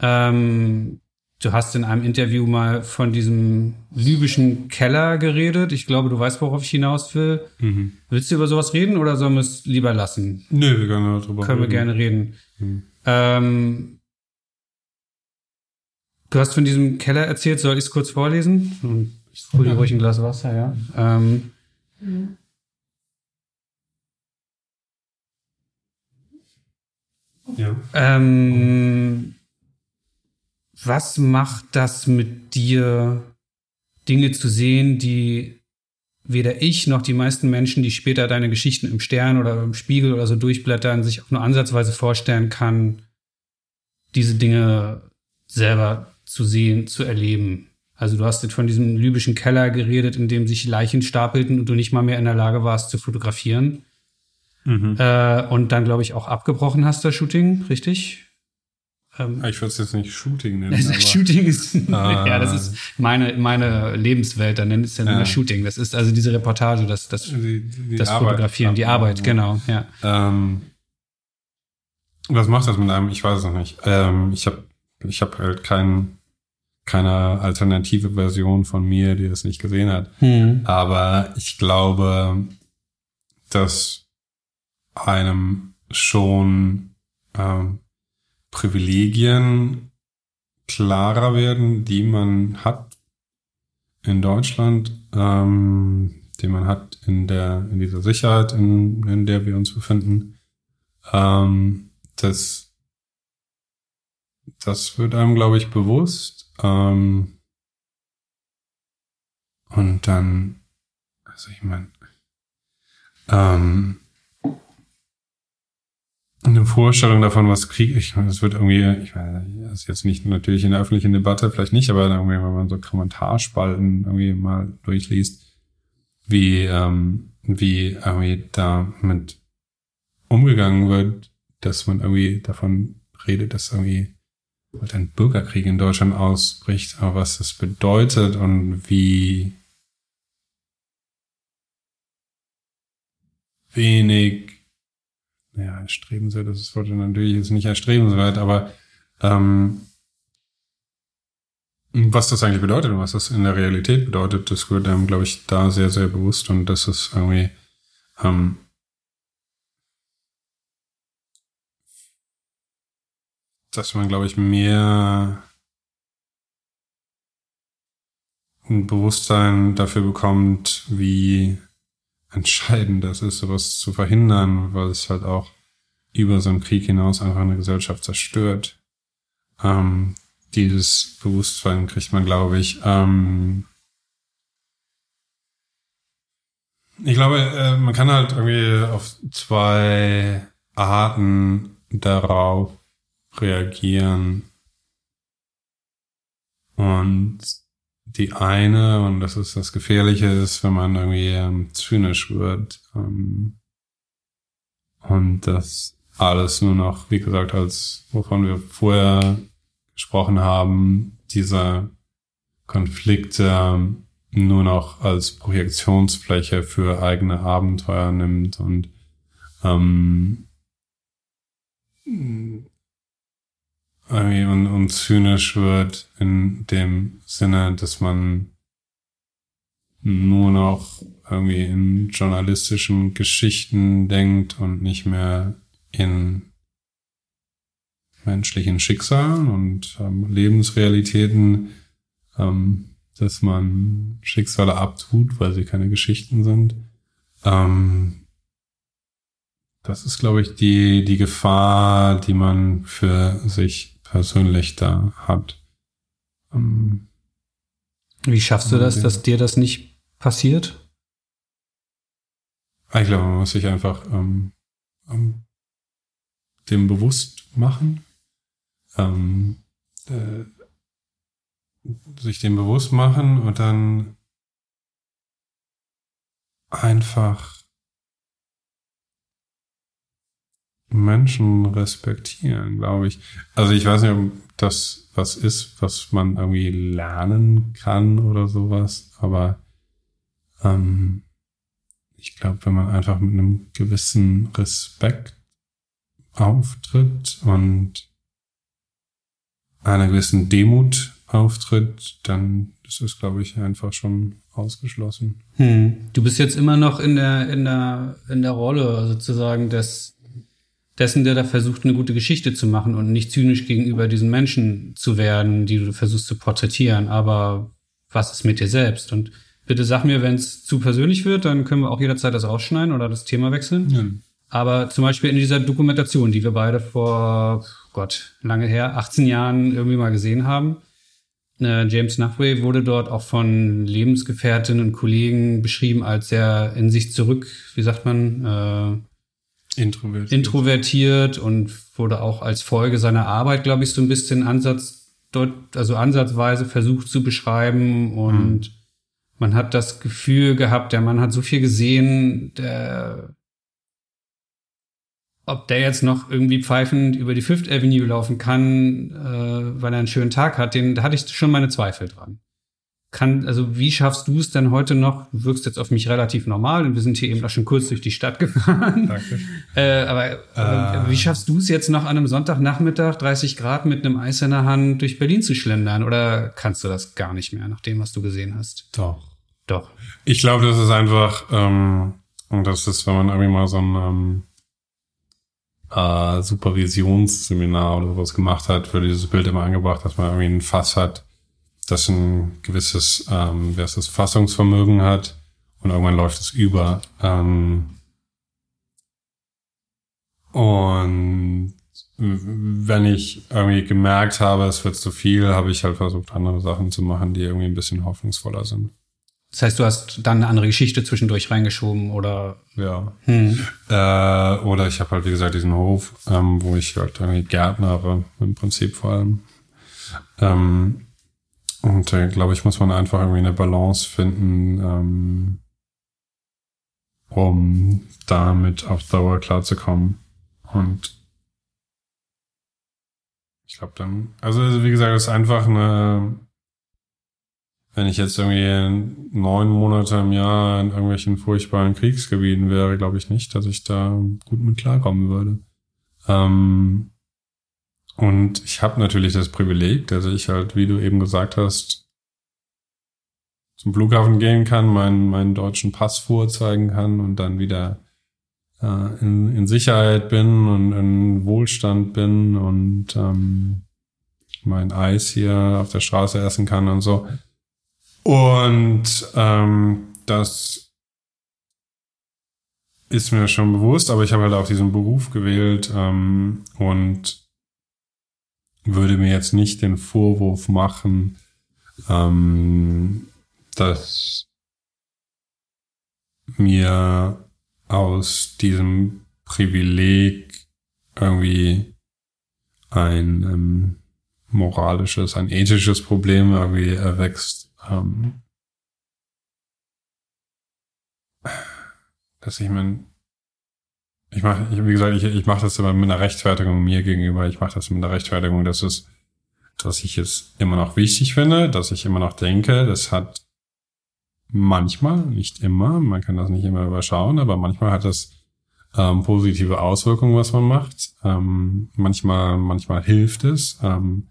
Ähm, Du hast in einem Interview mal von diesem libyschen Keller geredet. Ich glaube, du weißt, worauf ich hinaus will. Mhm. Willst du über sowas reden oder sollen wir es lieber lassen? Nö, wir können darüber Können reden. wir gerne reden. Mhm. Ähm, du hast von diesem Keller erzählt. Soll ich es kurz vorlesen? Ich hole dir ruhig ein Glas Wasser, ja. Ähm, mhm. Ja. Ähm, was macht das mit dir, Dinge zu sehen, die weder ich noch die meisten Menschen, die später deine Geschichten im Stern oder im Spiegel oder so durchblättern, sich auch nur ansatzweise vorstellen kann, diese Dinge selber zu sehen, zu erleben. Also du hast jetzt von diesem libyschen Keller geredet, in dem sich Leichen stapelten und du nicht mal mehr in der Lage warst zu fotografieren. Mhm. Äh, und dann, glaube ich, auch abgebrochen hast, das Shooting, richtig? Ähm, ich würde es jetzt nicht Shooting nennen. Shooting ist, ah. ja, das ist meine, meine Lebenswelt, da nennt es ja, immer Shooting. Das ist also diese Reportage, das, das, die, die das Arbeit, Fotografieren, die Arbeit, genau, ja. Ähm, was macht das mit einem? Ich weiß es noch nicht. Ähm, ich habe ich hab halt kein, keine alternative Version von mir, die das nicht gesehen hat. Hm. Aber ich glaube, dass einem schon ähm, Privilegien klarer werden, die man hat in Deutschland, ähm, den man hat in der, in dieser Sicherheit, in, in der wir uns befinden, ähm, das, das wird einem, glaube ich, bewusst. Ähm, und dann, also ich meine, ähm, eine Vorstellung davon, was Krieg, ich meine, es wird irgendwie, ich meine, das ist jetzt nicht natürlich in der öffentlichen Debatte, vielleicht nicht, aber irgendwie, wenn man so Kommentarspalten irgendwie mal durchliest, wie, ähm, wie irgendwie damit umgegangen wird, dass man irgendwie davon redet, dass irgendwie ein Bürgerkrieg in Deutschland ausbricht, aber was das bedeutet und wie wenig ja, erstrebenswert, das Wort natürlich jetzt nicht erstrebenswert, aber ähm, was das eigentlich bedeutet und was das in der Realität bedeutet, das wird einem, glaube ich, da sehr, sehr bewusst und das ist irgendwie ähm, dass man, glaube ich, mehr ein Bewusstsein dafür bekommt, wie entscheidend das ist, sowas zu verhindern, weil es halt auch über so einen Krieg hinaus einfach eine Gesellschaft zerstört. Ähm, dieses Bewusstsein kriegt man, glaube ich. Ähm, ich glaube, äh, man kann halt irgendwie auf zwei Arten darauf reagieren. Und die eine, und das ist das Gefährliche, ist, wenn man irgendwie ähm, zynisch wird. Ähm, und das alles nur noch, wie gesagt, als wovon wir vorher gesprochen haben, dieser Konflikt ähm, nur noch als Projektionsfläche für eigene Abenteuer nimmt und ähm, irgendwie und, und zynisch wird in dem Sinne, dass man nur noch irgendwie in journalistischen Geschichten denkt und nicht mehr in menschlichen Schicksalen und ähm, Lebensrealitäten, ähm, dass man Schicksale abtut, weil sie keine Geschichten sind. Ähm, das ist, glaube ich, die, die Gefahr, die man für sich persönlich da hat. Ähm, Wie schaffst du das, dass dir das nicht passiert? Ich glaube, man muss sich einfach ähm, ähm, dem bewusst machen, ähm, äh, sich dem bewusst machen und dann einfach Menschen respektieren, glaube ich. Also ich weiß nicht, ob das was ist, was man irgendwie lernen kann oder sowas, aber ähm, ich glaube, wenn man einfach mit einem gewissen Respekt auftritt und einer gewissen Demut auftritt, dann ist es, glaube ich, einfach schon ausgeschlossen. Hm. Du bist jetzt immer noch in der, in der, in der Rolle sozusagen des dessen, der da versucht, eine gute Geschichte zu machen und nicht zynisch gegenüber diesen Menschen zu werden, die du versuchst zu porträtieren. Aber was ist mit dir selbst? Und bitte sag mir, wenn es zu persönlich wird, dann können wir auch jederzeit das rausschneiden oder das Thema wechseln. Ja. Aber zum Beispiel in dieser Dokumentation, die wir beide vor, Gott, lange her, 18 Jahren irgendwie mal gesehen haben, äh, James Nuffway wurde dort auch von Lebensgefährtinnen und Kollegen beschrieben als sehr in sich zurück, wie sagt man, äh, introvertiert. introvertiert und wurde auch als Folge seiner Arbeit, glaube ich, so ein bisschen Ansatz, also ansatzweise versucht zu beschreiben und mhm. man hat das Gefühl gehabt, der Mann hat so viel gesehen, der, ob der jetzt noch irgendwie pfeifend über die Fifth Avenue laufen kann, äh, weil er einen schönen Tag hat, den, da hatte ich schon meine Zweifel dran kann, also wie schaffst du es denn heute noch? Du wirkst jetzt auf mich relativ normal und wir sind hier eben auch schon kurz durch die Stadt gefahren. Danke. Äh, aber, aber äh. wie schaffst du es jetzt noch an einem Sonntagnachmittag, 30 Grad mit einem Eis in der Hand durch Berlin zu schlendern? Oder kannst du das gar nicht mehr, nach dem, was du gesehen hast? Doch. Doch. Ich glaube, das ist einfach, ähm, und das ist, wenn man irgendwie mal so ein ähm, äh, Supervisionsseminar oder sowas gemacht hat, wird dieses Bild immer angebracht, dass man irgendwie ein Fass hat, das ein gewisses, ähm, wer das Fassungsvermögen hat und irgendwann läuft es über. Ähm, und wenn ich irgendwie gemerkt habe, es wird zu viel, habe ich halt versucht, andere Sachen zu machen, die irgendwie ein bisschen hoffnungsvoller sind. Das heißt, du hast dann eine andere Geschichte zwischendurch reingeschoben oder? Ja. Hm. Äh, oder ich habe halt, wie gesagt, diesen Hof, ähm, wo ich halt irgendwie gärtnere, im Prinzip vor allem. Ähm, und da, äh, glaube ich, muss man einfach irgendwie eine Balance finden, ähm, um damit auf Dauer klarzukommen. Und ich glaube dann, also wie gesagt, es ist einfach eine, wenn ich jetzt irgendwie neun Monate im Jahr in irgendwelchen furchtbaren Kriegsgebieten wäre, glaube ich nicht, dass ich da gut mit klarkommen würde. Ähm, und ich habe natürlich das Privileg, dass ich halt, wie du eben gesagt hast, zum Flughafen gehen kann, meinen, meinen deutschen Pass vorzeigen kann und dann wieder äh, in, in Sicherheit bin und in Wohlstand bin und ähm, mein Eis hier auf der Straße essen kann und so. Und ähm, das ist mir schon bewusst, aber ich habe halt auch diesen Beruf gewählt ähm, und würde mir jetzt nicht den Vorwurf machen, ähm, dass mir aus diesem Privileg irgendwie ein ähm, moralisches, ein ethisches Problem irgendwie erwächst. Ähm, dass ich mein, ich mache, wie gesagt, ich, ich mache das immer mit einer Rechtfertigung mir gegenüber. Ich mache das mit einer Rechtfertigung, dass es, dass ich es immer noch wichtig finde, dass ich immer noch denke, das hat manchmal, nicht immer, man kann das nicht immer überschauen, aber manchmal hat es ähm, positive Auswirkungen, was man macht. Ähm, manchmal, manchmal hilft es. Ähm,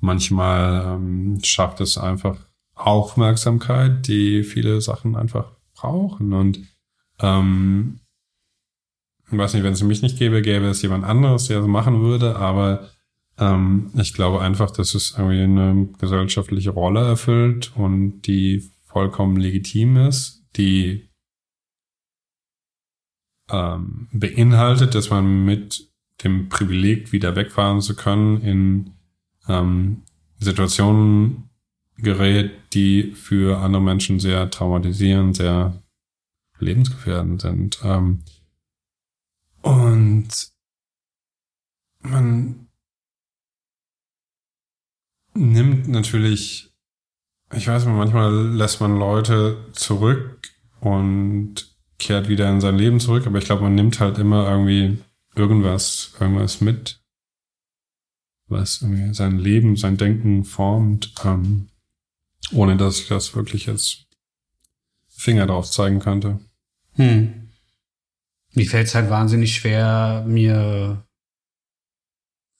manchmal ähm, schafft es einfach Aufmerksamkeit, die viele Sachen einfach brauchen. Und ähm, ich weiß nicht, wenn es mich nicht gäbe, gäbe es jemand anderes, der es machen würde, aber ähm, ich glaube einfach, dass es irgendwie eine gesellschaftliche Rolle erfüllt und die vollkommen legitim ist, die ähm, beinhaltet, dass man mit dem Privileg wieder wegfahren zu können in ähm, Situationen gerät, die für andere Menschen sehr traumatisierend, sehr lebensgefährdend sind. Ähm, und man nimmt natürlich ich weiß nicht, manchmal lässt man Leute zurück und kehrt wieder in sein Leben zurück, aber ich glaube, man nimmt halt immer irgendwie irgendwas, irgendwas mit, was irgendwie sein Leben, sein Denken formt, ähm, ohne dass ich das wirklich jetzt Finger drauf zeigen könnte. Hm. Mir fällt es halt wahnsinnig schwer, mir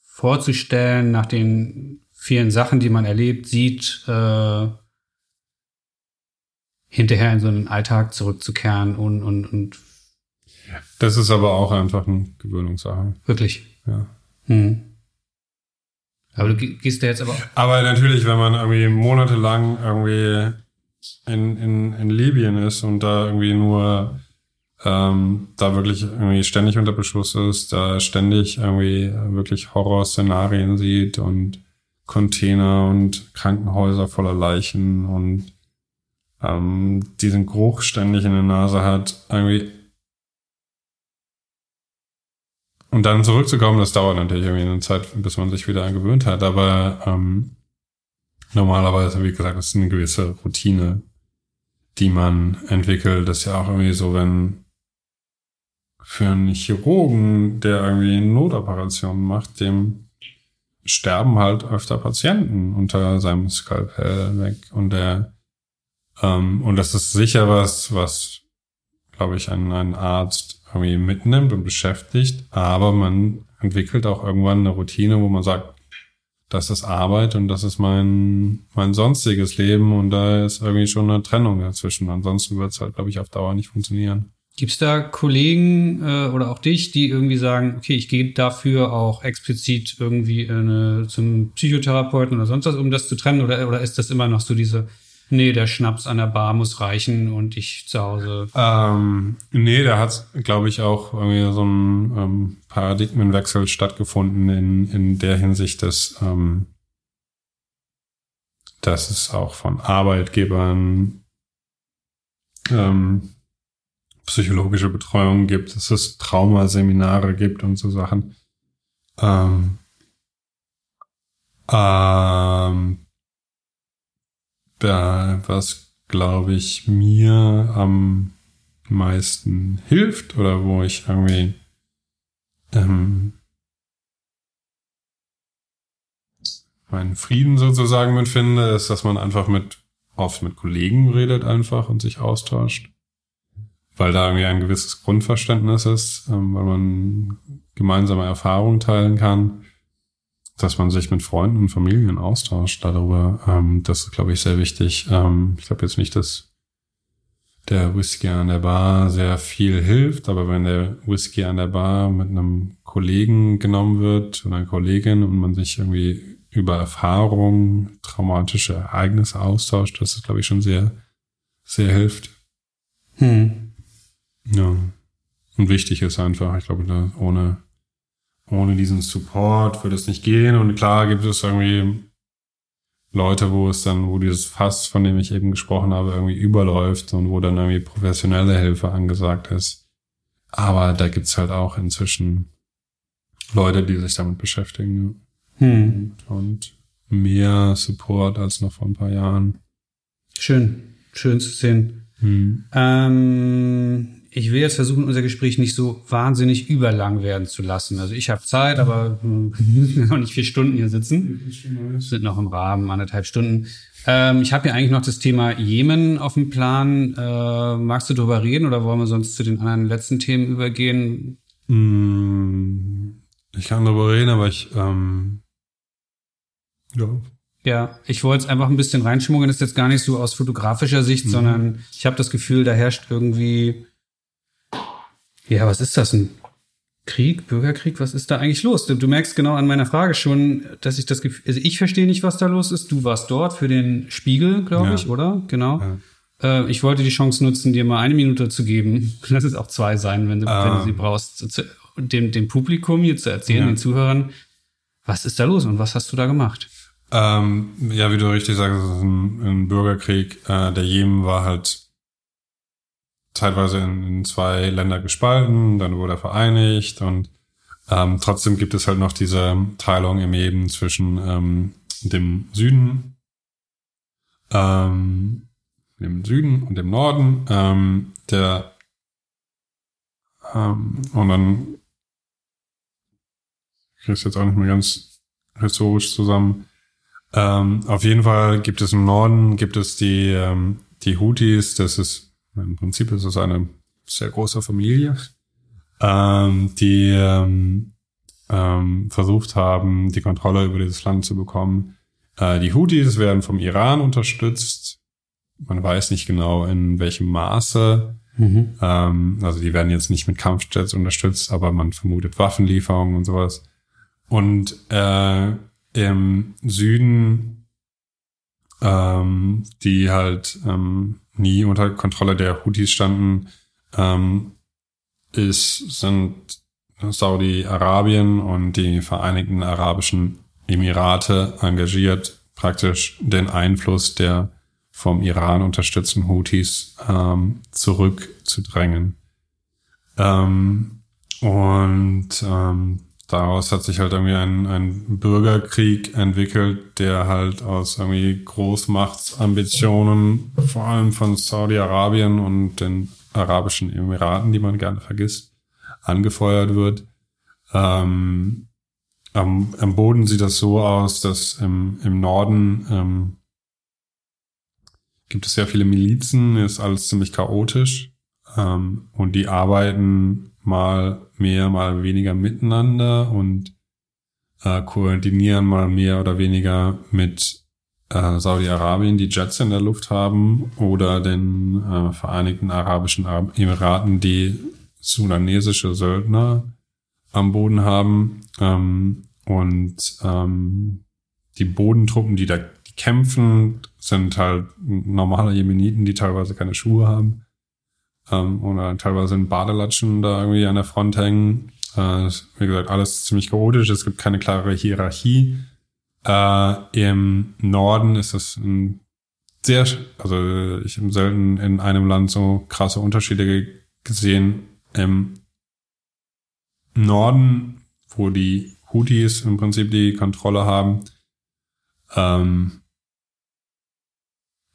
vorzustellen, nach den vielen Sachen, die man erlebt, sieht, äh, hinterher in so einen Alltag zurückzukehren und, und, und. Das ist aber auch einfach eine Gewöhnungssache. Wirklich? Ja. Hm. Aber du gehst da jetzt aber. Aber natürlich, wenn man irgendwie monatelang irgendwie in, in, in Libyen ist und da irgendwie nur ähm, da wirklich irgendwie ständig unter Beschuss ist, da ständig irgendwie wirklich Horrorszenarien sieht und Container und Krankenhäuser voller Leichen und ähm, diesen Geruch ständig in der Nase hat, irgendwie. Und dann zurückzukommen, das dauert natürlich irgendwie eine Zeit, bis man sich wieder gewöhnt hat, aber ähm, normalerweise, wie gesagt, das ist eine gewisse Routine, die man entwickelt. Das ist ja auch irgendwie so, wenn für einen Chirurgen, der irgendwie Notoperationen macht, dem sterben halt öfter Patienten unter seinem Skalpell weg und der ähm, und das ist sicher was, was, glaube ich, ein, ein Arzt irgendwie mitnimmt und beschäftigt. Aber man entwickelt auch irgendwann eine Routine, wo man sagt, das ist Arbeit und das ist mein, mein sonstiges Leben und da ist irgendwie schon eine Trennung dazwischen. Ansonsten wird es halt, glaube ich, auf Dauer nicht funktionieren. Gibt es da Kollegen äh, oder auch dich, die irgendwie sagen, okay, ich gehe dafür auch explizit irgendwie eine, zum Psychotherapeuten oder sonst was, um das zu trennen? Oder, oder ist das immer noch so diese, nee, der Schnaps an der Bar muss reichen und ich zu Hause? Ähm, nee, da hat, glaube ich, auch irgendwie so ein ähm, Paradigmenwechsel stattgefunden in, in der Hinsicht, dass, ähm, dass es auch von Arbeitgebern ähm, psychologische Betreuung gibt, dass es Traumaseminare gibt und so Sachen. Ähm, ähm, da, was glaube ich mir am meisten hilft oder wo ich irgendwie ähm, meinen Frieden sozusagen mitfinde, ist, dass man einfach mit oft mit Kollegen redet einfach und sich austauscht weil da irgendwie ein gewisses Grundverständnis ist, ähm, weil man gemeinsame Erfahrungen teilen kann, dass man sich mit Freunden und Familien austauscht darüber. Ähm, das ist, glaube ich, sehr wichtig. Ähm, ich glaube jetzt nicht, dass der Whisky an der Bar sehr viel hilft, aber wenn der Whisky an der Bar mit einem Kollegen genommen wird oder einer Kollegin und man sich irgendwie über Erfahrungen, traumatische Ereignisse austauscht, das ist, glaube ich, schon sehr, sehr hilft. Hm. Ja. Und wichtig ist einfach, ich glaube, ohne, ohne diesen Support würde es nicht gehen. Und klar gibt es irgendwie Leute, wo es dann, wo dieses Fass, von dem ich eben gesprochen habe, irgendwie überläuft und wo dann irgendwie professionelle Hilfe angesagt ist. Aber da gibt's halt auch inzwischen Leute, die sich damit beschäftigen. Hm. Und mehr Support als noch vor ein paar Jahren. Schön, schön zu sehen. Hm. Ähm, ich will jetzt versuchen, unser Gespräch nicht so wahnsinnig überlang werden zu lassen. Also ich habe Zeit, aber hm, noch nicht vier Stunden hier sitzen. Wir sind noch im Rahmen, anderthalb Stunden. Ähm, ich habe hier eigentlich noch das Thema Jemen auf dem Plan. Äh, magst du darüber reden oder wollen wir sonst zu den anderen letzten Themen übergehen? Hm, ich kann darüber reden, aber ich ähm, ja. Ja, ich wollte es einfach ein bisschen reinschmuggeln. Das ist jetzt gar nicht so aus fotografischer Sicht, mhm. sondern ich habe das Gefühl, da herrscht irgendwie ja, was ist das? Ein Krieg, Bürgerkrieg? Was ist da eigentlich los? Du, du merkst genau an meiner Frage schon, dass ich das Gefühl, also ich verstehe nicht, was da los ist. Du warst dort für den Spiegel, glaube ja. ich, oder? Genau. Ja. Äh, ich wollte die Chance nutzen, dir mal eine Minute zu geben. Lass es auch zwei sein, wenn du, ähm. wenn du sie ähm. brauchst, zu, dem, dem Publikum hier zu erzählen, ja. den Zuhörern. Was ist da los und was hast du da gemacht? Ähm, ja, wie du richtig sagst, es ist ein, ein Bürgerkrieg. Äh, der Jemen war halt teilweise in, in zwei Länder gespalten, dann wurde er vereinigt und ähm, trotzdem gibt es halt noch diese Teilung im Leben zwischen ähm, dem Süden, ähm, dem Süden und dem Norden, ähm, der ähm, und dann ich jetzt auch nicht mehr ganz historisch zusammen. Ähm, auf jeden Fall gibt es im Norden gibt es die ähm, die Houthis, das ist im Prinzip ist es eine sehr große Familie, ähm, die ähm, ähm, versucht haben, die Kontrolle über dieses Land zu bekommen. Äh, die Houthis werden vom Iran unterstützt. Man weiß nicht genau, in welchem Maße. Mhm. Ähm, also die werden jetzt nicht mit Kampfjets unterstützt, aber man vermutet Waffenlieferungen und sowas. Und äh, im Süden, ähm, die halt ähm, nie unter Kontrolle der Houthis standen, ähm, ist, sind Saudi-Arabien und die Vereinigten Arabischen Emirate engagiert, praktisch den Einfluss der vom Iran unterstützten Houthis ähm, zurückzudrängen. Ähm, und ähm, daraus hat sich halt irgendwie ein, ein Bürgerkrieg entwickelt, der halt aus irgendwie Großmachtsambitionen, vor allem von Saudi-Arabien und den Arabischen Emiraten, die man gerne vergisst, angefeuert wird. Ähm, am, am Boden sieht das so aus, dass im, im Norden ähm, gibt es sehr viele Milizen, ist alles ziemlich chaotisch ähm, und die arbeiten mal mehr, mal weniger miteinander und äh, koordinieren mal mehr oder weniger mit äh, Saudi-Arabien die Jets in der Luft haben oder den äh, Vereinigten Arabischen Emiraten die sudanesische Söldner am Boden haben. Ähm, und ähm, die Bodentruppen, die da die kämpfen, sind halt normale Jemeniten, die teilweise keine Schuhe haben ähm, oder teilweise in Badelatschen da irgendwie an der Front hängen. Äh, wie gesagt, alles ziemlich chaotisch. Es gibt keine klare Hierarchie. Äh, Im Norden ist es ein sehr, also ich habe selten in einem Land so krasse Unterschiede gesehen. Im Norden, wo die Houthis im Prinzip die Kontrolle haben, ähm,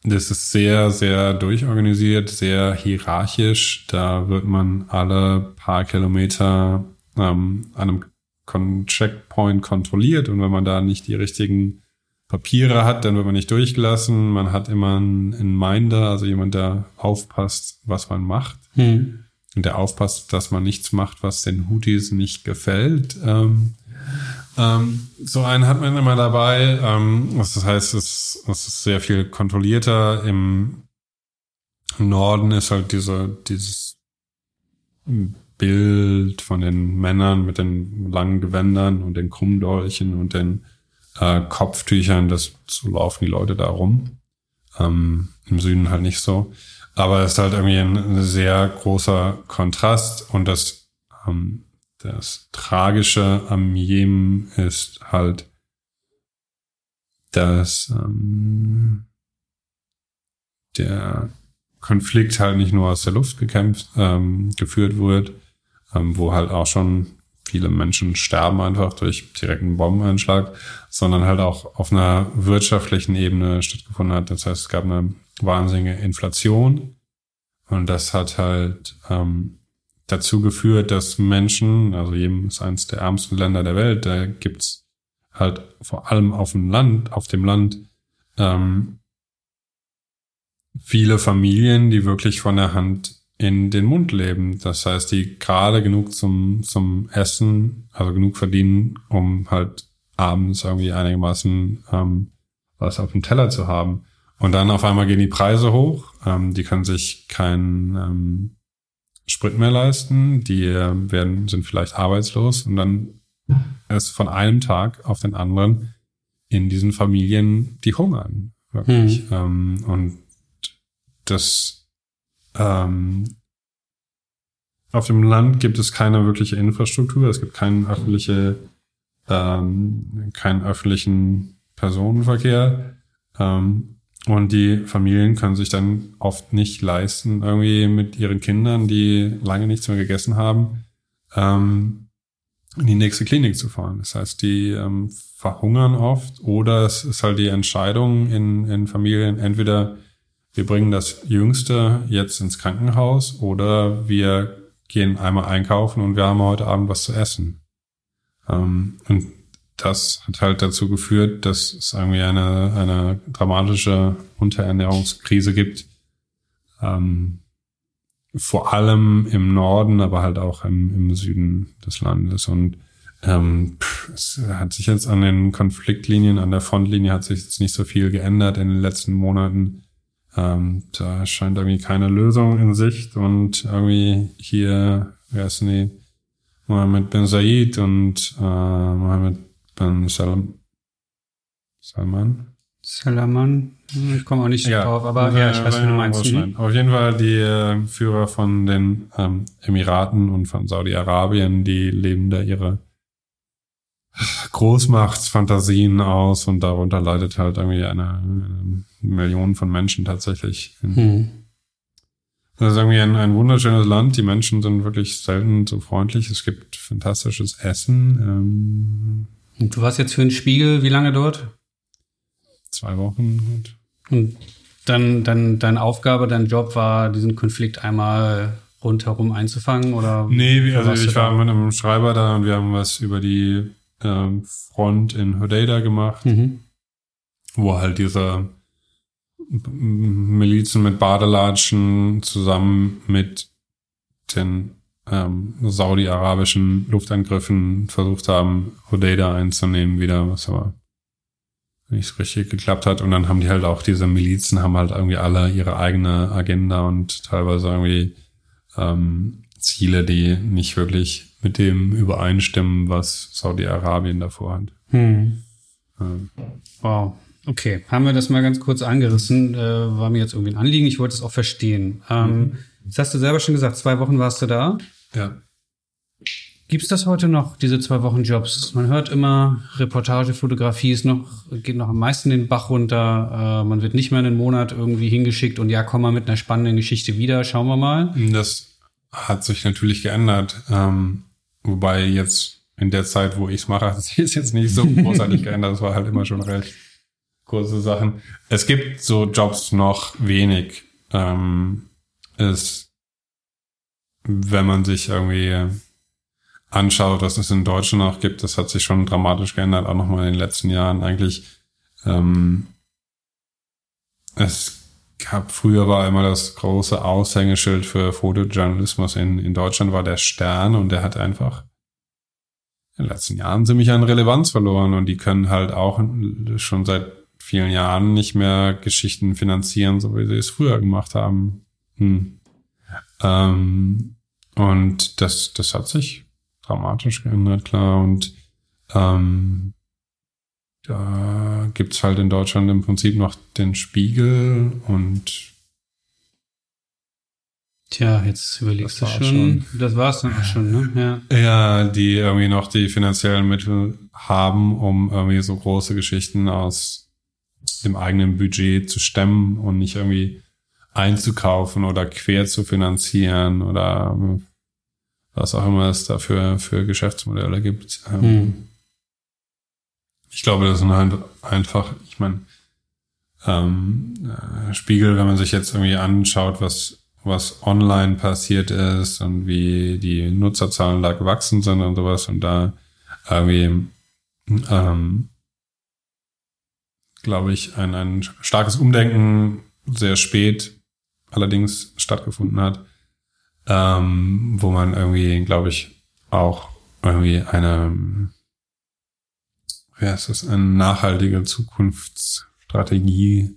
das ist sehr, sehr durchorganisiert, sehr hierarchisch. Da wird man alle paar Kilometer ähm, an einem Con Checkpoint kontrolliert und wenn man da nicht die richtigen Papiere hat, dann wird man nicht durchgelassen. Man hat immer einen, Minder, also jemand, der aufpasst, was man macht. Hm. Und der aufpasst, dass man nichts macht, was den Houthis nicht gefällt. Ähm, ähm, so einen hat man immer dabei. Ähm, das heißt, es, es ist sehr viel kontrollierter. Im Norden ist halt diese, dieses Bild von den Männern mit den langen Gewändern und den Krummdolchen und den äh, Kopftüchern, das so laufen die Leute da rum. Ähm, Im Süden halt nicht so. Aber es ist halt irgendwie ein, ein sehr großer Kontrast und das, ähm, das Tragische am Jemen ist halt, dass ähm, der Konflikt halt nicht nur aus der Luft gekämpft, ähm, geführt wird, ähm, wo halt auch schon viele Menschen sterben einfach durch direkten Bombeneinschlag, sondern halt auch auf einer wirtschaftlichen Ebene stattgefunden hat. Das heißt, es gab eine wahnsinnige Inflation und das hat halt ähm, dazu geführt, dass Menschen, also Jemen ist eines der ärmsten Länder der Welt, da gibt's halt vor allem auf dem Land, auf dem Land ähm, viele Familien, die wirklich von der Hand in den Mund leben. Das heißt, die gerade genug zum, zum Essen, also genug verdienen, um halt abends irgendwie einigermaßen ähm, was auf dem Teller zu haben. Und dann auf einmal gehen die Preise hoch. Ähm, die können sich keinen ähm, Sprit mehr leisten. Die äh, werden, sind vielleicht arbeitslos. Und dann ist von einem Tag auf den anderen in diesen Familien die hungern. Wirklich. Hm. Ähm, und das ähm, auf dem Land gibt es keine wirkliche Infrastruktur, es gibt keinen öffentliche, ähm, keinen öffentlichen Personenverkehr. Ähm, und die Familien können sich dann oft nicht leisten, irgendwie mit ihren Kindern, die lange nichts mehr gegessen haben, ähm, in die nächste Klinik zu fahren. Das heißt, die ähm, verhungern oft oder es ist halt die Entscheidung in, in Familien, entweder wir bringen das Jüngste jetzt ins Krankenhaus oder wir gehen einmal einkaufen und wir haben heute Abend was zu essen. Ähm, und das hat halt dazu geführt, dass es irgendwie eine, eine dramatische Unterernährungskrise gibt. Ähm, vor allem im Norden, aber halt auch im, im Süden des Landes. Und ähm, es hat sich jetzt an den Konfliktlinien, an der Frontlinie hat sich jetzt nicht so viel geändert in den letzten Monaten. Ähm, da scheint irgendwie keine Lösung in Sicht und irgendwie hier, wer ist denn die? Mohammed bin Said und äh, Mohammed bin Salam Salman. Salaman, ich komme auch nicht ja, drauf, aber ja, ich weiß, wie du meinst. Mhm. Auf jeden Fall die äh, Führer von den ähm, Emiraten und von Saudi-Arabien, die leben da ihre Großmachtsfantasien aus und darunter leidet halt irgendwie eine, eine Million von Menschen tatsächlich. Hm. Das ist irgendwie ein, ein wunderschönes Land. Die Menschen sind wirklich selten so freundlich. Es gibt fantastisches Essen. Ähm, und du warst jetzt für den Spiegel wie lange dort? Zwei Wochen. Und dann, dann deine Aufgabe, dein Job war, diesen Konflikt einmal rundherum einzufangen oder? Nee, also ich war mit einem Schreiber da und wir haben was über die ähm, Front in Hodeida gemacht, mhm. wo halt diese Milizen mit Badelatschen zusammen mit den ähm, saudi-arabischen Luftangriffen versucht haben, Hodeida einzunehmen wieder, was aber nicht so richtig geklappt hat. Und dann haben die halt auch diese Milizen, haben halt irgendwie alle ihre eigene Agenda und teilweise irgendwie ähm, Ziele, die nicht wirklich mit dem übereinstimmen, was Saudi-Arabien davor hat. Hm. Ähm. Wow. Okay, haben wir das mal ganz kurz angerissen. Äh, war mir jetzt irgendwie ein Anliegen. Ich wollte es auch verstehen. Ähm, mhm. Das hast du selber schon gesagt. Zwei Wochen warst du da. Ja. Gibt es das heute noch, diese zwei Wochen Jobs? Man hört immer, Reportagefotografie ist noch, geht noch am meisten den Bach runter. Äh, man wird nicht mehr einen Monat irgendwie hingeschickt und ja, komm mal mit einer spannenden Geschichte wieder. Schauen wir mal. Das hat sich natürlich geändert. Ähm, wobei jetzt in der Zeit, wo ich es mache, hat sich jetzt nicht so großartig geändert. Das war halt immer schon recht kurze Sachen. Es gibt so Jobs noch wenig. Ähm, ist, wenn man sich irgendwie anschaut, was es in Deutschland noch gibt, das hat sich schon dramatisch geändert, auch nochmal in den letzten Jahren eigentlich. Ähm, es gab, früher war immer das große Aushängeschild für Fotojournalismus in, in Deutschland war der Stern und der hat einfach in den letzten Jahren ziemlich an Relevanz verloren und die können halt auch schon seit vielen Jahren nicht mehr Geschichten finanzieren, so wie sie es früher gemacht haben. Hm. Ähm, und das, das hat sich dramatisch geändert, klar. Und ähm, da gibt's halt in Deutschland im Prinzip noch den Spiegel und Tja, jetzt überlegst du schon. schon. Das war's dann auch schon, ne? Ja. ja, die irgendwie noch die finanziellen Mittel haben, um irgendwie so große Geschichten aus dem eigenen Budget zu stemmen und nicht irgendwie einzukaufen oder quer zu finanzieren oder was auch immer es dafür für Geschäftsmodelle gibt. Ähm, hm. Ich glaube, das sind halt einfach, ich meine, ähm, äh, Spiegel, wenn man sich jetzt irgendwie anschaut, was was online passiert ist und wie die Nutzerzahlen da gewachsen sind und sowas und da irgendwie ähm, glaube ich, ein, ein starkes Umdenken sehr spät allerdings stattgefunden hat, ähm, wo man irgendwie, glaube ich, auch irgendwie eine, wer ist das, eine nachhaltige Zukunftsstrategie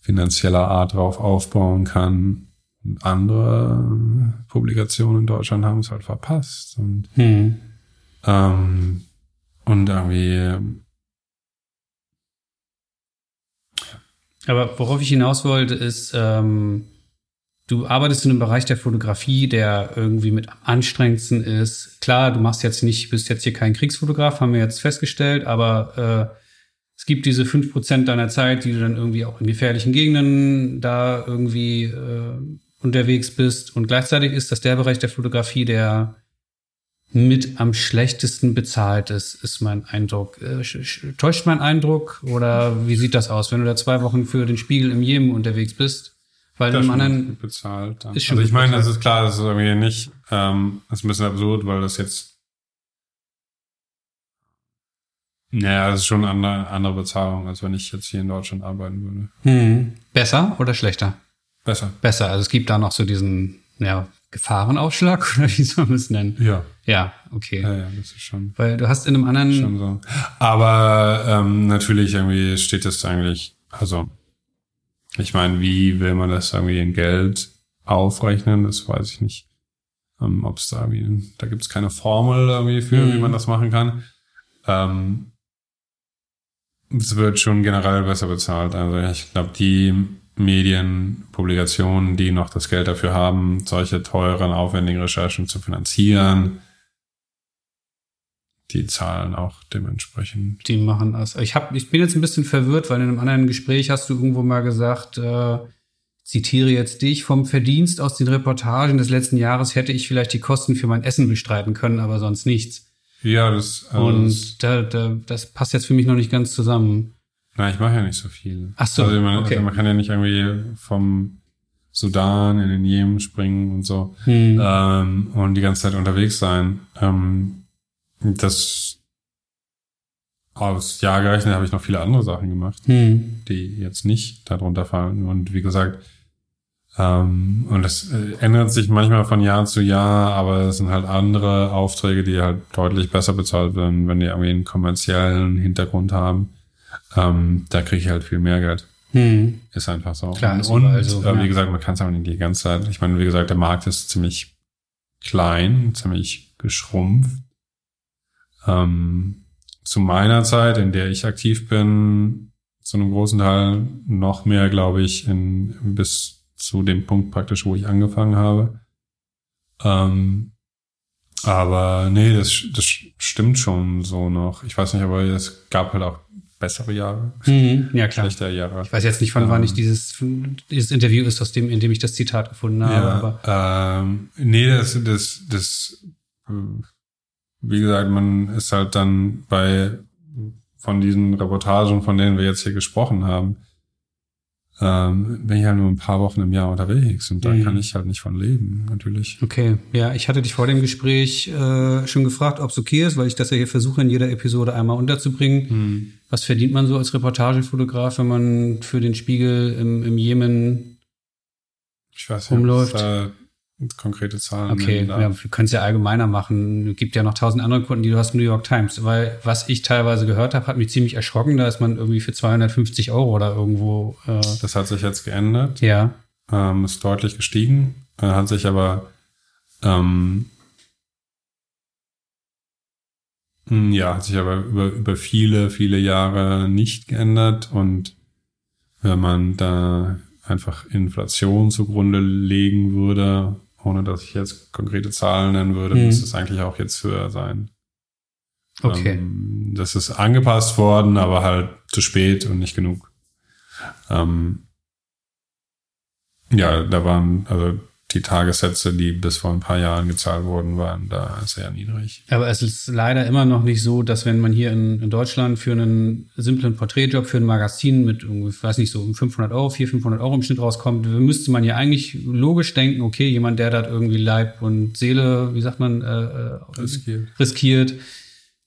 finanzieller Art drauf aufbauen kann. Und andere Publikationen in Deutschland haben es halt verpasst. Und, hm. ähm, und irgendwie Aber worauf ich hinaus wollte, ist, ähm, du arbeitest in einem Bereich der Fotografie, der irgendwie mit am anstrengendsten ist. Klar, du machst jetzt nicht, bist jetzt hier kein Kriegsfotograf, haben wir jetzt festgestellt, aber äh, es gibt diese fünf Prozent deiner Zeit, die du dann irgendwie auch in gefährlichen Gegenden da irgendwie äh, unterwegs bist. Und gleichzeitig ist das der Bereich der Fotografie, der mit am schlechtesten bezahlt ist, ist mein Eindruck. Äh, täuscht mein Eindruck oder wie sieht das aus, wenn du da zwei Wochen für den Spiegel im Jemen unterwegs bist? Weil das im anderen bezahlt. Dann. Ist schon also ich meine, das ist klar, das ist irgendwie nicht, ähm, das ist ein bisschen absurd, weil das jetzt naja, das ist schon eine andere, andere Bezahlung, als wenn ich jetzt hier in Deutschland arbeiten würde. Hm. Besser oder schlechter? Besser. Besser. Also es gibt da noch so diesen, ja, Gefahrenaufschlag oder wie soll man es nennen? Ja. Ja, okay. Ja, ja, das ist schon. Weil du hast in einem anderen. Schon so. Aber ähm, natürlich irgendwie steht das eigentlich, also ich meine, wie will man das irgendwie in Geld aufrechnen? Das weiß ich nicht. Ähm, Ob es da irgendwie, da gibt es keine Formel irgendwie für, mhm. wie man das machen kann. Ähm, es wird schon generell besser bezahlt. Also ich glaube, die Medien, Publikationen, die noch das Geld dafür haben, solche teuren, aufwendigen Recherchen zu finanzieren, die zahlen auch dementsprechend. Die machen das. Ich, hab, ich bin jetzt ein bisschen verwirrt, weil in einem anderen Gespräch hast du irgendwo mal gesagt, äh, zitiere jetzt dich, vom Verdienst aus den Reportagen des letzten Jahres hätte ich vielleicht die Kosten für mein Essen bestreiten können, aber sonst nichts. Ja, das. Also Und da, da, das passt jetzt für mich noch nicht ganz zusammen. Na, ich mache ja nicht so viel. Ach so, also man, okay. also man kann ja nicht irgendwie vom Sudan in den Jemen springen und so hm. ähm, und die ganze Zeit unterwegs sein. Ähm, das aus Jahr gerechnet habe ich noch viele andere Sachen gemacht, hm. die jetzt nicht darunter fallen. Und wie gesagt, ähm, und das äh, ändert sich manchmal von Jahr zu Jahr, aber es sind halt andere Aufträge, die halt deutlich besser bezahlt werden, wenn die irgendwie einen kommerziellen Hintergrund haben. ähm, da kriege ich halt viel mehr Geld. Hm. Ist einfach so. Klar, und überall so, äh, wie gesagt, man kann es aber nicht die ganze Zeit. Ich meine, wie gesagt, der Markt ist ziemlich klein, ziemlich geschrumpft. Ähm, zu meiner Zeit, in der ich aktiv bin, zu einem großen Teil noch mehr, glaube ich, in, bis zu dem Punkt praktisch, wo ich angefangen habe. Ähm, aber nee, das, das stimmt schon so noch. Ich weiß nicht, aber es gab halt auch bessere Jahre, Mhm. Ja, klar. schlechtere Jahre. Ich weiß jetzt nicht, von wann Ähm, ich dieses, dieses Interview ist, aus dem, in dem ich das Zitat gefunden habe. Aber Ja, ähm, nee, das, das, das, äh, wie gesagt, man ist halt dann bei, von diesen Reportagen, von denen wir jetzt hier gesprochen haben, ähm, bin ich halt nur ein paar Wochen im Jahr unterwegs und da Mhm. kann ich halt nicht von leben, natürlich. Okay, ja, ich hatte dich vor dem Gespräch äh, schon gefragt, ob es okay ist, weil ich das ja hier versuche, in jeder Episode einmal unterzubringen. Was verdient man so als Reportagefotograf, wenn man für den Spiegel im, im Jemen Ich weiß nicht, Rumläuft. ob es da konkrete Zahlen Okay, ja, wir können es ja allgemeiner machen. Es gibt ja noch tausend andere Kunden, die du hast, New York Times. Weil was ich teilweise gehört habe, hat mich ziemlich erschrocken. Da ist man irgendwie für 250 Euro oder irgendwo. Äh, Das hat sich jetzt geändert. ja, ähm, ist deutlich gestiegen, äh, hat sich aber ähm, mh, ja, hat sich aber über, über viele, viele Jahre nicht geändert und wenn man da einfach Inflation zugrunde legen würde, ohne dass ich jetzt konkrete Zahlen nennen würde, Mhm. müsste es eigentlich auch jetzt höher sein. okay. Ähm, das ist angepasst worden, aber halt zu spät und nicht genug. Ähm, ja, da waren, also die Tagessätze, die bis vor ein paar Jahren gezahlt wurden, waren da sehr niedrig. Aber es ist leider immer noch nicht so, dass wenn man hier in, in Deutschland für einen simplen Porträtjob, für ein Magazin mit, ich weiß nicht, so 500 Euro, 400, 500 Euro im Schnitt rauskommt, müsste man ja eigentlich logisch denken, okay, jemand, der da irgendwie Leib und Seele, wie sagt man, äh, äh, Riskiert. riskiert.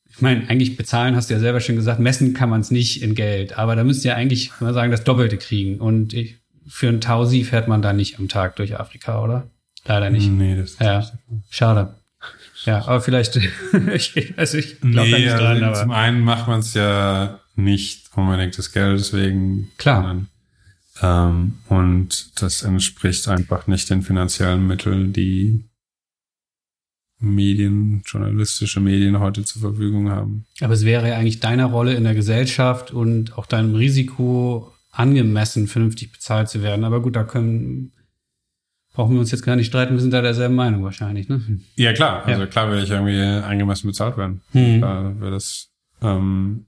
Ich meine, eigentlich bezahlen, hast du ja selber schon gesagt, messen kann man es nicht in Geld, aber da müsste ja eigentlich mal sagen, das Doppelte kriegen. Und ich, für ein Tausi fährt man da nicht am Tag durch Afrika, oder? Leider nicht. Nee, das ist Ja. nicht. Schade. Ja, aber vielleicht, ich, also ich glaube Nee, nicht dran, also zum einen macht man es ja nicht unbedingt des Geldes wegen. Klar. sondern, Ähm, und das entspricht einfach nicht den finanziellen Mitteln, die Medien, journalistische Medien heute zur Verfügung haben. aber es wäre ja eigentlich deiner Rolle in der Gesellschaft und auch deinem Risiko angemessen vernünftig bezahlt zu werden. Aber gut, da können brauchen wir uns jetzt gar nicht streiten, wir sind da derselben Meinung wahrscheinlich, ne? Ja, klar. Also Ja. klar will ich irgendwie angemessen bezahlt werden. Hm. Da wäre das, ähm,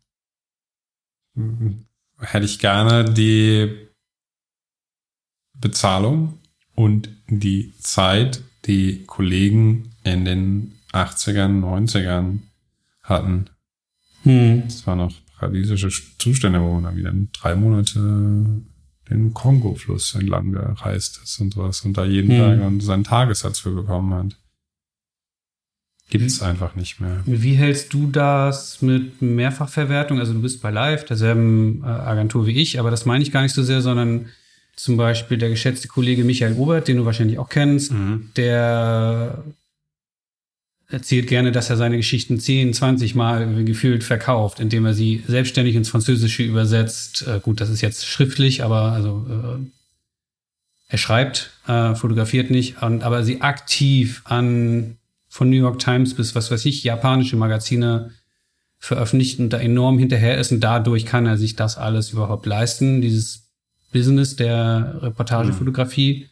hätte ich gerne die Bezahlung und die Zeit, die Kollegen in den 80ern, 90ern hatten. Hm. Das waren noch paradiesische Zustände, wo man dann wieder drei Monate den Kongo-Fluss entlang gereist ist und sowas und da jeden Hm. Tag seinen Tagessatz für bekommen hat. Gibt's einfach nicht mehr. Wie hältst du das mit Mehrfachverwertung? Also du bist bei Live, derselben äh, Agentur wie ich, aber das meine ich gar nicht so sehr, sondern zum Beispiel der geschätzte Kollege Michael Robert, den du wahrscheinlich auch kennst, der erzählt gerne, dass er seine Geschichten 10, 20 Mal gefühlt verkauft, indem er sie selbstständig ins Französische übersetzt. Äh, gut, das ist jetzt schriftlich, aber also äh, er schreibt, äh, fotografiert nicht, und, aber sie aktiv an von New York Times bis was weiß ich, japanische Magazine veröffentlicht und da enorm hinterher ist und dadurch kann er sich das alles überhaupt leisten, dieses Business der Reportagefotografie.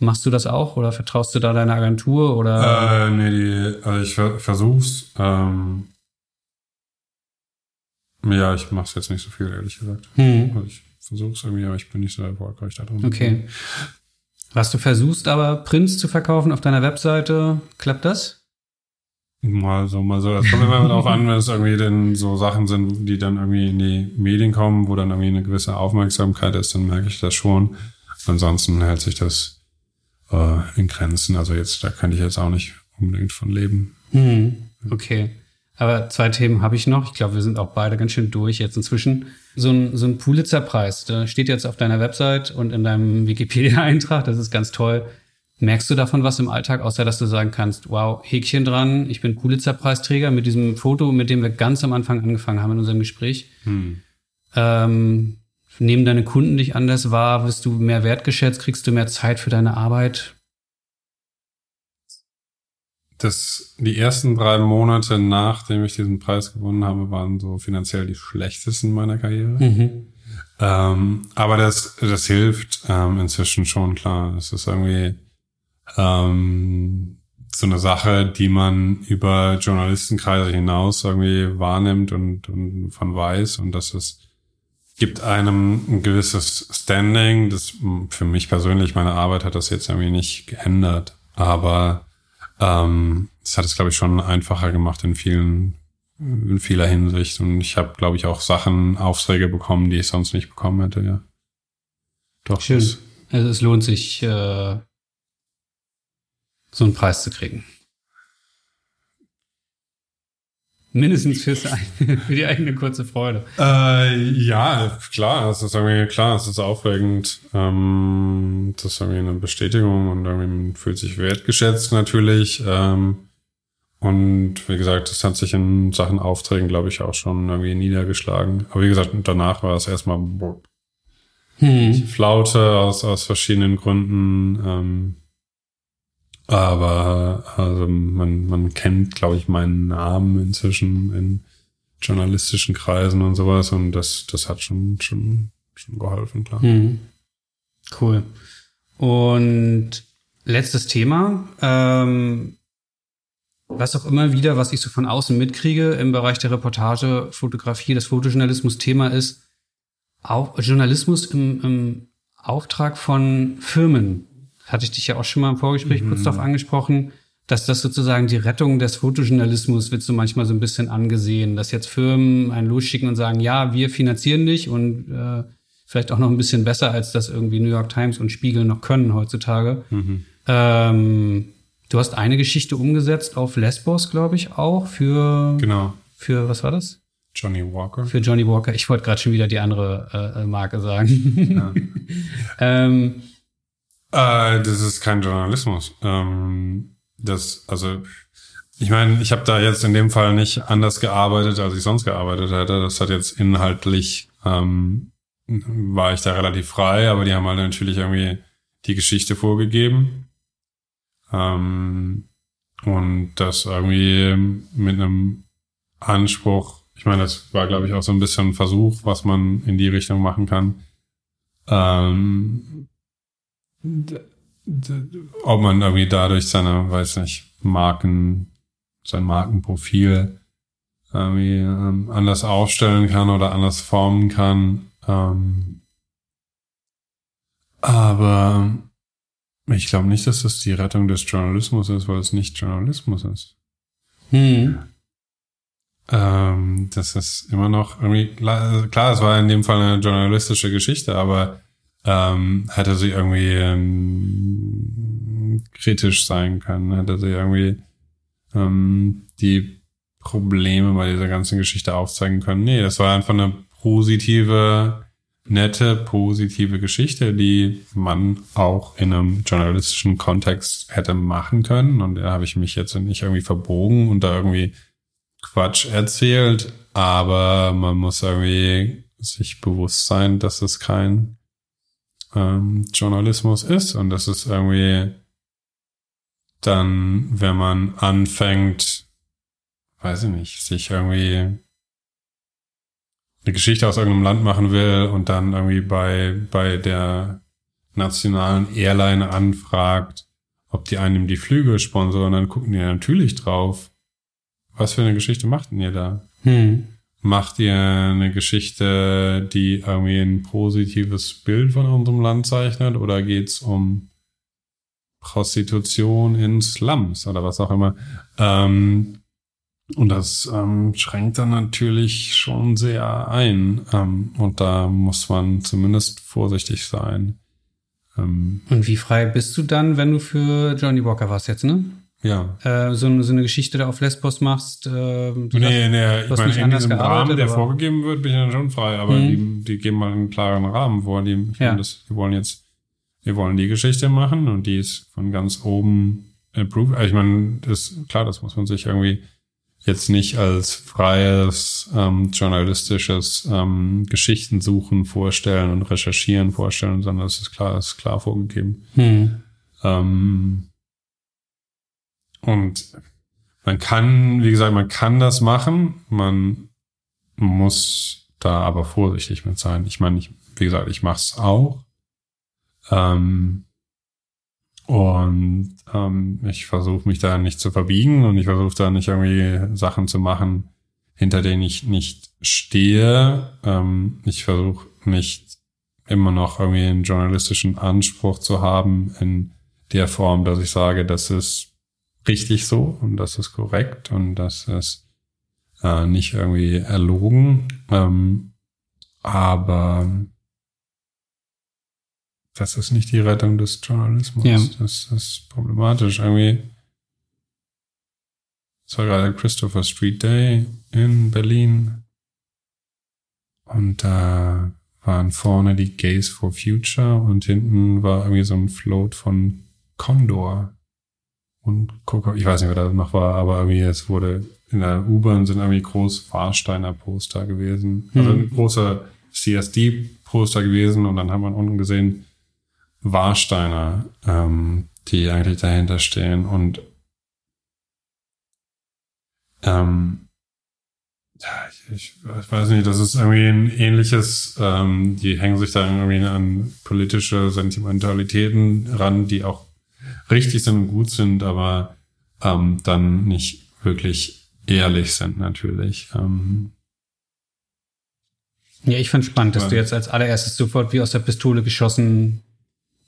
Machst du das auch oder vertraust du da deiner Agentur oder? Äh, nee, die, also ich ver versuch's. Ähm, ja, ich mach's jetzt nicht so viel, ehrlich gesagt. Hm. Also ich versuch's irgendwie, aber ich bin nicht so erfolgreich da drin. Okay. Was du versuchst aber Prints zu verkaufen auf deiner Webseite, klappt das? Mal so, mal so. Das kommt immer darauf an, wenn es irgendwie denn so Sachen sind, die dann irgendwie in die Medien kommen, wo dann irgendwie eine gewisse Aufmerksamkeit ist, dann merke ich das schon. Ansonsten hält sich das äh, in Grenzen. Also jetzt, da könnte ich jetzt auch nicht unbedingt von leben. Hm. Okay. Aber zwei Themen habe ich noch. Ich glaube, wir sind auch beide ganz schön durch jetzt inzwischen. So ein, so ein Pulitzer-Preis, der steht jetzt auf deiner Website und in deinem Wikipedia-Eintrag. Das ist ganz toll. Merkst du davon was im Alltag, außer dass du sagen kannst, wow, Häkchen dran, ich bin Pulitzer-Preisträger mit diesem Foto, mit dem wir ganz am Anfang angefangen haben in unserem Gespräch? Hm. Ähm, nehmen deine Kunden dich anders wahr? Wirst du mehr wertgeschätzt? Kriegst du mehr Zeit für deine Arbeit? Das, die ersten drei Monate, nachdem ich diesen Preis gewonnen habe, waren so finanziell die schlechtesten meiner Karriere. Mhm. Ähm, aber das, das hilft ähm, inzwischen schon, klar. Es ist irgendwie ähm, so eine Sache, die man über Journalistenkreise hinaus irgendwie wahrnimmt und, und von weiß und das ist gibt einem ein gewisses Standing. Das für mich persönlich, meine Arbeit hat das jetzt irgendwie nicht geändert. Aber ähm, das hat es, glaube ich, schon einfacher gemacht in vielen, in vieler Hinsicht. Und ich habe, glaube ich, auch Sachen, Aufträge bekommen, die ich sonst nicht bekommen hätte, ja. Doch. Schön. Also es lohnt sich, äh, so einen Preis zu kriegen. Mindestens fürs, für die eigene kurze Freude. Äh, ja, klar, es ist irgendwie klar, es ist aufregend. Ähm, das ist irgendwie eine Bestätigung und irgendwie fühlt sich wertgeschätzt natürlich. Ähm, und wie gesagt, das hat sich in Sachen Aufträgen, glaube ich, auch schon irgendwie niedergeschlagen. Aber wie gesagt, danach war es erstmal hm. Flaute aus, aus verschiedenen Gründen. Ähm, aber also man, man kennt, glaube ich, meinen Namen inzwischen in journalistischen Kreisen und sowas und das, das hat schon, schon, schon geholfen, klar. Mhm. Cool. Und letztes Thema. Ähm, was auch immer wieder, was ich so von außen mitkriege im Bereich der Reportage, Fotografie, das Fotojournalismus-Thema ist auch Journalismus im, im Auftrag von Firmen hatte ich dich ja auch schon mal im Vorgespräch mhm. kurz darauf angesprochen, dass das sozusagen die Rettung des Fotojournalismus wird so manchmal so ein bisschen angesehen, dass jetzt Firmen einen losschicken und sagen, ja, wir finanzieren dich und äh, vielleicht auch noch ein bisschen besser, als das irgendwie New York Times und Spiegel noch können heutzutage. Mhm. Ähm, du hast eine Geschichte umgesetzt auf Lesbos, glaube ich, auch für. Genau. Für was war das? Johnny Walker. Für Johnny Walker. Ich wollte gerade schon wieder die andere äh, Marke sagen. Ja. ähm, äh, das ist kein Journalismus. Ähm, das, also, ich meine, ich habe da jetzt in dem Fall nicht anders gearbeitet, als ich sonst gearbeitet hätte. Das hat jetzt inhaltlich, ähm, war ich da relativ frei, aber die haben halt natürlich irgendwie die Geschichte vorgegeben. Ähm, und das irgendwie mit einem Anspruch, ich meine, das war, glaube ich, auch so ein bisschen ein Versuch, was man in die Richtung machen kann. Ähm, ob man irgendwie dadurch seine, weiß nicht, Marken, sein Markenprofil irgendwie ähm, anders aufstellen kann oder anders formen kann. Ähm, aber ich glaube nicht, dass das die Rettung des Journalismus ist, weil es nicht Journalismus ist. Hm. Ähm, das ist immer noch irgendwie, klar, es war in dem Fall eine journalistische Geschichte, aber ähm, hätte sie irgendwie ähm, kritisch sein können, hätte sie irgendwie ähm, die Probleme bei dieser ganzen Geschichte aufzeigen können. Nee, das war einfach eine positive, nette, positive Geschichte, die man auch in einem journalistischen Kontext hätte machen können. Und da habe ich mich jetzt nicht irgendwie verbogen und da irgendwie Quatsch erzählt, aber man muss irgendwie sich bewusst sein, dass es kein ähm, Journalismus ist und das ist irgendwie dann, wenn man anfängt, weiß ich nicht, sich irgendwie eine Geschichte aus irgendeinem Land machen will und dann irgendwie bei, bei der nationalen Airline anfragt, ob die einem die Flüge sponsoren, dann gucken die natürlich drauf. Was für eine Geschichte macht denn ihr da? Hm. Macht ihr eine Geschichte, die irgendwie ein positives Bild von unserem Land zeichnet oder geht's um Prostitution in Slums oder was auch immer? Ähm, und das ähm, schränkt dann natürlich schon sehr ein. Ähm, und da muss man zumindest vorsichtig sein. Ähm, und wie frei bist du dann, wenn du für Johnny Walker warst jetzt, ne? Ja. äh, so, so eine Sagst, da auf Lesbos machst. Äh, nee, nee, ich meine, in diesem Rahmen, der vorgegeben wird, bin ich dann schon frei, aber mhm. die, die geben mal einen klaren Rahmen vor. Die, ja. das, die wollen jetzt, wir wollen die Geschichte machen und die ist von ganz oben approved. Also ich meine, das klar, das muss man sich irgendwie jetzt nicht als freies ähm, journalistisches ähm, Geschichtensuchen vorstellen und recherchieren vorstellen, sondern es ist klar, es ist klar vorgegeben. Hm. Ähm, und man kann, wie gesagt, man kann das machen, man muss da aber vorsichtig mit sein. Ich meine, ich, wie gesagt, ich mache es auch. Ähm, und ähm, ich versuche mich da nicht zu verbiegen und ich versuche da nicht irgendwie Sachen zu machen, hinter denen ich nicht stehe. Ähm, ich versuche nicht immer noch irgendwie einen journalistischen Anspruch zu haben in der Form, dass ich sage, das ist richtig so und das ist korrekt und das ist äh, nicht irgendwie erlogen. Ähm, aber das ist nicht die Rettung des Journalismus. Ja. Das ist problematisch. Irgendwie. Es war gerade Christopher Street Day in Berlin. Und da waren vorne die Gays for Future und hinten war irgendwie so ein Float von Condor und Coca. Ich weiß nicht, wer da noch war, aber irgendwie es wurde in der U-Bahn sind irgendwie groß Warsteiner Poster gewesen. Also ein hm. großer CSD-Poster gewesen und dann haben wir unten gesehen, Warsteiner, ähm, die eigentlich dahinter stehen und ähm, ich, ich, weiß nicht, das ist irgendwie ein ähnliches, ähm, die hängen sich da irgendwie an politische Sentimentalitäten ran, die auch richtig sind und gut sind, aber ähm, dann nicht wirklich ehrlich sind natürlich. Ähm, ja, ich fand spannend, dass du jetzt als allererstes sofort wie aus der Pistole geschossen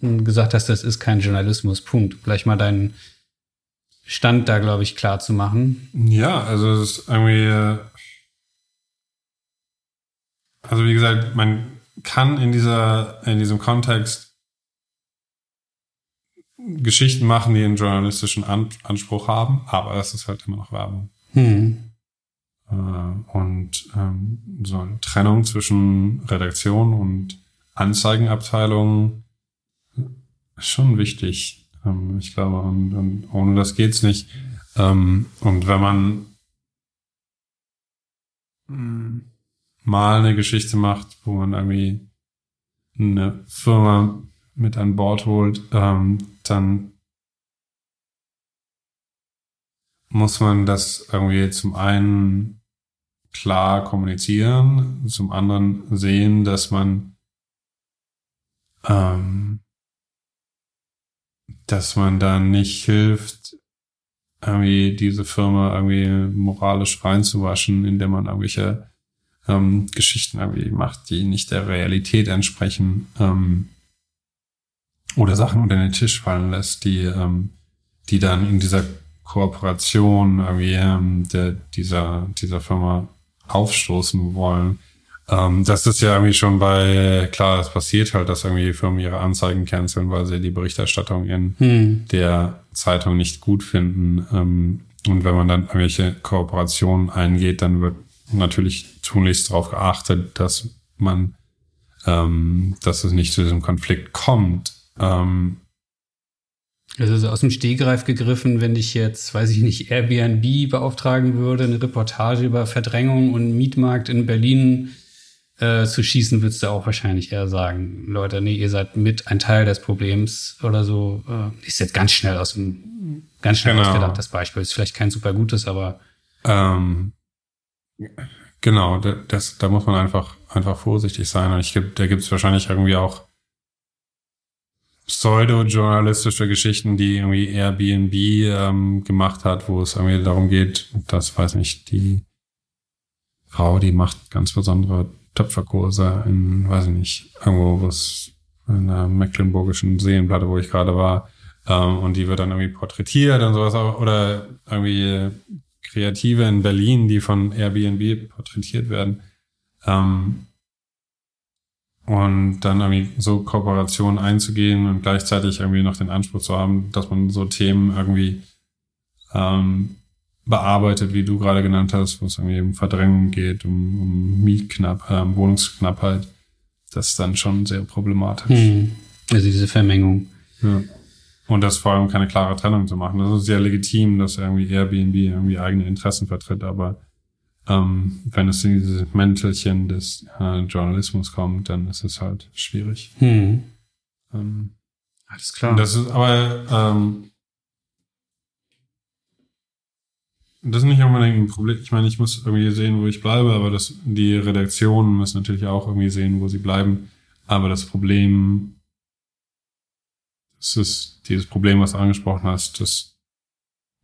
gesagt hast, das ist kein Journalismus. Punkt. Vielleicht mal deinen Stand da, glaube ich, klar zu machen. Ja, also es ist irgendwie. Äh, also wie gesagt, man kann in dieser, in diesem Kontext Geschichten machen, die einen journalistischen Anspruch haben, aber es ist halt immer noch Werbung. Hm. Äh, und ähm, so eine Trennung zwischen Redaktion und Anzeigenabteilung schon wichtig. Ähm, ich glaube, und, und ohne das geht's nicht. Ähm, und wenn man hm, mal eine Geschichte macht, wo man irgendwie eine Firma mit an Bord holt, ähm, dann muss man das irgendwie zum einen klar kommunizieren, zum anderen sehen, dass man ähm, dass man da nicht hilft, irgendwie diese Firma irgendwie moralisch reinzuwaschen, indem man irgendwelche ähm, Geschichten irgendwie macht, die nicht der Realität entsprechen. Ähm, oder Sachen unter den Tisch fallen lässt, die ähm, die dann in dieser Kooperation irgendwie ähm, der, dieser dieser Firma aufstoßen wollen. Ähm, das ist ja irgendwie schon bei, klar, es passiert halt, dass irgendwie Firmen ihre Anzeigen canceln, weil sie die Berichterstattung in hm. der Zeitung nicht gut finden. Ähm, und wenn man dann irgendwelche Kooperationen eingeht, dann wird natürlich tunlichst darauf geachtet, dass man, ähm, dass es nicht zu diesem Konflikt kommt. Ähm, also aus dem Stehgreif gegriffen, wenn ich jetzt, weiß ich nicht, Airbnb beauftragen würde, eine Reportage über Verdrängung und Mietmarkt in Berlin äh, zu schießen, würdest du auch wahrscheinlich eher sagen, Leute, nee, ihr seid mit ein Teil des Problems oder so. Äh, ist jetzt ganz schnell aus dem, ganz schnell genau. ausgedacht, das Beispiel. Ist vielleicht kein super gutes, aber. Ähm, genau, das, da muss man einfach, einfach vorsichtig sein. Und ich da gibt es wahrscheinlich irgendwie auch pseudo-journalistische Geschichten, die irgendwie Airbnb ähm, gemacht hat, wo es irgendwie darum geht, dass, weiß nicht, die Frau, die macht ganz besondere Töpferkurse in, weiß ich nicht, irgendwo was in der mecklenburgischen Seenplatte, wo ich gerade war. Ähm, und die wird dann irgendwie porträtiert und sowas oder irgendwie Kreative in Berlin, die von Airbnb porträtiert werden. Ähm, und dann irgendwie so Kooperationen einzugehen und gleichzeitig irgendwie noch den Anspruch zu haben, dass man so Themen irgendwie ähm, bearbeitet, wie du gerade genannt hast, wo es irgendwie um Verdrängung geht, um, um Mietknapp, äh, Wohnungsknappheit, das ist dann schon sehr problematisch. Hm. Also diese Vermengung. Ja. Und das vor allem keine klare Trennung zu machen. Das ist sehr legitim, dass irgendwie Airbnb irgendwie eigene Interessen vertritt, aber ähm, wenn es in dieses Mäntelchen des äh, Journalismus kommt, dann ist es halt schwierig. Hm. Ähm, Alles klar. das ist aber ähm, das ist nicht unbedingt ein Problem. Ich meine, ich muss irgendwie sehen, wo ich bleibe, aber das, die Redaktionen müssen natürlich auch irgendwie sehen, wo sie bleiben. Aber das Problem, das ist dieses Problem, was du angesprochen hast, das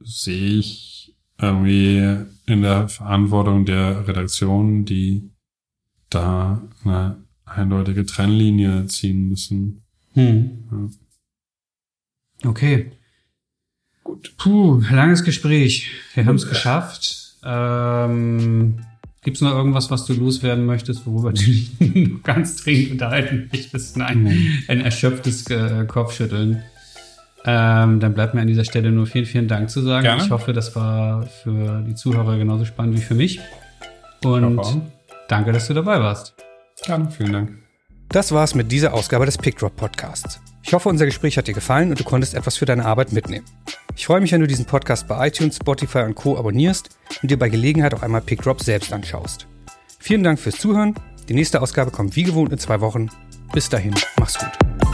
sehe ich irgendwie in der Verantwortung der Redaktion, die da eine eindeutige Trennlinie ziehen müssen. Hm. Okay. Gut. Puh, langes Gespräch. Wir haben es geschafft. Ähm, Gibt es noch irgendwas, was du loswerden möchtest, worüber du dich ganz dringend unterhalten möchtest? Nein, ein erschöpftes äh, Kopfschütteln. Ähm, dann bleibt mir an dieser Stelle nur vielen, vielen Dank zu sagen. Gerne. Ich hoffe, das war für die Zuhörer genauso spannend wie für mich. Und danke, dass du dabei warst. Gerne, vielen Dank. Das war's mit dieser Ausgabe des PickDrop Podcasts. Ich hoffe, unser Gespräch hat dir gefallen und du konntest etwas für deine Arbeit mitnehmen. Ich freue mich, wenn du diesen Podcast bei iTunes, Spotify und Co. abonnierst und dir bei Gelegenheit auch einmal PickDrop selbst anschaust. Vielen Dank fürs Zuhören. Die nächste Ausgabe kommt wie gewohnt in zwei Wochen. Bis dahin, mach's gut.